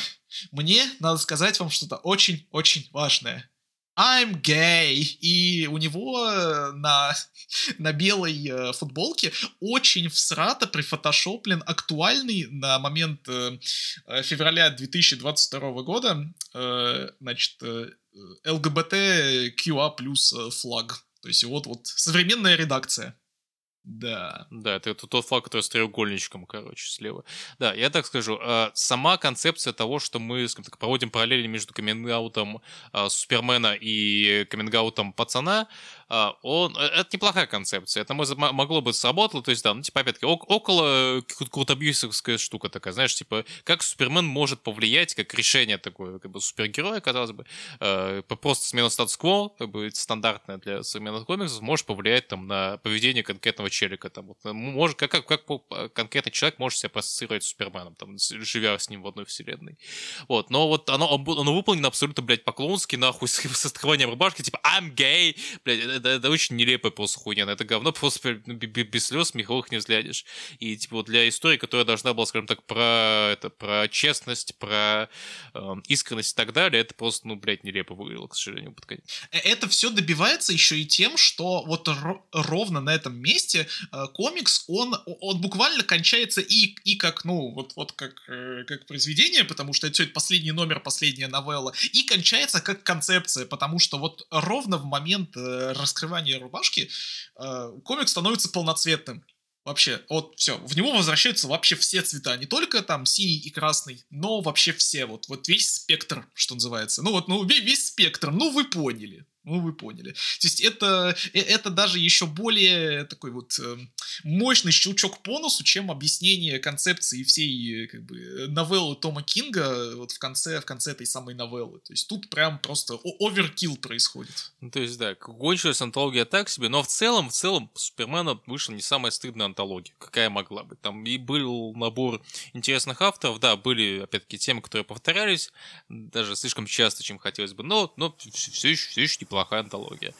мне надо сказать вам что-то очень-очень важное. I'm gay. И у него э, на, на белой э, футболке очень всрато прифотошоплен актуальный на момент э, э февраля 2022 года э, значит, э, ЛГБТQA плюс флаг. То есть вот, вот современная редакция. Да. Да, это, это тот флаг, который с треугольничком, короче, слева. Да, я так скажу, э, сама концепция того, что мы, скажем так, проводим параллели между каминг э, Супермена и каминг пацана, а, он, э, это неплохая концепция, это могло бы сработало, то есть, да, ну, типа, опять-таки, около крутобьюсовская штука такая, знаешь, типа, как Супермен может повлиять, как решение такое, как бы, супергероя, казалось бы, э, просто смена статус-кво, как бы, стандартная для современных комиксов, может повлиять, там, на поведение конкретного челика, там, вот, может, как, как, как конкретный человек может себя проассоциировать с Суперменом, там, живя с ним в одной вселенной. Вот, но вот оно, оно выполнено абсолютно, блядь, по-клоунски, нахуй, с, с открыванием рубашки, типа, I'm gay, блядь, это, это очень нелепая просто хуйня. Это говно просто без слез смеховых не взглянешь. И типа вот для истории, которая должна была, скажем так, про это, про честность, про э, искренность и так далее, это просто, ну, блядь, нелепо выглядело, к сожалению, под конец. Э, это все добивается еще и тем, что вот ровно на этом месте э, комикс, он, он буквально кончается и, и как, ну, вот, вот как, э, как произведение, потому что это все это последний номер, последняя новелла, и кончается как концепция, потому что вот ровно в момент э, раскрывания рубашки э, комик становится полноцветным. Вообще, вот все, в него возвращаются вообще все цвета, не только там синий и красный, но вообще все, вот, вот весь спектр, что называется. Ну вот, ну весь спектр, ну вы поняли. Ну, вы поняли. То есть это, э, это даже еще более такой вот э, мощный щелчок по носу, чем объяснение концепции всей как бы новеллы Тома Кинга вот в конце, в конце этой самой новеллы. То есть тут прям просто оверкил происходит. Ну, то есть, да, кончилась антология так себе, но в целом, в целом Супермена вышла не самая стыдная антология, какая могла быть. Там и был набор интересных авторов, да, были, опять-таки, темы, которые повторялись, даже слишком часто, чем хотелось бы, но, но все еще, все еще неплохая антология.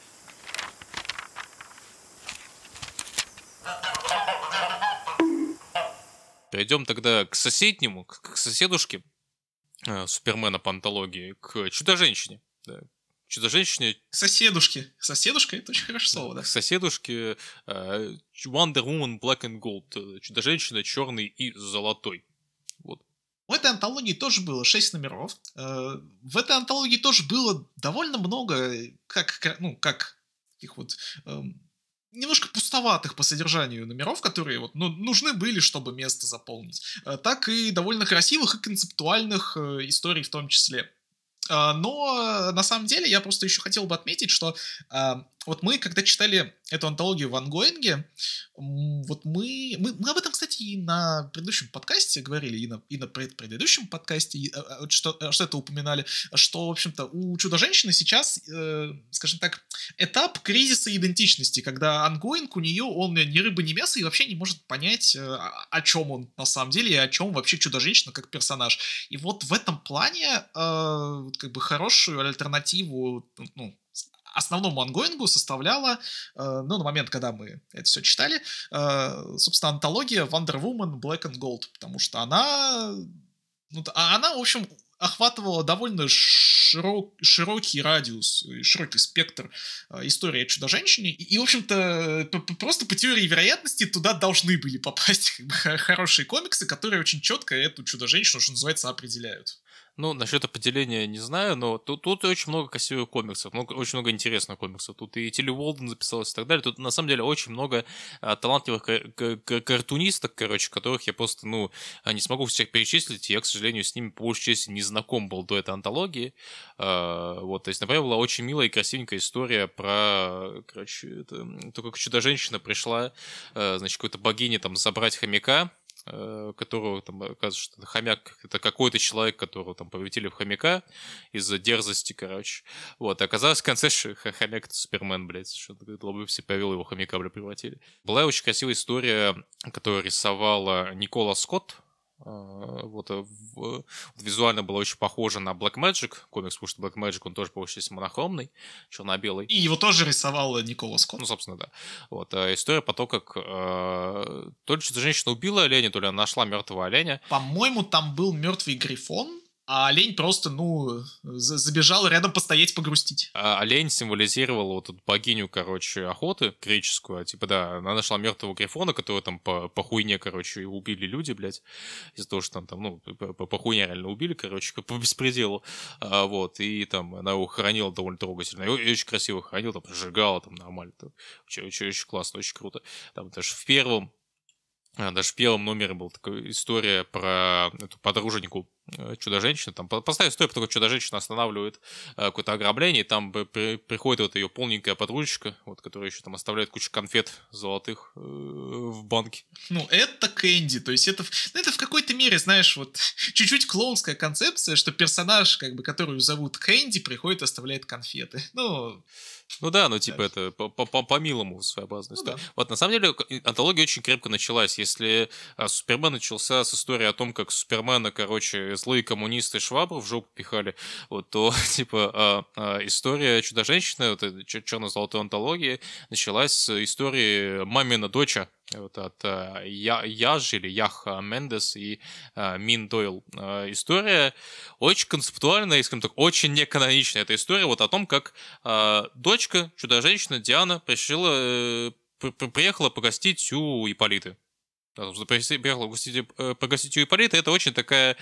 Перейдем тогда к соседнему, к соседушке э, Супермена по антологии, к Чудо-женщине. Да. Чудо-женщине... Соседушки. Соседушка — это очень хорошо слово, да. Соседушки э, Wonder Woman Black and Gold. э, Чудо-женщина черный и золотой. В этой антологии тоже было 6 номеров. Э, В этой антологии тоже было довольно много, как, ну, как таких вот эм, немножко пустоватых по содержанию номеров, которые вот, ну, нужны были, чтобы место заполнить. Э, Так и довольно красивых и концептуальных э, историй в том числе. Но э, на самом деле я просто еще хотел бы отметить, что вот мы, когда читали эту антологию в ongoing е, вот мы, мы, мы об этом, кстати, и на предыдущем подкасте говорили, и на, и на пред- предыдущем подкасте, и, а, а, что, а, что это упоминали, что, в общем-то, у Чудо-женщины сейчас, э, скажем так, этап кризиса идентичности, когда ongoing у нее, он ни рыба, ни мясо, и вообще не может понять, э, о чем он на самом деле, и о чем вообще Чудо-женщина как персонаж. И вот в этом плане э, как бы хорошую альтернативу ну, основному ангоингу составляла, э, ну, на момент, когда мы это все читали, э, собственно, антология Wonder Woman Black and Gold, потому что она, ну, а она, в общем, охватывала довольно широк, широкий радиус, широкий спектр э, истории о Чудо-женщине. И, и, в общем-то, просто по теории вероятности туда должны были попасть как бы, хорошие комиксы, которые очень четко эту Чудо-женщину, что называется, определяют. Ну, насчет определения не знаю, но тут, тут очень много красивых комиксов, много, очень много интересных комиксов. Тут и Тилли Уолден записалась и так далее. Тут на самом деле очень много а, талантливых кар- кар- кар- картунисток, короче, которых я просто, ну, а, не смогу всех перечислить. Я, к сожалению, с ними по большей части не знаком был до этой антологии. А, вот, то есть, например, была очень милая и красивенькая история про, короче, это, то, как чудо-женщина пришла, э, значит, какой-то богине там забрать хомяка, которого там оказывается, что это хомяк, это какой-то человек, которого там превратили в хомяка из-за дерзости, короче. Вот, и оказалось в конце, что хомяк это Супермен, блядь, что Лобовси повел его хомяка, блядь, превратили. Была очень красивая история, которую рисовала Никола Скотт, а, вот, э, в- вот визуально было очень похоже на Black Magic комикс, потому что Black Magic, он тоже, получается, монохромный, черно-белый. И его тоже рисовал Никола Скотт. Ну, собственно, да. Вот, а история про то, как э, то ли что-то женщина убила оленя, то ли она нашла мертвого оленя. По-моему, там был мертвый грифон, а олень просто, ну, за- забежал рядом постоять, погрустить. А олень символизировал вот эту богиню, короче, охоты греческую. А, Типа, да, она нашла мертвого грифона, которого там по, по хуйне, короче, убили люди, блядь. Из-за того, что там, там ну, по, по- хуйне реально убили, короче, по беспределу. А, вот, и там она его хоронила довольно трогательно. И очень красиво хоронила, там, сжигала там нормально. Там, очень, очень, очень классно, очень круто. Там даже в первом а, даже в первом номере была такая история про эту подруженику э, Чудо-женщины. Там по- поставь историю, про то, как Чудо-женщина останавливает э, какое-то ограбление, и там при- приходит вот ее полненькая подружечка, вот, которая еще там оставляет кучу конфет золотых э, в банке. Ну, это Кэнди, то есть это, ну, это в какой-то мере, знаешь, вот чуть-чуть клоунская концепция, что персонаж, как бы, которую зовут Кэнди, приходит и оставляет конфеты. Ну, Ну да, ну типа это по- по- по- по-милому своеобразная Ну история. да. Вот на самом деле антология очень крепко началась. Если а, Супермен начался с истории о том, как Супермена, короче, злые коммунисты швабру в жопу пихали, вот, то типа а, а, история Чудо-женщины, вот черно-золотой антологии, началась с истории мамина доча, вот от а, Я, Яж или Ях а, Мендес и а, Мин Дойл. А, история очень концептуальная, и, скажем так, очень неканоничная. Это история вот о том, как а, дочка, чудо-женщина Диана, решила, э, при- при- приехала погостить у собственно, приехала погостить, э, погостить у Ипполита. Это очень такая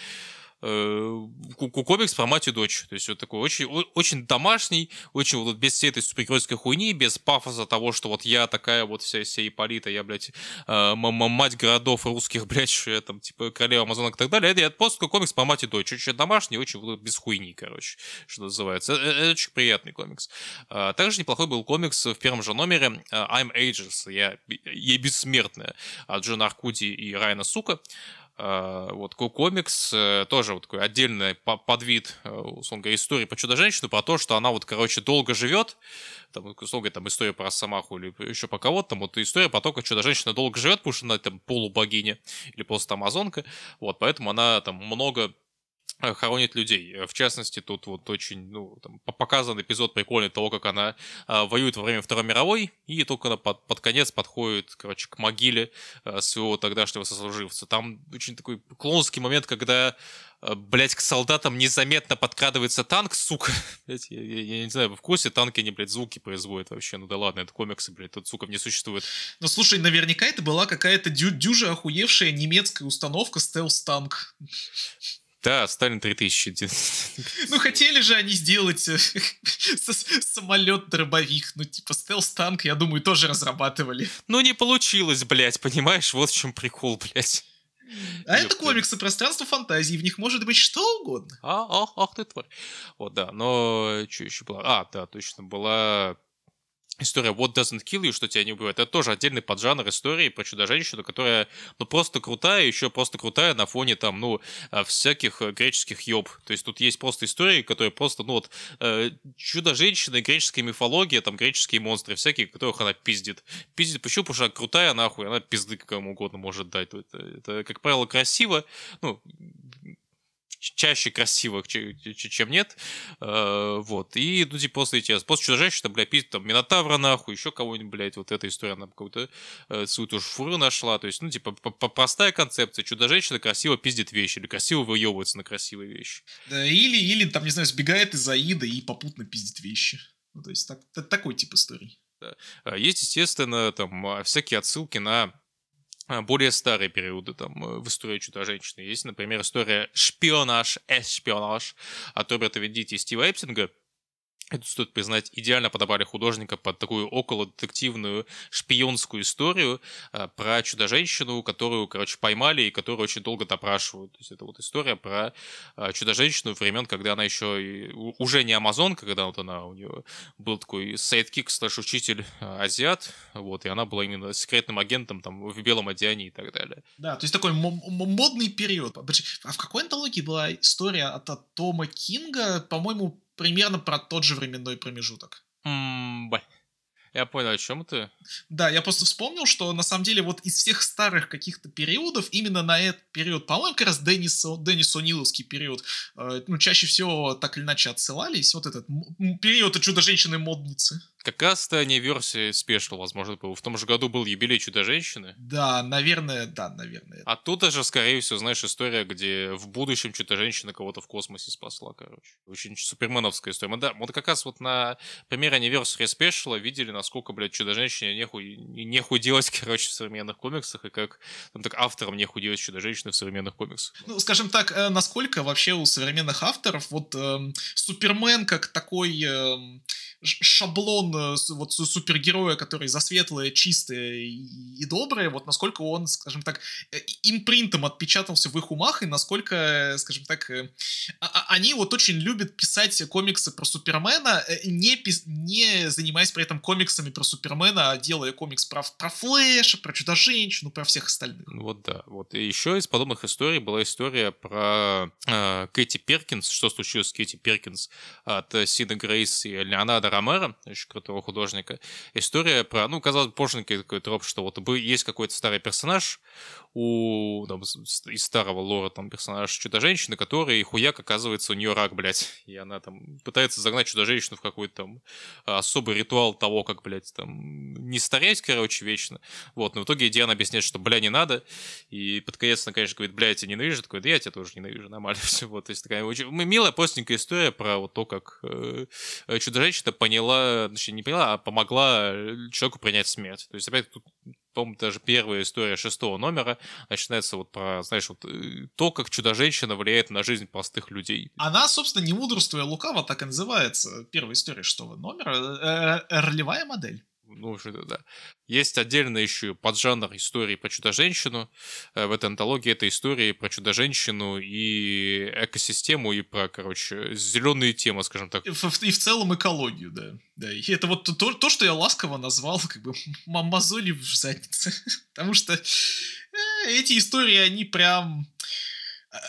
комикс про мать и дочь. То есть вот такой очень, очень домашний, очень вот без всей этой супергеройской хуйни, без пафоса того, что вот я такая вот вся, вся Ипполита, я, блядь, э, мать городов русских, блядь, что я там, типа, королева амазонок и так далее. Это, это просто комикс про мать и дочь. Очень домашний, очень вот без хуйни, короче, что называется. Это, это очень приятный комикс. А, Также неплохой был комикс в первом же номере э, I'm Ages, я, я бессмертная, от Джона Аркуди и Райана Сука. Вот ко- комикс э, тоже вот такой отдельный по- подвид, э, условно говоря, истории про чудо-женщину, про то, что она вот, короче, долго живет, там, условно говоря, там история про Самаху или еще про кого-то, там вот история про то, как чудо-женщина долго живет, потому что она там полубогиня или просто амазонка, вот, поэтому она там много Э, хоронит людей. Э, в частности, тут вот очень, ну, там, показан эпизод прикольный того, как она э, воюет во время Второй мировой, и только она под, под конец подходит, короче, к могиле э, своего тогдашнего сослуживца. Там очень такой клоунский момент, когда э, блять, к солдатам незаметно подкрадывается танк, сука. Блять, я, я, я не знаю, в курсе танки, они, блядь, звуки производят вообще. Ну да ладно, это комиксы, блядь, тут, сука, не существует. Ну слушай, наверняка это была какая-то дю дюжа охуевшая немецкая установка стелс-танк. Да, Сталин 3000. Ну, хотели же они сделать э, самолет-дробовик. Ну, типа, стелс-танк, я думаю, тоже разрабатывали. Ну, не получилось, блядь, понимаешь? Вот в чем прикол, блядь. А это комиксы пространства фантазии, в них может быть что угодно. А, ах, ах ты тварь. Вот, да, но что еще было? А, да, точно, была история What Doesn't Kill You, что тебя не убивает, это тоже отдельный поджанр истории про чудо-женщину, которая, ну, просто крутая, еще просто крутая на фоне, там, ну, а, всяких э, греческих ёб. То есть тут есть просто истории, которые просто, ну, вот, э, чудо-женщина, греческая мифология, там, греческие монстры всякие, которых она пиздит. Пиздит, почему? Потому что она крутая, нахуй, она пизды кому угодно может дать. Это, это как правило, красиво, ну, чаще красивых, чем нет. Э, вот. И, ну, типа, после этих, после чудо-женщины, бля, пиздит там Минотавра, нахуй, еще кого-нибудь, блядь, вот эта история, она какую-то э, свою тоже фуру нашла. То есть, ну, типа, простая концепция. Чудо-женщина красиво пиздит вещи, или красиво выебывается на красивые вещи. Да, или, или, там, не знаю, сбегает из Аида и попутно пиздит вещи. Ну, то есть, так, такой тип истории. Да. А есть, естественно, там а, всякие отсылки на более старые периоды там э, в истории Чудо-женщины. Есть, например, история «Шпионаж, эс-шпионаж» от Роберта Вендити и Стива Эптинга, это стоит признать, идеально подобрали художника под такую около-детективную шпионскую историю э, про чудо-женщину, которую, короче, поймали и которую очень долго допрашивают. То есть это вот история про э, чудо-женщину времен, когда она еще и, уже не амазонка, когда вот она у нее был такой sidekick slash учитель э, азиат, вот, и она была именно секретным агентом там в белом одеянии и так далее. Да, то есть такой модный период. А в какой антологии была история от Тома Кинга, по-моему, примерно про тот же временной промежуток. Mm, я понял, о чем ты. Да, я просто вспомнил, что на самом деле вот из всех старых каких-то периодов, именно на этот период, по-моему, как раз Деннис, Деннис О'Ниловский период, э, ну, чаще всего так или иначе отсылались, вот этот период Чудо-женщины-модницы. Как раз-то не версия спешл, возможно, был. В том же году был юбилей Чудо-женщины. Да, наверное, да, наверное. А тут даже, скорее всего, знаешь, история, где в будущем Чудо-женщина кого-то в космосе спасла, короче. Очень суперменовская история. Мы, да, вот как раз вот на примере Anniversary Special видели, насколько, блядь, Чудо-женщине нехуй, нехуй делать, короче, в современных комиксах, и как там так авторам нехуй делать Чудо-женщины в современных комиксах. Ну, скажем так, э, насколько вообще у современных авторов вот э, Супермен как такой... Э, шаблон э, вот супергероя, который за светлое, чистое и, доброе, вот насколько он, скажем так, э, импринтом отпечатался в их умах, и насколько, скажем так, э, а, а, они вот очень любят писать комиксы про Супермена, не, пис... не занимаясь при этом комиксами про Супермена, а делая комикс про, про Флэша, про Чудо-женщину, про всех остальных. Вот да. Вот. И еще из подобных историй была история про э, Кэти Перкинс, что случилось с Кэти Перкинс от Сина Грейс и Леонардо Ромеро, очень крутого художника. История про, ну, казалось бы, пошленький такой троп, что вот есть какой-то старый персонаж, у там, из старого лора там персонаж Чудо-женщины, который хуяк оказывается у нее рак, блядь. И она там пытается загнать Чудо-женщину в какой-то там особый ритуал того, как, блядь, там не стареть, короче, вечно. Вот, но в итоге Диана объясняет, что, бля, не надо. И под конец она, конечно, говорит, бля, я тебя ненавижу. Такой, да я тебя тоже ненавижу, нормально все. Вот, то есть такая очень милая, простенькая история про вот то, как э, Чудо-женщина поняла, значит, не поняла, а помогла человеку принять смерть. То есть, опять тут по-моему, даже первая история шестого номера начинается вот про, знаешь, вот э, то, как чудо-женщина влияет на жизнь простых людей. Она, собственно, не мудрствуя лукаво, так и называется. Первая история шестого номера. Э, э, ролевая модель ну, уже, да. Есть отдельно еще поджанр истории про чудо-женщину. Э, в этой антологии это истории про чудо-женщину и экосистему, и про, короче, зеленые темы, скажем так. И в, и в целом экологию, да. да. И это вот то, то, что я ласково назвал, как бы, мозоли в заднице. Потому что э, эти истории, они прям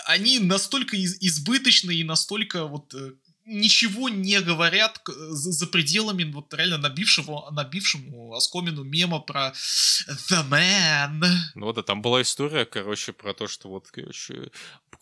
они настолько избыточны и настолько вот э, ничего не говорят за пределами вот реально набившего, набившему оскомину мема про The Man. Ну да, там была история, короче, про то, что вот, короче,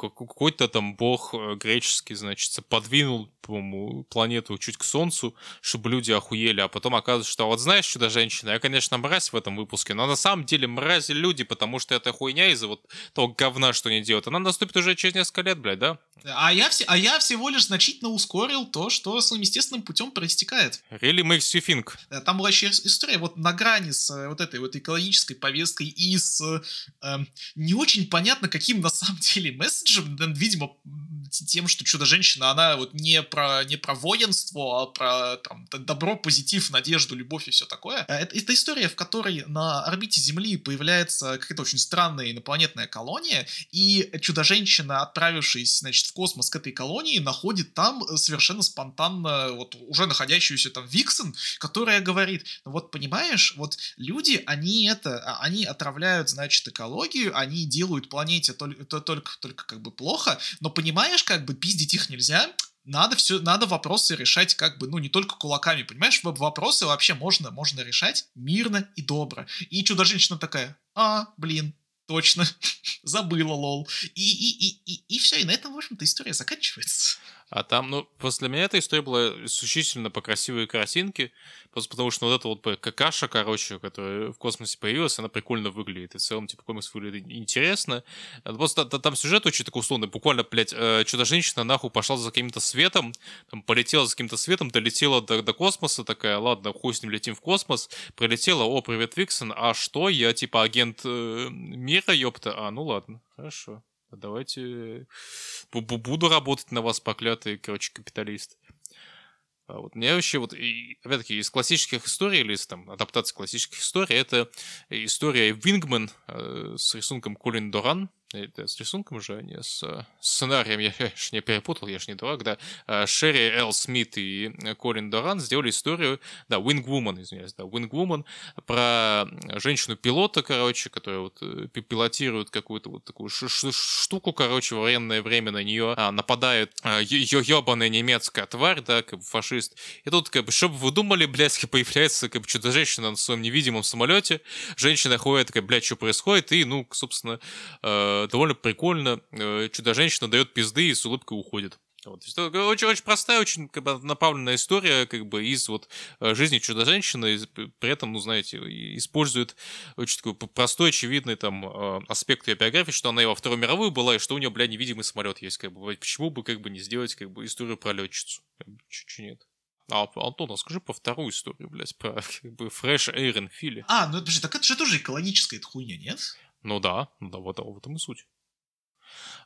какой-то там бог э, греческий, значит, подвинул, по-моему, планету чуть к Солнцу, чтобы люди охуели, а потом оказывается, что вот знаешь, чудо-женщина, я, конечно, мразь в этом выпуске, но на самом деле мрази люди, потому что это хуйня из-за вот того говна, что они делают. Она наступит уже через несколько лет, блядь, да? А я, а я всего лишь значительно ускорил то, что своим естественным путем проистекает. Really makes you think. Э, там была еще история вот на грани с э, вот этой вот экологической повесткой и с э, не очень понятно, каким на самом деле месседжем, видимо, тем, что Чудо-женщина, она вот не про, не про воинство, а про там, добро, позитив, надежду, любовь и все такое. Э, это, это история, в которой на орбите Земли появляется какая-то очень странная инопланетная колония, и Чудо-женщина, отправившись, значит, в космос к этой колонии, находит там совершенно спонтанно вот уже находящуюся там Виксен, которая говорит, ну вот понимаешь, вот люди, они это, а, они отравляют, значит, экологию, они делают планете только, только, только как бы плохо, но понимаешь, как бы пиздить их нельзя, надо все, надо вопросы решать как бы, ну, не только кулаками, понимаешь? Вопросы вообще можно, можно решать мирно и добро. И чудо-женщина такая, а, блин, точно, забыла, лол. И, и, и, и, и все, и на этом, в общем-то, история заканчивается. А там, ну, после меня эта история была исключительно по красивой картинке, просто потому что вот эта вот какаша, короче, которая в космосе появилась, она прикольно выглядит, и в целом, типа, комикс выглядит интересно. Просто там сюжет очень такой условный, буквально, блядь, э, чудо-женщина нахуй пошла за каким-то светом, там, полетела за каким-то светом, долетела до, до космоса, такая, ладно, хуй с ним летим в космос, прилетела, о, привет, Виксон, а что, я, типа, агент э, мира, ёпта, а, ну ладно, хорошо. Давайте буду работать на вас, проклятый, короче, капиталист. А вот мне вообще вот, и, опять-таки, из классических историй, или из там, адаптации классических историй, это история Вингман э, с рисунком Колин Доран, это с рисунком же, а не с э, сценарием, я, я ж не перепутал, я ж не дурак, да, а Шерри Эл Смит и Колин Доран сделали историю, да, Wing Woman, извиняюсь, да, Wing Woman, про женщину-пилота, короче, которая вот э, пилотирует какую-то вот такую штуку, короче, в военное время на нее а, нападает а, ее ебаная немецкая тварь, да, как бы фашист, и тут, как бы, чтобы вы думали, блядь, появляется, как бы, чудо-женщина на своем невидимом самолете, женщина ходит, такая, блядь, что происходит, и, ну, собственно, э, довольно прикольно. Э, Чудо-женщина дает пизды и с улыбкой уходит. Вот. Это очень, очень простая, очень как бы, направленная история как бы из вот э, жизни чудо-женщины, при этом, ну, знаете, использует очень такой простой, очевидный там э, аспект ее биографии, что она и во Вторую мировую была, и что у нее, бля, невидимый самолет есть, как бы, почему бы как бы не сделать как бы историю про летчицу? Чуть-чуть нет. А, Антон, расскажи по вторую историю, блядь, про как бы Фрэш Эйрон Филли. А, ну подожди, так это же тоже экологическая хуйня, нет? Ну да, ну да, вот в этом и суть.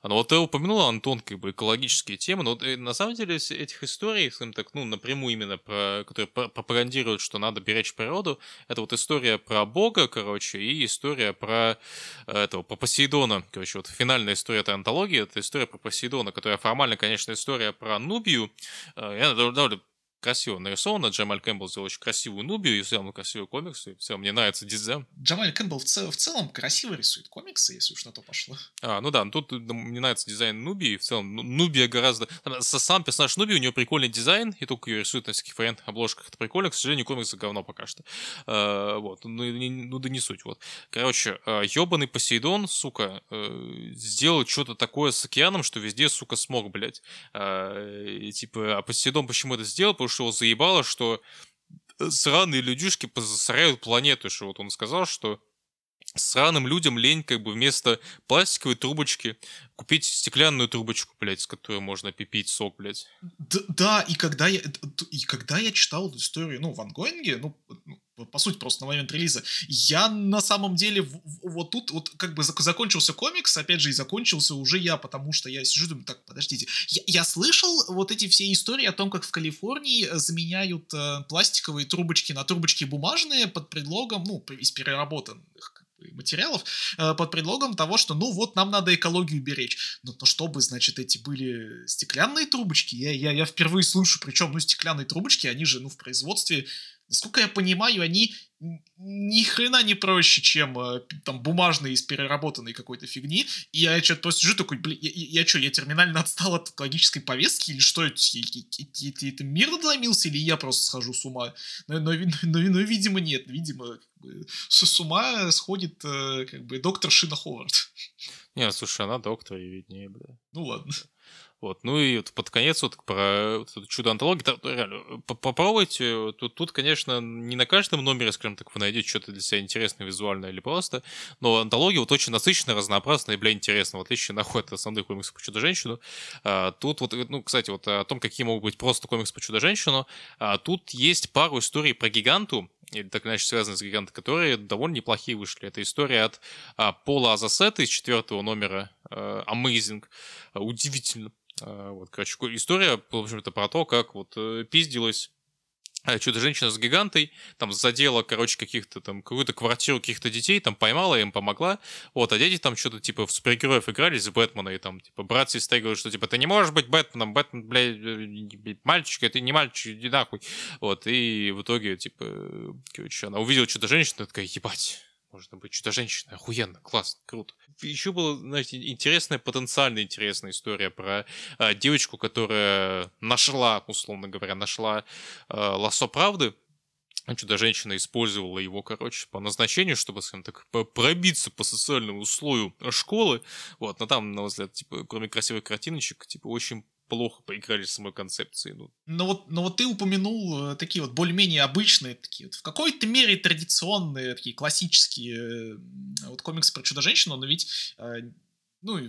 Ну вот ты упомянул, Антон, как бы экологические темы, но э, на самом деле этих историй, скажем так, ну, напрямую именно про, которые пропагандируют, что надо беречь природу, это вот история про Бога, короче, и история про э, этого, про Посейдона, короче, вот финальная история этой антологии, это история про Посейдона, которая формально, конечно, история про Нубию, э, я довольно красиво нарисовано. Джамаль Кэмпбелл сделал очень красивую Нубию и в целом красивый комикс. И в целом мне нравится дизайн. Джамаль Кэмпбелл в, цел, в целом красиво рисует комиксы, если уж на то пошло. А, ну да, ну тут мне нравится дизайн Нубии. В целом ну, Нубия гораздо... Сам персонаж Нубии, у него прикольный дизайн, и только ее рисуют на всяких вариантных обложках. Это прикольно. К сожалению, комиксы говно пока что. А, вот, ну, не, ну да не суть. Вот. Короче, ебаный а, Посейдон, сука, э, сделал что-то такое с океаном, что везде, сука, смог, блядь. А, и, типа, а Посейдон почему это сделал? Потому что его заебало, что э, сраные людюшки засоряют планету, что вот он сказал, что сраным людям лень как бы вместо пластиковой трубочки купить стеклянную трубочку, блядь, с которой можно пипить сок, блядь. Да, да и когда я и когда я читал эту историю, ну, в ангоинге, ну, ну, по сути, просто на момент релиза, я на самом деле вот тут вот как бы закончился комикс, опять же, и закончился уже я, потому что я сижу, думаю, так, подождите, я, я слышал вот эти все истории о том, как в Калифорнии заменяют э, пластиковые трубочки на трубочки бумажные под предлогом, ну, из переработанных материалов э, под предлогом того, что ну вот нам надо экологию беречь. Но, но чтобы, значит, эти были стеклянные трубочки, я, я, я впервые слышу, причем, ну, стеклянные трубочки, они же, ну, в производстве насколько я понимаю, они ни хрена не проще, чем э, там бумажные из переработанной какой-то фигни. И я что-то просто сижу такой, блин, я, я, я что, я терминально отстал от логической повестки или что? Это, это мир надломился или я просто схожу с ума? Но, но, но, но, но видимо, нет. Видимо, как бы, с, с ума сходит э, как бы доктор Шина Ховард. Не, слушай, она доктор и виднее, бля. Ну ладно. Вот. Ну и вот под конец вот про вот чудо антологии, реально, попробуйте. Тут, тут, конечно, не на каждом номере, скажем так, вы найдете что-то для себя интересное, визуальное или просто, но антология вот очень насыщенная, разнообразная и, бля, интересная, в отличие от основных комиксов по Чудо-женщину. А, тут вот, ну, кстати, вот о том, какие могут быть просто комиксы по Чудо-женщину, а, тут есть пару историй про гиганту, или так иначе связаны с гигантом, которые довольно неплохие вышли. Это история от а, Пола Азасета из четвертого номера а, Amazing. А, удивительно а, вот, короче, история, в общем-то, про то, как вот э, пиздилась а, Чудо-женщина с гигантой, там задела, короче, каких-то там, какую-то квартиру каких-то детей, там поймала, им помогла, вот, а дети там что-то, типа, в супергероев играли с Бэтмена, и там, типа, брат с сестрой говорят, что, типа, ты не можешь быть Бэтменом, Бэтмен, блядь, э, мальчик, ты не мальчик, иди нахуй, вот, и в итоге, типа, короче, она увидела Чудо-женщину, такая, ебать, можно быть чудо-женщиной. Охуенно, классно, круто. Еще была, знаете, интересная, потенциально интересная история про э, девочку, которая нашла, условно говоря, нашла э, лосо правды, Чудо-женщина использовала его, короче, по назначению, чтобы, скажем так, пробиться по социальному слою школы. Вот, но там, на мой взгляд, типа, кроме красивых картиночек, типа, очень плохо поиграли с самой концепцией. Ну. Но, вот, но вот ты упомянул э, такие вот более-менее обычные, такие вот в какой-то мере традиционные, такие классические э, вот комиксы про Чудо-женщину, но ведь, э, ну,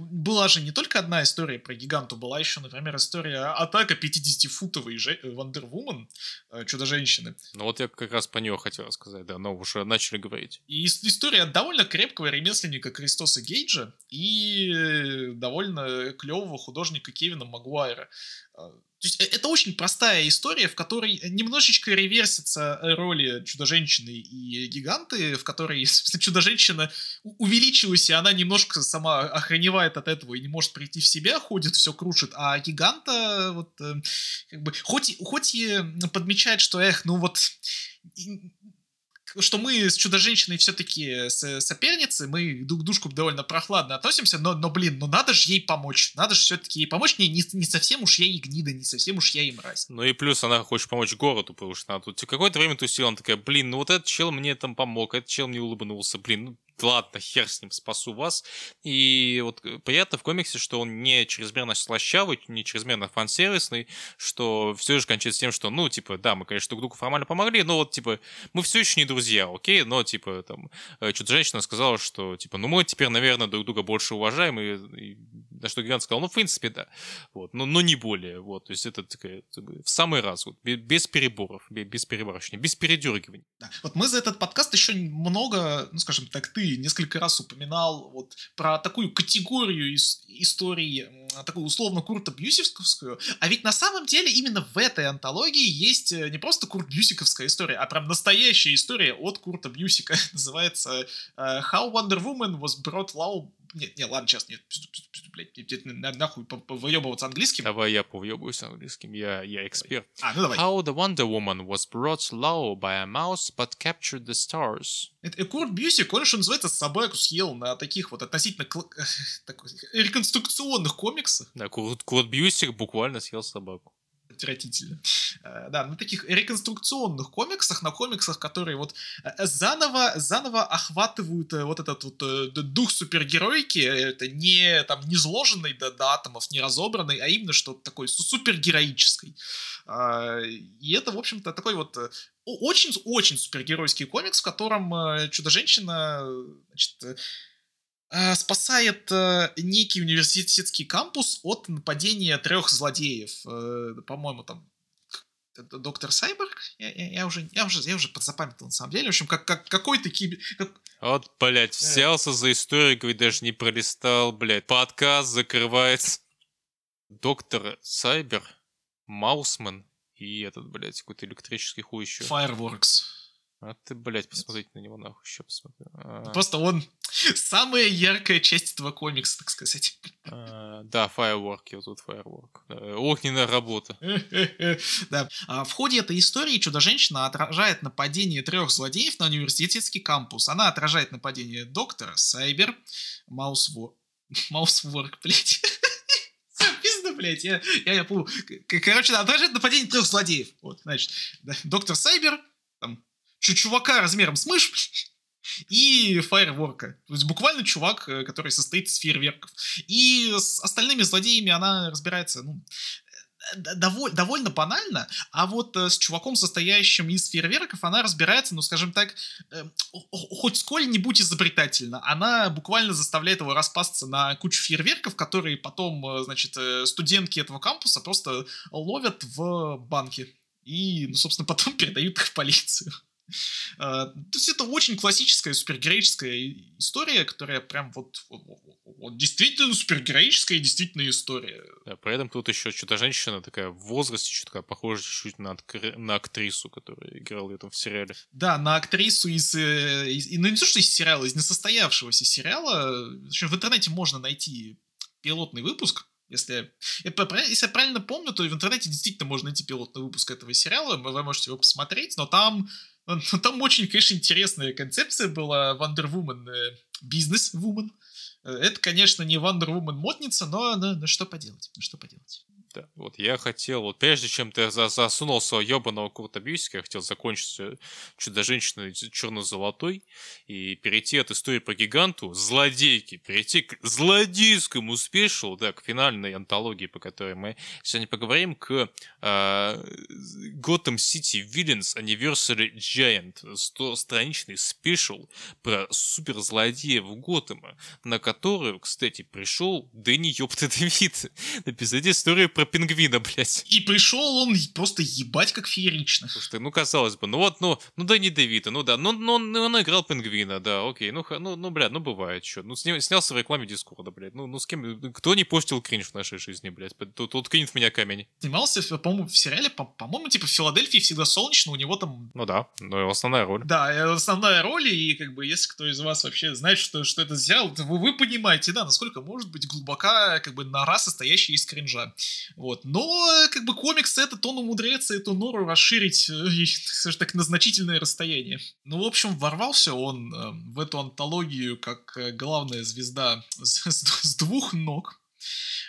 была же не только одна история про гиганту, была еще, например, история атака 50-футовой же... Вандервумен, э, Чудо-женщины. Ну вот я как раз по нее хотел рассказать, да, но уже начали говорить. И история довольно крепкого ремесленника Кристоса Гейджа и довольно клевого художника Кевина Магуайра. То есть э, это очень простая история, в которой немножечко реверсятся роли Чудо-женщины и гиганты, в которой Чудо-женщина увеличилась, и она немножко сама охреневает от этого и не может прийти в себя, ходит, все крушит, а гиганта вот э, как бы хоть, хоть и подмечает, что эх, ну вот что мы с Чудо-женщиной все-таки соперницы, мы друг к дружку довольно прохладно относимся, но, но блин, ну надо же ей помочь, надо же все-таки ей помочь, не, не, не совсем уж я и гнида, не совсем уж я и мразь. Ну и плюс она хочет помочь городу, потому что она тут какое-то время тусила, она такая, блин, ну вот этот чел мне там помог, этот чел мне улыбнулся, блин, ну ладно, хер с ним, спасу вас. И вот э, приятно в комиксе, что он не чрезмерно слащавый, не чрезмерно фан-сервисный, что все же кончается тем, что, ну, типа, да, мы, конечно, друг другу формально помогли, но вот, типа, мы все еще не друзья, окей, но, типа, там, э, что-то женщина сказала, что, типа, ну, мы теперь, наверное, друг друга больше уважаем, и, и на что Гигант сказал, ну, в принципе, да, вот, но, но не более, вот, то есть это такая, в самый раз, вот, без переборов, без перебарщения, без передергиваний. Да. Вот мы за этот подкаст еще много, ну, скажем так, ты несколько раз упоминал вот про такую категорию из истории, такую условно Курта Бьюсиковскую, а ведь на самом деле именно в этой антологии есть э, не просто Курт Бьюсиковская история, а прям настоящая история от Курта Бьюсика. Называется э, How Wonder Woman was brought low нет, не, ладно, сейчас, нет, блядь, нахуй выебываться английским. Давай я повъебываюсь английским, я, я эксперт. А, ну давай. How the Wonder Woman was brought low by a mouse, but captured the stars. Это Курт Бьюсик, он, что называется, собаку съел на таких вот относительно такой, реконструкционных комиксах. Да, Курт, Курт Бьюсик буквально съел собаку отвратительно. Э, да, на таких реконструкционных комиксах, на комиксах, которые вот э, заново, заново охватывают э, вот этот вот дух супергеройки, это не там не сложенный до, до атомов, не разобранный, а именно что-то такое супергероической. И это, в общем-то, такой вот очень-очень супергеройский комикс, в котором Чудо-женщина значит, спасает некий университетский кампус от нападения трех злодеев. По-моему, там доктор Сайберг, я, я, я уже, я уже, я уже подзапамятовал на самом деле. В общем, как, как какой-то кибер... Как... Вот, блядь, взялся за историю, говорит, даже не пролистал, блядь. Подкаст закрывается. Доктор Сайбер, Маусман и этот, блядь, какой-то электрический хуй еще. Fireworks. А ты, блядь, посмотрите на него нахуй, еще посмотри. А, Просто он самая яркая часть этого комикса, так сказать. а, Да, Firework, его тут Firework. Да, Огненная работа. Да. А В ходе этой истории Чудо-женщина отражает нападение трех злодеев на университетский кампус. Она отражает нападение доктора, Сайбер, Маусвор... Маусворк, блядь. Записано, блядь. Я, я, я помню. Короче, она отражает нападение трех злодеев. Вот, значит, да, доктор Сайбер, там, чувака размером с мышь, и фаерворка. То есть буквально чувак, э, который состоит из фейерверков. И с остальными злодеями она разбирается, ну, д- доволь- довольно банально, а вот э, с чуваком, состоящим из фейерверков, она разбирается, ну, скажем так, э, хоть сколь-нибудь изобретательно. Она буквально заставляет его распасться на кучу фейерверков, которые потом, э, значит, э, студентки этого кампуса просто ловят в банке. И, ну, собственно, потом передают их в полицию. Э, То есть это очень классическая супергероическая история, которая прям вот, вот- вот- действительно супергероическая и действительно история. Да, при этом тут еще что-то женщина такая в возрасте, что такая похожа чуть-чуть на, на актрису, которая играла этом в сериале. Да, на актрису из, э, из- ну не то, что из сериала, из несостоявшегося сериала. В интернете можно найти пилотный выпуск. Если, если я правильно помню, то в интернете действительно можно найти пилотный выпуск этого сериала, вы можете его посмотреть, но там, там очень, конечно, интересная концепция была Wonder Woman, э, бизнес-вумен. Э, Это, конечно, не Wonder Woman модница, но ну, ну что поделать, ну что поделать. Да, вот я хотел, вот прежде чем ты за- засунул своего ебаного Курта Бьюсика, я хотел закончить э, Чудо-женщиной черно-золотой и перейти от истории про гиганту, злодейки, перейти к злодейскому спешлу, да, к финальной антологии, по которой мы сегодня поговорим, к а, Gotham City Villains Anniversary Giant, 100-страничный спешл про суперзлодеев Готэма, на которую, кстати, пришел Дэнни Ёпта Девит написать историю про пингвина, блядь. И пришел он просто ебать как феерично. Что, ну, казалось бы, ну вот, ну, ну Дэнни Девита, ну да, ну, ну он, ну, он играл пингвина, да, окей, ну, ну, ну, блядь, ну бывает, что. Ну, сня- снялся в рекламе Дискорда, блядь, ну, ну, с кем, кто не постил кринж в нашей жизни, блядь, тут, тут кинет в меня камень. Снимался, по-моему, в сериале, по- по-моему, типа в Филадельфии всегда солнечно, у него там Ну да, его основная роль. Да, э, основная роль, и как бы если кто из вас вообще знает, что, что это сериал, то вы, вы понимаете, да, насколько может быть глубока, как бы, нора, состоящая из кринжа. Вот. Но, э, как бы, комикс этот, он умудряется эту нору расширить, э, скажем так, на значительное расстояние. Ну, в общем, ворвался он э, в эту антологию как э, главная звезда с, с- двух ног.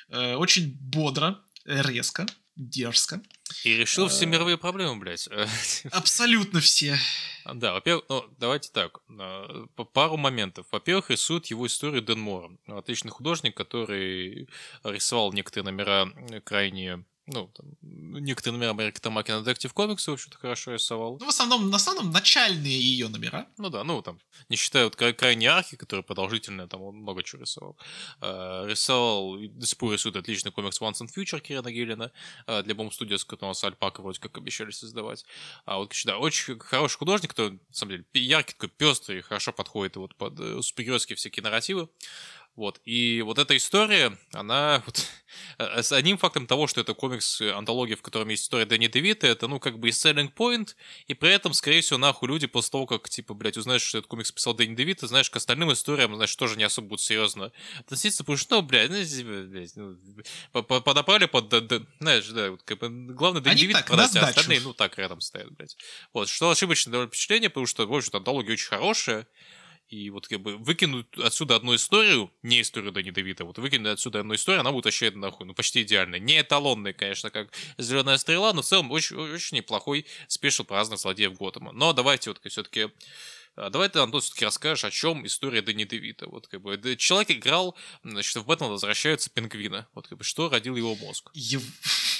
Э, очень бодро, резко, дерзко. И решил все Э. мировые проблемы, блядь. Абсолютно все. Да, во-первых, ну, давайте так, э, пару моментов. Во-первых, рисует его историю Дэн Мор. Отличный художник, который рисовал некоторые номера крайне ну, там, некоторые номера Америка Тамаки на Detective Comics, в общем-то, хорошо рисовал. Ну, в основном, на основном, начальные ее номера. Ну да, ну там, не считая вот край- крайней архи, которая продолжительная, там он много чего рисовал. Э, рисовал, до сих пор рисует отличный комикс Once and Future Кирана Гиллина э, для Бом Studios, который с Альпака вроде как обещали создавать. А вот, да, очень хороший художник, который, на самом деле, яркий, такой пестрый, хорошо подходит вот под э, супергеройские всякие нарративы. Вот, и вот эта история, она вот, э, с одним фактом того, что это комикс, э, антология, в котором есть история Дэнни Девита, это, ну, как бы и selling point, и при этом, скорее всего, нахуй люди после того, как, типа, блядь, узнаешь, что этот комикс писал Дэнни Девита, знаешь, к остальным историям, знаешь, тоже не особо будут серьезно относиться, потому что, ну, блядь, ну, типа, блядь, ну, по- по- подопали под, да, да, знаешь, да, вот, как бы, главное, Дэнни Они Девит так, продать, а остальные, ну, так рядом стоят, блядь. Вот, что ошибочное довольно впечатление, потому что, в общем-то, антология очень хорошая, и вот как бы выкинуть отсюда одну историю, не историю Дани Девита, вот выкинуть отсюда одну историю, она будет вообще нахуй, ну почти идеальная. Не эталонная, конечно, как Зеленая стрела, но в целом очень, очень неплохой спешл про разных злодеев Готэма. Но давайте вот все-таки Давай ты, Антон, все-таки расскажешь, о чем история Дани Девита. Вот как бы человек играл, значит, в Бэтмен возвращаются пингвина. Вот как бы что родил его мозг. Ев-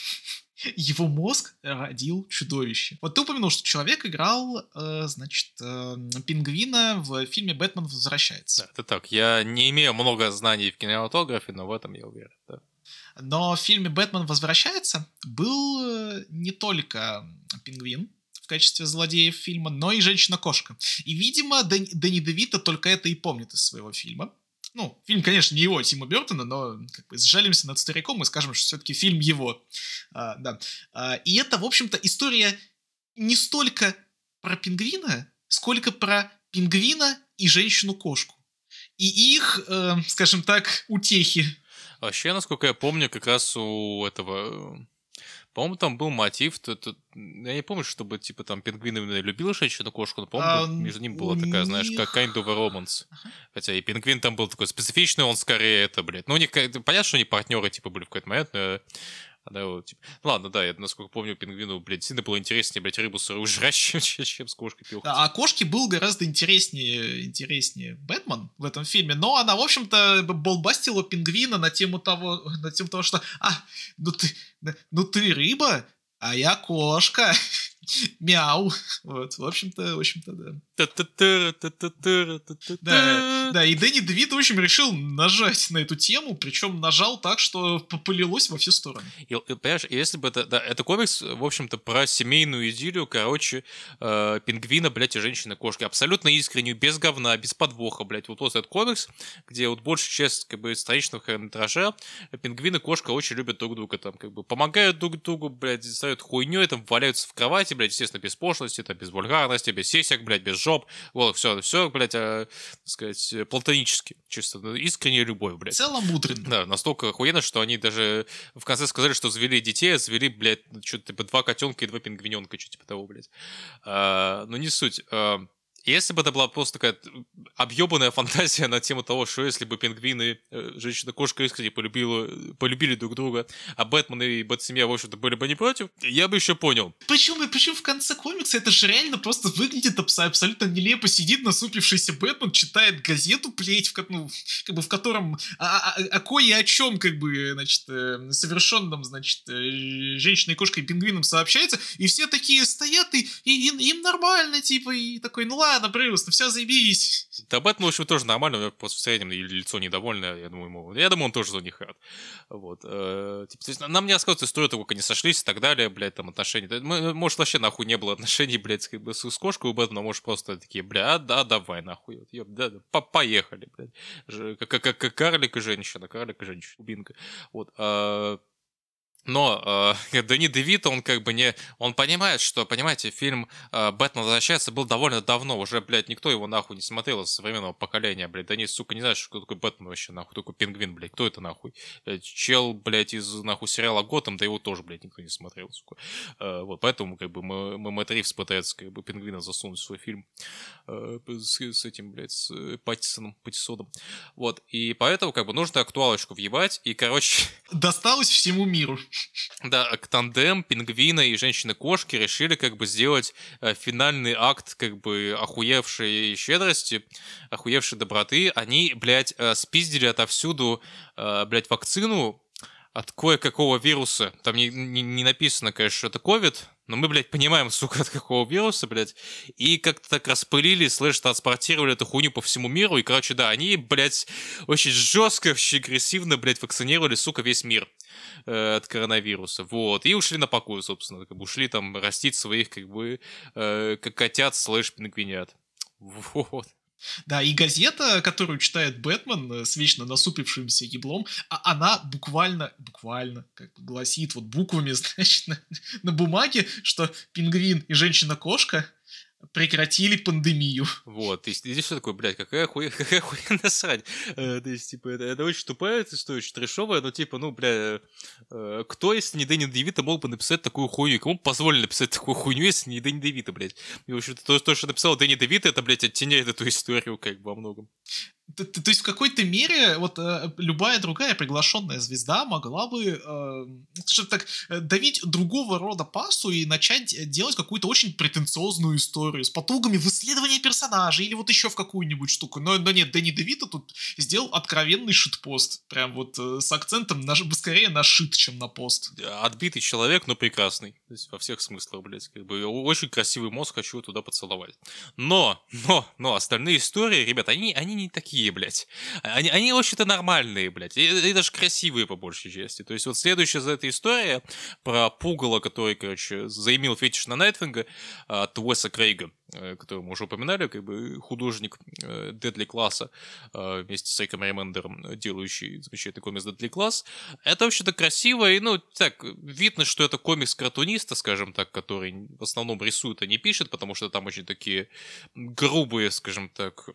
Его мозг родил чудовище. Вот ты упомянул, что человек играл, э, значит, э, пингвина в фильме «Бэтмен возвращается». Да, это так. Я не имею много знаний в кинематографе, но в этом я уверен. Да. Но в фильме «Бэтмен возвращается» был э, не только пингвин в качестве злодея фильма, но и женщина-кошка. И, видимо, Дэн- Дэнни Девита только это и помнит из своего фильма. Ну, фильм, конечно, не его, Тима Бертона, но как бы сжалимся над стариком и скажем, что все-таки фильм его. А, да. А, и это, в общем-то, история не столько про пингвина, сколько про пингвина и женщину-кошку. И их, э, скажем так, утехи. Вообще, насколько я помню, как раз у этого... По-моему, там был мотив, то, то, я не помню, чтобы, типа, там, пингвин именно любил женщину-кошку, но, по-моему, А, между ними была такая, знаешь, как kind of a romance. Хотя и пингвин там был такой специфичный, он скорее это, блядь. Ну, у них, как- понятно, что они партнеры, типа, были в какой-то момент, но... Да, вот, типа... Ну, ладно, да, я, насколько помню, пингвину, блядь, сильно было интереснее, блядь, рыбу сырую жрать, чем, чем- с кошкой пил. А кошке был гораздо интереснее, интереснее Бэтмен в этом фильме, но она, в общем-то, болбастила пингвина на тему того, на тему того, что, а, ну ты, ну ты рыба, а я кошка, мяу, вот, в общем-то, в общем-то, да. Да, да, и Дэнни Девит, в общем, решил нажать на эту тему, причем нажал так, что п- полилось во все стороны. И, и, понимаешь, если бы это... Да, это комикс, в общем-то, про семейную идиллию, короче, э, пингвина, блядь, и женщины-кошки. Абсолютно искреннюю, без говна, без подвоха, блядь. Вот, вот этот комикс, где вот большая часть, как бы, историчного хронометража, пингвин и кошка очень любят друг друга, там, как бы, помогают друг другу, блядь, ставят хуйней, там, валяются в кровати, блядь, естественно, без пошлости, там, без вульгарности, без сисек, блядь, без жоп. Вот, все, все, блядь, э, так сказать, платонически, чисто, ну, искренняя любовь, блядь. целом мудренно. Да, настолько охуенно, что они даже в конце сказали, что завели детей, а завели, блядь, что-то типа два котенка и два пингвиненка, что типа того, блядь. А, но не суть. А, если бы это была просто такая объебанная фантазия на тему того, что если бы пингвины, э, женщина-кошка искренне полюбила, полюбили друг друга, а Бэтмен и Бэтсемья, в общем-то, были бы не против, я бы еще понял. Почему, почему в конце комикса это же реально просто выглядит абс- абсолютно нелепо. Сидит насупившийся Бэтмен, читает газету, плеть, в, ну, как бы в котором а- а- о кое и о чем, как бы, значит, э, совершенном, значит, э, женщиной, кошкой и пингвином сообщается, и все такие стоят, и, и- и- им нормально, типа, и такой, ну ладно, Брюс, ну все заебись. Да, Бэтмен, в общем, тоже нормально, у него просто в среднем лицо недовольное, я думаю, ему, я думаю, он тоже за них рад. Вот. э, типа, то есть, нам не рассказывают историю того, как они сошлись и так далее, блядь, там, отношения. Мы- Может, вообще нахуй не было отношений, блядь, как бы с, кошкой у Бэтмена, может, просто такие, бля, а, да, давай, нахуй, вот, ёб, да, да, по- поехали, блядь. Как, как, как карлик и женщина, карлик и женщина, кубинка. Вот. а, но э, Дани Девита, он как бы не... Он понимает, что, понимаете, фильм э, «Бэтмен возвращается» был довольно давно. Уже, блядь, никто его нахуй не смотрел с современного поколения, блядь. Дани, сука, не знаешь, что такое Бэтмен вообще, нахуй. Такой пингвин, блядь. Кто это, нахуй? Э, Чел, блядь, из, нахуй, сериала «Готэм», да его тоже, блядь, никто не смотрел, сука. Э, вот, поэтому, как бы, мы, мы Мэтт Ривз пытается, как бы, пингвина засунуть в свой фильм э, с, с этим, блядь, с э, Паттисоном, Паттисоном. Вот, и поэтому, как бы, нужно актуалочку въебать, и, короче... Досталось всему миру. Да, тандем пингвина и женщины-кошки решили как бы сделать э, финальный акт как бы охуевшей щедрости, охуевшей доброты. Они, блядь, э, спиздили отовсюду, э, блядь, вакцину от кое-какого вируса. Там не, не- не написано, конечно, что это ковид, но мы, блядь, понимаем, сука, от какого вируса, блядь. И как-то так распылили, слэш, транспортировали эту хуйню по всему миру. И, короче, да, они, блядь, очень жестко, очень агрессивно, блядь, вакцинировали, сука, весь мир э, от коронавируса. Вот. И ушли на покой, собственно. Как бы ушли там растить своих, как бы, э, как котят слэш пингвинят. Вот. Да, и газета, которую читает Бэтмен э, с вечно насупившимся еблом, а она буквально, буквально, как гласит вот буквами, значит, на, на бумаге, что пингвин и женщина-кошка прекратили пандемию. Вот, и здесь что такое, блядь, какая хуя, какая хуйня срать. Э, то есть, типа, это, это очень тупая история, очень трешовая, но, типа, ну, бля, э, кто, если не Дэнни Девита, мог бы написать такую хуйню? Кому позволили написать такую хуйню, если не Дэнни Девита, блядь? И, в общем-то, то, то, что написал Дэнни Девита, это, блядь, оттеняет эту историю, как бы, во многом. Т- т- То есть в какой-то мере вот э, любая другая приглашенная звезда могла бы, э, скажем так, э, давить другого рода пасу и начать э, делать какую-то очень претенциозную историю с потугами в исследовании персонажей или вот еще в какую-нибудь штуку. Но, но нет, Дэнни Девита тут сделал откровенный шит-пост. Прям вот э, с акцентом на, скорее на шит, чем на пост. Отбитый человек, но прекрасный. То есть, во всех смыслах, блядь. Как бы, очень красивый мозг, хочу туда поцеловать. Но, но, но, остальные истории, ребят, они, они не такие, блядь. Они, они в общем-то, нормальные, блядь. И, и даже красивые, по большей части. То есть, вот следующая за этой история про пугало, который, короче, заимел фетиш на Найтвинга от Уэса Крейга. Э, который мы уже упоминали, как бы художник э, Deadly класса э, вместе с Риком Ремендером, делающий замечательный комикс Deadly класс. Это вообще-то красиво, и, ну, так, видно, что это комикс cartoonist а, скажем так, который в основном рисует, а не пишет, потому что там очень такие грубые, скажем так,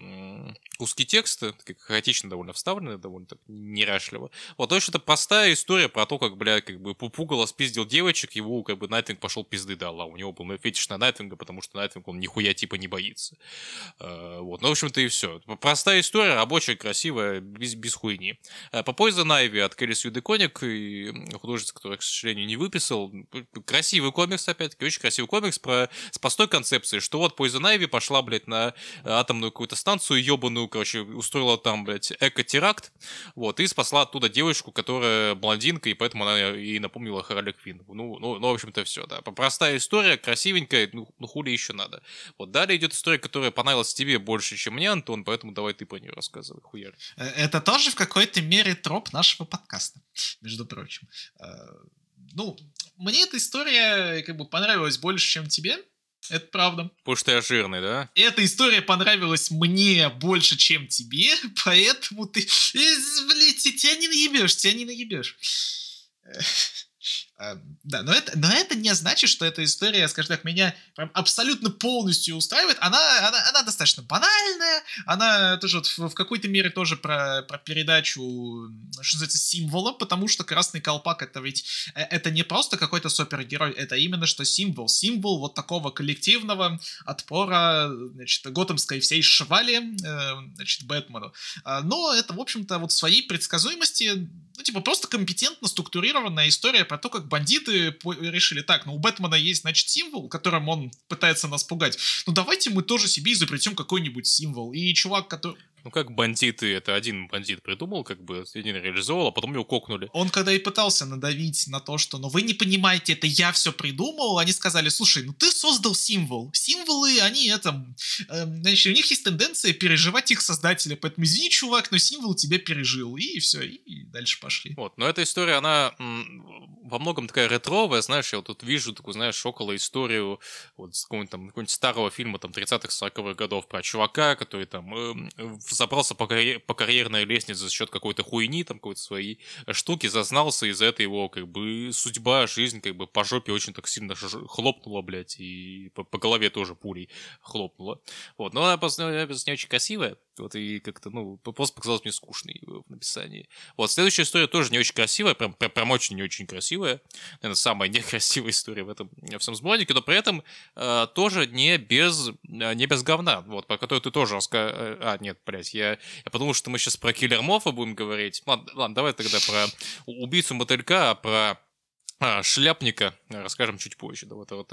куски текста, такие хаотично довольно вставлены, довольно так неряшливо. Вот, то есть это простая история про то, как, бля, как бы Пугало спиздил девочек, его, как бы, Найтвинг пошел пизды дал, а у него был фетиш на Найтвинга, потому что Найтвинг, он нихуя типа не боится. Э, вот, ну, в общем-то и все. Простая история, рабочая, красивая, без, без хуйни. Uh, по Poison Ivy от Келли Сьюдеконик, художница, который, к сожалению, не выписал. Красивый комикс, опять-таки, очень красивый комикс про, с простой концепцией, что вот Poison Ivy пошла, блядь, на атомную какую-то станцию ебаную, короче, устроила там, блядь, эко-теракт, вот, и спасла оттуда девочку, которая блондинка, и поэтому она и напомнила Харли Квин. Ну, ну, ну, в общем-то, все, да. Простая история, красивенькая, ну, ну хули еще надо. Вот далее идет история, которая понравилась тебе больше, чем мне, Антон, поэтому давай ты про нее рассказывай, хуяр. Э, это тоже в какой-то мере троп нашего подкаста, между прочим. Э, ну, мне эта история как бы понравилась больше, чем тебе. Это правда. Потому что я жирный, да? Эта история понравилась мне больше, чем тебе, поэтому ты... Блин, тебя не наебешь, тебя не наебешь. Э, да, но это, но это не значит, что эта история, скажем так, меня прям абсолютно полностью устраивает. Она, она, она достаточно банальная, она тоже вот в, в какой-то мере тоже про, про передачу, что называется, символа, потому что Красный Колпак это ведь, э, это не просто какой-то супергерой, это именно что символ. Символ вот такого коллективного отпора, значит, готэмской всей швали, э, значит, Бэтмену. А, но это, в общем-то, вот своей предсказуемости, ну, типа, просто компетентно структурированная история про то, как бандиты решили, так, ну у Бэтмена есть, значит, символ, которым он пытается нас пугать. Ну давайте мы тоже себе изобретем какой-нибудь символ. И чувак, который... Ну как бандиты, это один бандит придумал, как бы один реализовал, а потом его кокнули. Он когда и пытался надавить на то, что ну вы не понимаете, это я все придумал, они сказали, слушай, ну ты создал символ. Символы, они это... Э, значит, у них есть тенденция переживать их создателя, поэтому извини, чувак, но символ тебя пережил. И все, и дальше пошли. Вот, но эта история, она во многом такая ретровая, знаешь, я вот тут вижу такую, знаешь, около историю вот с какого-нибудь там какого-нибудь старого фильма там 30-х, 40-х годов про чувака, который там э, забрался по, карьер, по карьерной лестнице за счет какой-то хуйни, там какой-то своей штуки, зазнался, из-за этого его как бы судьба, жизнь как бы по жопе очень так сильно хлопнула, блядь, и по, по голове тоже пулей хлопнула. Вот, но она просто, не очень красивая, вот, и как-то, ну, просто показалось мне скучной в написании. Вот, следующая история тоже не очень красивая, прям, прям, прям очень не очень красивая. Наверное, самая некрасивая история в этом в всем сборнике, но при этом э, тоже не без, э, не без говна, вот, про которую ты тоже рассказал. Э, а, нет, блядь, я, я подумал, что мы сейчас про Киллер Мофа будем говорить. Ладно, ладно, давай тогда про убийцу мотылька, а про а, шляпника расскажем чуть позже. Да, вот, вот,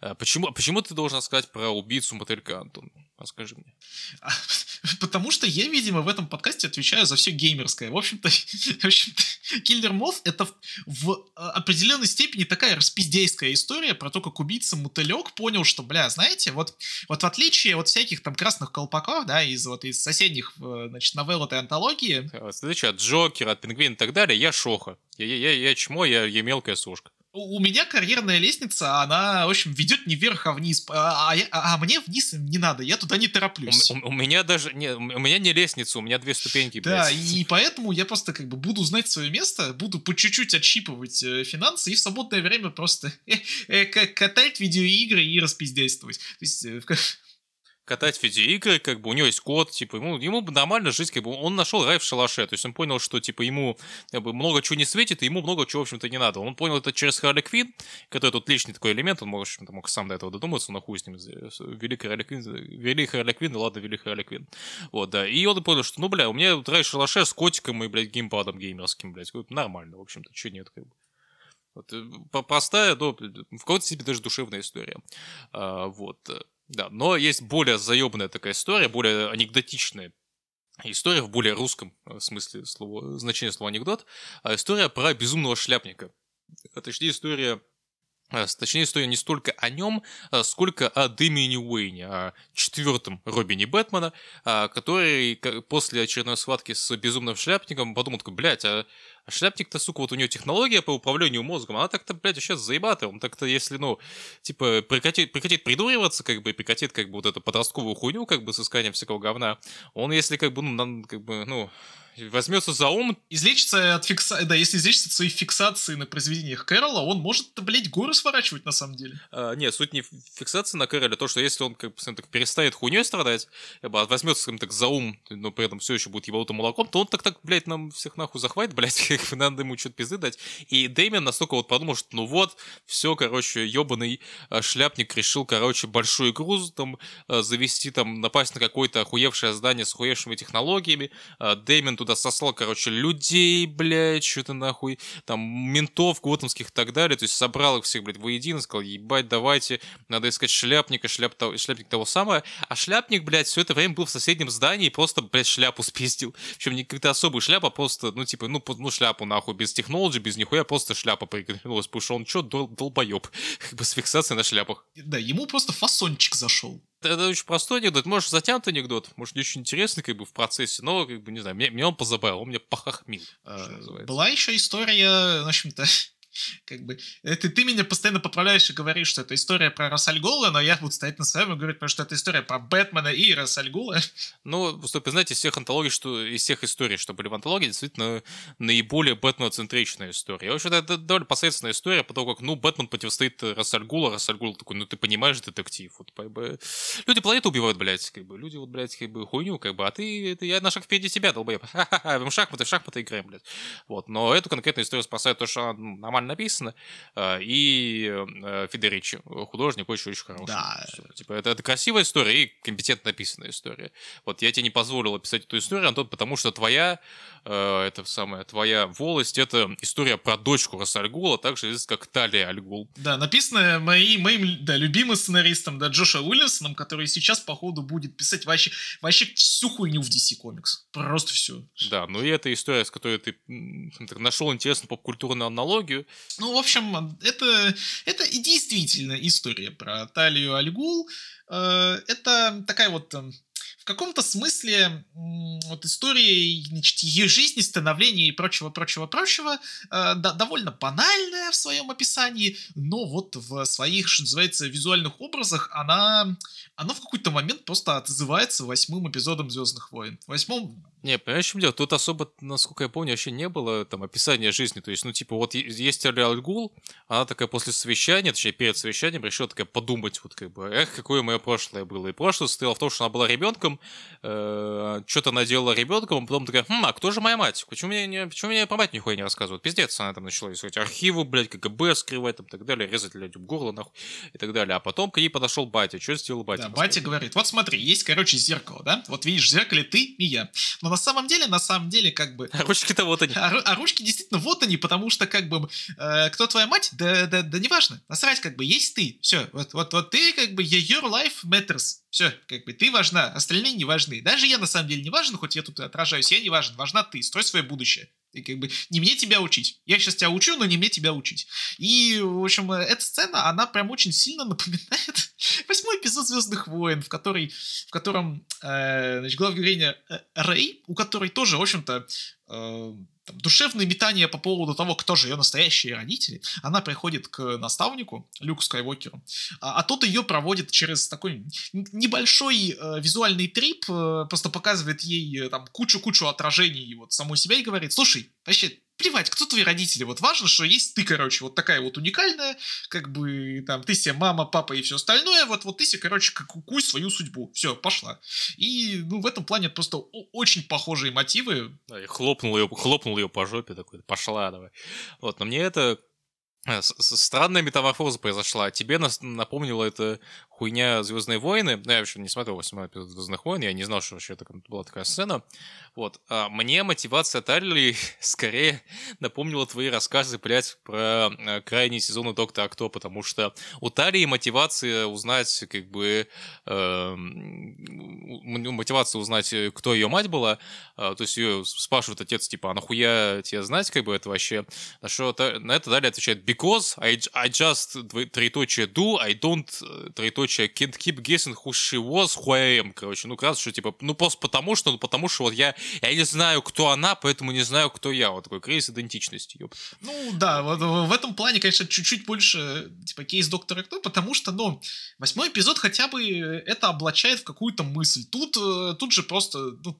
а, почему, почему ты должен сказать про убийцу мотылька, Антон? Расскажи мне. А, потому что я, видимо, в этом подкасте отвечаю за все геймерское. В общем-то, в общем-то Киллер Мов это в определенной степени такая распиздейская история про то, как убийца мотылек понял, что, бля, знаете, вот, вот в отличие от всяких там красных колпаков, да, из вот из соседних, значит, новелл этой антологии. Следующее, от Джокера, от Пингвина и так далее, я Шоха. Я, я, я, я чмо, я, я мелкая сушка. У меня карьерная лестница, она, в общем, ведет не вверх, а вниз. А, а, а, мне вниз не надо, я туда не тороплюсь. У, у, меня даже не, у меня не лестница, у меня две ступеньки. Да, блядь. и поэтому я просто как бы буду знать свое место, буду по чуть-чуть отщипывать э, финансы и в свободное время просто э, э, катать видеоигры и распиздействовать. То есть катать видеоигры, как бы у него есть код, типа, ему, ему бы нормально жить, как бы он нашел рай в шалаше, то есть он понял, что, типа, ему как бы, много чего не светит, и ему много чего, в общем-то, не надо. Он понял это через Харли Квин, который тут личный такой элемент, он, может, мог сам до этого додуматься, но хуй с ним, великий Харли Квин, великий Харли Квин, ну ладно, великий Харли Квин. Вот, да, и он понял, что, ну, бля, у меня рай в шалаше с котиком и, блядь, геймпадом геймерским, блядь, нормально, в общем-то, что нет, как бы. Вот, э, простая, но в какой-то степени даже душевная история. А, вот. Да, но есть более заебанная такая история, более анекдотичная история в более русском э, смысле слова, значения слова анекдот. А история про безумного шляпника. А точнее, история а, Точнее, история не столько о нем, сколько о Дэмиане Уэйне, о четвертом Робине Бэтмена, который после очередной схватки с безумным шляпником подумал такой, блядь, а А шляпник-то, сука, вот у него технология по управлению мозгом, она так-то, блядь, сейчас заебатая. Он так-то, если, ну, типа, прекратит, прекратит придуриваться, как бы, и прекратит, как бы, вот эту подростковую хуйню, как бы, с исканием всякого говна, он, если, как бы, ну, как бы, ну, возьмется за ум. Излечится от фикса... Да, если излечится от своей фиксации на произведениях Кэрола, он может, блядь, горы сворачивать на самом деле. А, нет, суть не фиксация на Кэроле, а то, что если он, как бы, так, перестанет хуйней страдать, как бы, возьмется, скажем так, за ум, но при этом все еще будет ебалутым молоком, то он так, так, блядь, нам всех нахуй захватит, блядь, как надо ему что-то пизды дать. И Дэмиан настолько вот подумал, что ну вот, все, короче, ебаный а, шляпник решил, короче, большую игру там а, завести, там, напасть на какое-то охуевшее здание с охуевшими технологиями. Дэмиан туда сослал, короче, людей, блядь, что-то нахуй, там, ментов готомских и так далее, то есть собрал их всех, блядь, воедино, сказал, ебать, давайте, надо искать шляпника, шляп, шляпник того самого, а шляпник, блядь, все это время был в соседнем здании и просто, блядь, шляпу спиздил. Причем не какая-то особая шляпа, просто, ну, типа, ну, ну, шляпу, нахуй, без технологий, без нихуя, просто шляпа пригнулась, потому что он что, дол долбоеб, как бы с фиксацией на шляпах. Да, ему просто фасончик зашел это очень простой анекдот, может, затянутый анекдот, может, не очень интересный, как бы, в процессе, но, как бы, не знаю, мне, мне он позабавил, он мне похохмил. А, была еще история, в общем-то, как бы, это ты меня постоянно поправляешь и говоришь, что это история про Рассальгула, но я буду стоять на своем и говорить, потому что это история про Бэтмена и Рассальгула. Ну, стоп, знаете, из всех антологий, что, из всех историй, что были в антологии, действительно наиболее Бэтмена-центричная история. В общем, это довольно посредственная история, по тому, как, ну, Бэтмен противостоит Рассальгула, Рассальгул такой, ну, ты понимаешь, детектив. Вот, как бы, люди планету убивают, блядь, как бы, люди, вот, блядь, как бы, хуйню, как бы, а ты, это я на шаг впереди тебя, долбоеб. Ха-ха-ха, шахматы, шахматы играем, блядь. Вот, но эту конкретную историю спасает то, что она ну, нормально нормально написано, а, и э, Федеричи, художник очень-очень хороший. Да. Типа, это, это красивая история и компетентно написанная история. Вот я тебе не позволил описать эту историю, Антон, потому что твоя, э, это самая, твоя волость, это история про дочку Рассальгула, также известна как Талия Альгул. Да, написанная моим, моим да, любимым сценаристом, да, Джоша Уильямсоном, который сейчас, походу, будет писать вообще, вообще всю хуйню в DC Comics. Просто все. Да, ну и эта история, с которой ты нашел интересную попкультурную аналогию, ну, в общем, это, это и действительно история про Талию Альгул. Э, это такая вот эм, каком-то смысле вот история значит, ее жизни, становления и прочего, прочего, прочего э, да, довольно банальная в своем описании, но вот в своих, что называется, визуальных образах она, она в какой-то момент просто отзывается восьмым эпизодом Звездных войн. Восьмом не, понимаешь, в чем дело? Тут особо, насколько я помню, вообще не было там описания жизни. То есть, ну, типа, вот есть Аль Гул, она такая после совещания, точнее, перед совещанием решила такая подумать, вот как бы, эх, какое мое прошлое было. И прошлое состояло в том, что она была ребенком, э, что-то она делала ребенком, а потом такая, хм, а кто же моя мать? Почему мне, не, почему мне про мать нихуя не рассказывают? Пиздец, она там начала искать архивы, блядь, КГБ скрывать, там, и так далее, резать, блядь, горло, нахуй, и так далее. А потом к ней подошел батя. Что сделал батя? Да, батя говорит, вот смотри, есть, короче, зеркало, да? Вот видишь, в зеркале ты и я. Но на самом деле, на самом деле, как бы... А ручки-то вот они. А, а ручки действительно вот они, потому что, как бы, э, кто твоя мать, да, да, да неважно. Насрать, как бы, есть ты. Все, вот, вот, вот ты, как бы, your life matters. Все, как бы, ты важна, остальные не важны. Даже я, на самом деле, не важен, хоть я тут отражаюсь, я не важен. Важна ты, строй свое будущее. И как бы не мне тебя учить. Я сейчас тебя учу, но не мне тебя учить. И, в общем, эта сцена, она прям очень сильно напоминает восьмой эпизод Звездных войн, в, который, в котором э, значит, главная героиня э, Рэй, у которой тоже, в общем-то, э, там, душевные метания по поводу того, кто же ее настоящие родители, она приходит к наставнику, Люку Скайуокеру, а, а тот ее проводит через такой небольшой э, визуальный трип, э, просто показывает ей э, там кучу-кучу отражений вот самой себя и говорит, слушай, вообще плевать, кто твои родители, вот важно, что есть ты, короче, вот такая вот уникальная, как бы, там, ты себе мама, папа и все остальное, вот, вот ты себе, короче, как куй свою судьбу, все, пошла. И, ну, в этом плане просто очень похожие мотивы. Да, и хлопнул ее, хлопнул ее по жопе такой, пошла давай. Вот, но мне это Э, странная метаморфоза произошла. Тебе напомнило это хуйня Звездные войны. Ну, я вообще не смотрел 8 эпизод Звездных войн, я не знал, что вообще это была такая сцена. Вот. А мне мотивация Талли скорее напомнила твои рассказы, блядь, про э, крайние сезоны Доктора Кто, потому что у Талии мотивация узнать, как бы, э, мотивация узнать, э, кто ее мать была. А, то есть ее спрашивает отец, типа, а нахуя тебе знать, как бы это вообще? На что на это далее отвечает, because I, I just, троеточие, do, I don't, э, троеточие, can't keep guessing who she was, who I am. Короче, ну, кажется, что, типа, ну, просто потому что, ну, потому что вот я, я не знаю, кто она, поэтому не знаю, кто я. Вот такой кризис идентичности, ёп. Ну, да, вот в этом плане, конечно, чуть-чуть больше, типа, кейс доктора Кто, потому что, ну, восьмой эпизод хотя бы это облачает в какую-то мысль. Тут, э, тут же просто, ну,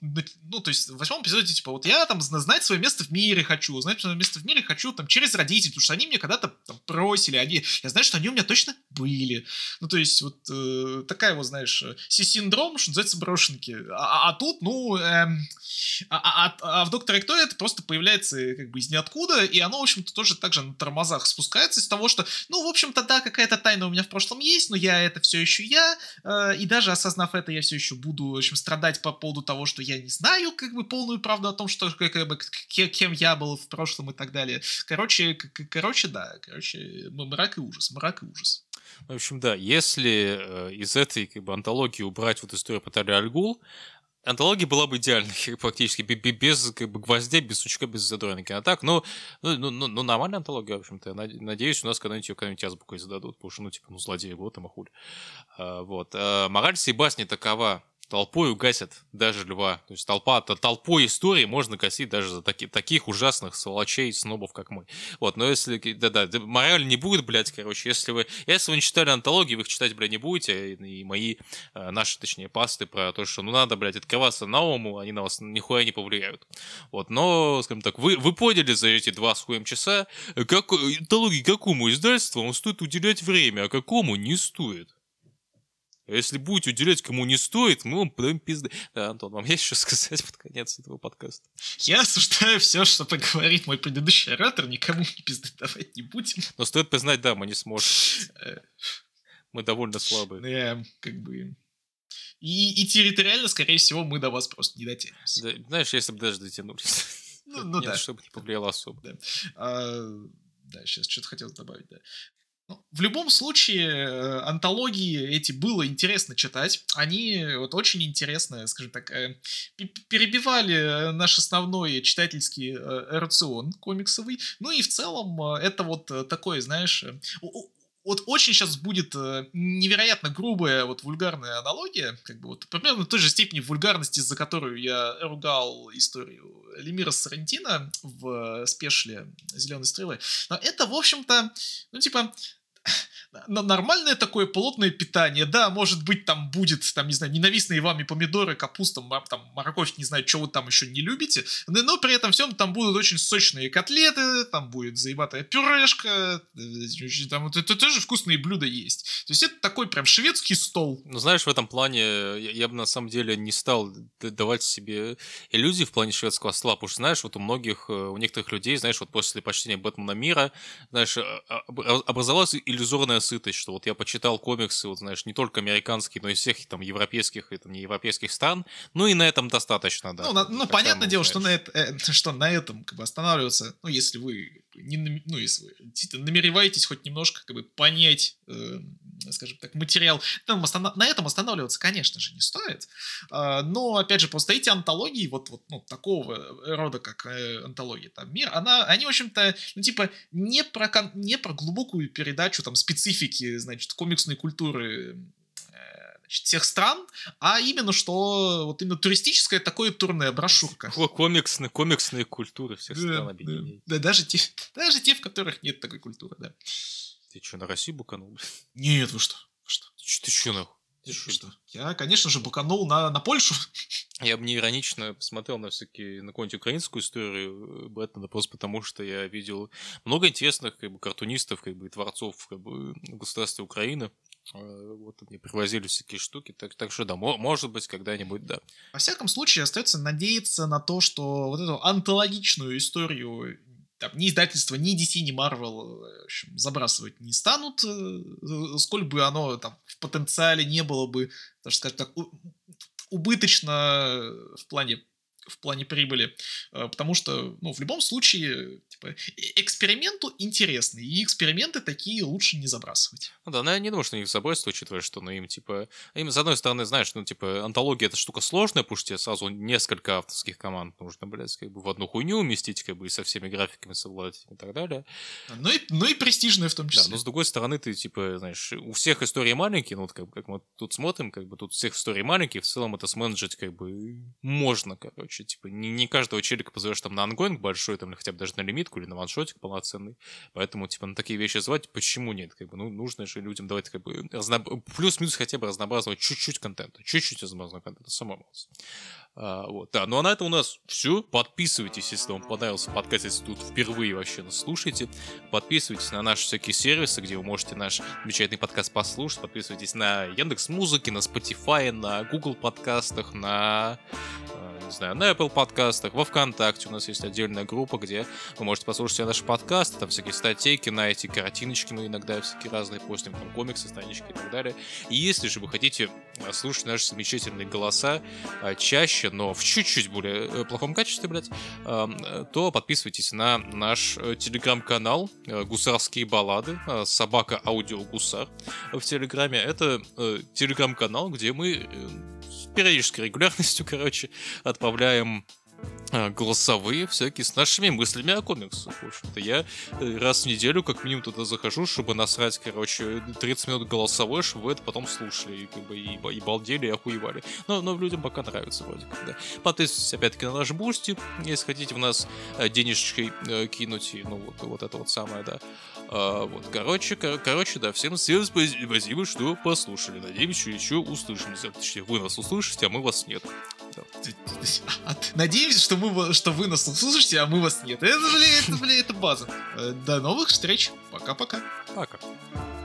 ну, то есть в восьмом эпизоде, типа, вот я там знать свое место в мире хочу, знать свое место в мире хочу там через родителей, потому что они мне когда-то там просили, они, я знаю, что они у меня точно были. Ну, то есть вот э, такая вот, знаешь, синдром, что называется, брошенки. А, а, а тут, ну, эм, а, а, а, в Докторе Кто это просто появляется как бы из ниоткуда, и оно, в общем-то, тоже так же на тормозах спускается из того, что, ну, в общем-то, да, какая-то тайна у меня в прошлом есть, но я это все еще я, э, и даже осознав это, я все еще буду, в общем, страдать по поводу того, что я не знаю, как бы, полную правду о том, что, как бы, кем я был в прошлом и так далее. Короче, короче, да, короче, мрак и ужас, мрак и ужас. В общем, да, если э, из этой как бы, антологии убрать вот историю про Тари Альгул, антология была бы идеальной, практически, без как бы, гвоздя, без сучка, без задоринки. А так, ну, ну, ну, ну, ну нормальная антология, в общем-то. Надеюсь, у нас когда-нибудь ее когда-нибудь азбукой зададут, потому что, ну, типа, ну, злодеи, вот, а махуль. А, вот. А, мораль сей басни такова толпой угасят даже льва. То есть толпа, то толпой истории можно косить даже за таки, таких ужасных сволочей, снобов, как мы. Вот, но если, да-да, мораль не будет, блядь, короче, если вы, если вы не читали антологии, вы их читать, блядь, не будете, и мои, э, наши, точнее, пасты про то, что, ну, надо, блядь, открываться новому, они на вас нихуя не повлияют. Вот, но, скажем так, вы, вы поняли за эти два с хуем часа, как, антологии какому издательству вам стоит уделять время, а какому не стоит. А если будете уделять кому не стоит, мы вам подаем пизды. Да, Антон, вам есть что сказать под конец этого подкаста? Я осуждаю все, что поговорит мой предыдущий оратор, никому не пизды давать не будем. Но стоит признать, да, мы не сможем. Э. Мы довольно слабые. Да, как бы... И, и территориально, скорее всего, мы до вас просто не дотянемся. Да, знаешь, если бы даже дотянулись. Ну, ну Нет, да. чтобы не повлияло особо. Да. А, да, сейчас что-то хотел добавить, да. Ну, в любом случае, э, антологии эти было интересно читать. Они вот очень интересно, скажем так, э, перебивали наш основной читательский э, рацион комиксовый. Ну и в целом это вот такое, знаешь, вот очень сейчас будет невероятно грубая, вот вульгарная аналогия, как бы вот примерно той же степени вульгарности, за которую я ругал историю Лемира Сарантино в спешле «Зеленой стрелы». Но это, в общем-то, ну, типа, нормальное такое плотное питание. Да, может быть, там будет, там, не знаю, ненавистные вами помидоры, капуста, там, морковь, не знаю, что вы там еще не любите. Но, но при этом всем там будут очень сочные котлеты, там будет заебатая пюрешка, э, там вот это тоже вкусные блюда есть. То есть это такой прям шведский стол. Ну, знаешь, в этом плане я, я бы на самом деле не стал давать себе иллюзии в плане шведского стола, потому что, знаешь, вот у многих, э, у некоторых людей, знаешь, вот после почтения Бэтмена мира, знаешь, а, а, образовалась иллюзорная сытость, что вот я почитал комиксы, вот знаешь, не только американские, но и всех там европейских и там не европейских стран, ну и на этом достаточно, да. Ну, на, ну понятное дело, что на, это, э, что на этом как бы останавливаться, ну если вы не, ну если вы намереваетесь хоть немножко как бы понять, э, скажем так, материал, там останов... на этом останавливаться, конечно же, не стоит, э, но опять же просто эти антологии вот вот ну, такого рода как э, антология там мир, она они в общем-то ну типа не про не про глубокую передачу там специфики, значит, комиксной культуры э, значит, всех стран, а именно что вот именно туристическое такое турне, брошюрка. Комиксные, комиксные культуры всех стран объединяет. Да, да, даже те, даже те, в которых нет такой культуры, да. Ты что, на Россию буканул? Нет, вы что? Вы что? Ты что, нахуй? Ты что? Я, конечно же, буканул на, на Польшу. Я бы не иронично посмотрел на всякие, на какую-нибудь украинскую историю э, Бэтмена, просто потому что я видел много интересных как бы, картунистов, как бы, творцов как бы, государства Украины. Э, вот мне привозили всякие штуки, так, так что да, может быть, когда-нибудь, да. Во всяком случае, остается надеяться на то, что вот эту антологичную историю там, ни издательство, ни DC, ни Marvel в общем, забрасывать не станут, э, сколь бы оно там в потенциале не было бы, даже сказать так, убыточно в плане в плане прибыли, э, потому что, ну, в любом случае, типа, эксперименту интересный, и эксперименты такие лучше не забрасывать. Ну да, но я не думаю, что они их забросят, учитывая, что, ну, им, типа, им, с одной стороны, знаешь, ну, типа, антология — это штука сложная, потому что тебе сразу несколько авторских команд нужно, блядь, как бы в одну хуйню уместить, как бы, и со всеми графиками совладать и так далее. Ну и, ну и престижная в том числе. Да, но с другой стороны, ты, типа, знаешь, у всех истории маленькие, ну, вот как, как мы тут смотрим, как бы тут всех историй маленькие, в целом это сменеджить, как бы, можно, короче, типа, не, не каждого челика позовешь там на ongoing большой, там, или хотя бы даже на лимитку, или на ваншотик полноценный, поэтому, типа, на такие вещи звать, почему нет, как бы, ну, нужно же людям давать, как бы, разноб... плюс-минус хотя бы разнообразного чуть-чуть контента, чуть-чуть разнообразного контента, самого а, вот, да, ну а на этом у нас все. Подписывайтесь, если вам понравился подкаст, если тут впервые вообще нас слушаете. Подписывайтесь на наши всякие сервисы, где вы можете наш замечательный подкаст послушать. Подписывайтесь на Яндекс Музыки, на Spotify, на Google подкастах, на не знаю, на Apple подкастах, во Вконтакте у нас есть отдельная группа, где вы можете послушать все наши подкасты, там всякие статейки, на эти картиночки мы иногда всякие разные постим, там комиксы, странички и так далее. И если же вы хотите э, слушать наши замечательные голоса э, чаще, но в чуть-чуть более э, плохом качестве, блядь, то подписывайтесь на наш телеграм-канал «Гусарские баллады», собака аудио гусар в телеграме. Это телеграм-канал, где мы с периодической регулярностью, короче, отправляем голосовые всякие с нашими мыслями о комиксах. В общем-то, я э, раз в неделю как минимум туда захожу, чтобы насрать, короче, 30 минут голосовой, чтобы вы это потом слушали и, как бы, и, и балдели, и охуевали. Но, но людям пока нравится вроде как, да. Подписывайтесь опять-таки на наш Boosty, если хотите в нас э, денежечкой э, кинуть, и, ну, вот, вот это вот самое, да. А, вот, короче, кор- короче, да, всем, всем спасибо, что послушали. Надеемся, еще услышимся. Точнее, вы нас услышите, а мы вас нет. Надеемся, что, мы, что вы нас услышите, а мы вас нет. Это, блин, это, блин, это база. До новых встреч. Пока-пока. Пока. -пока. Пока.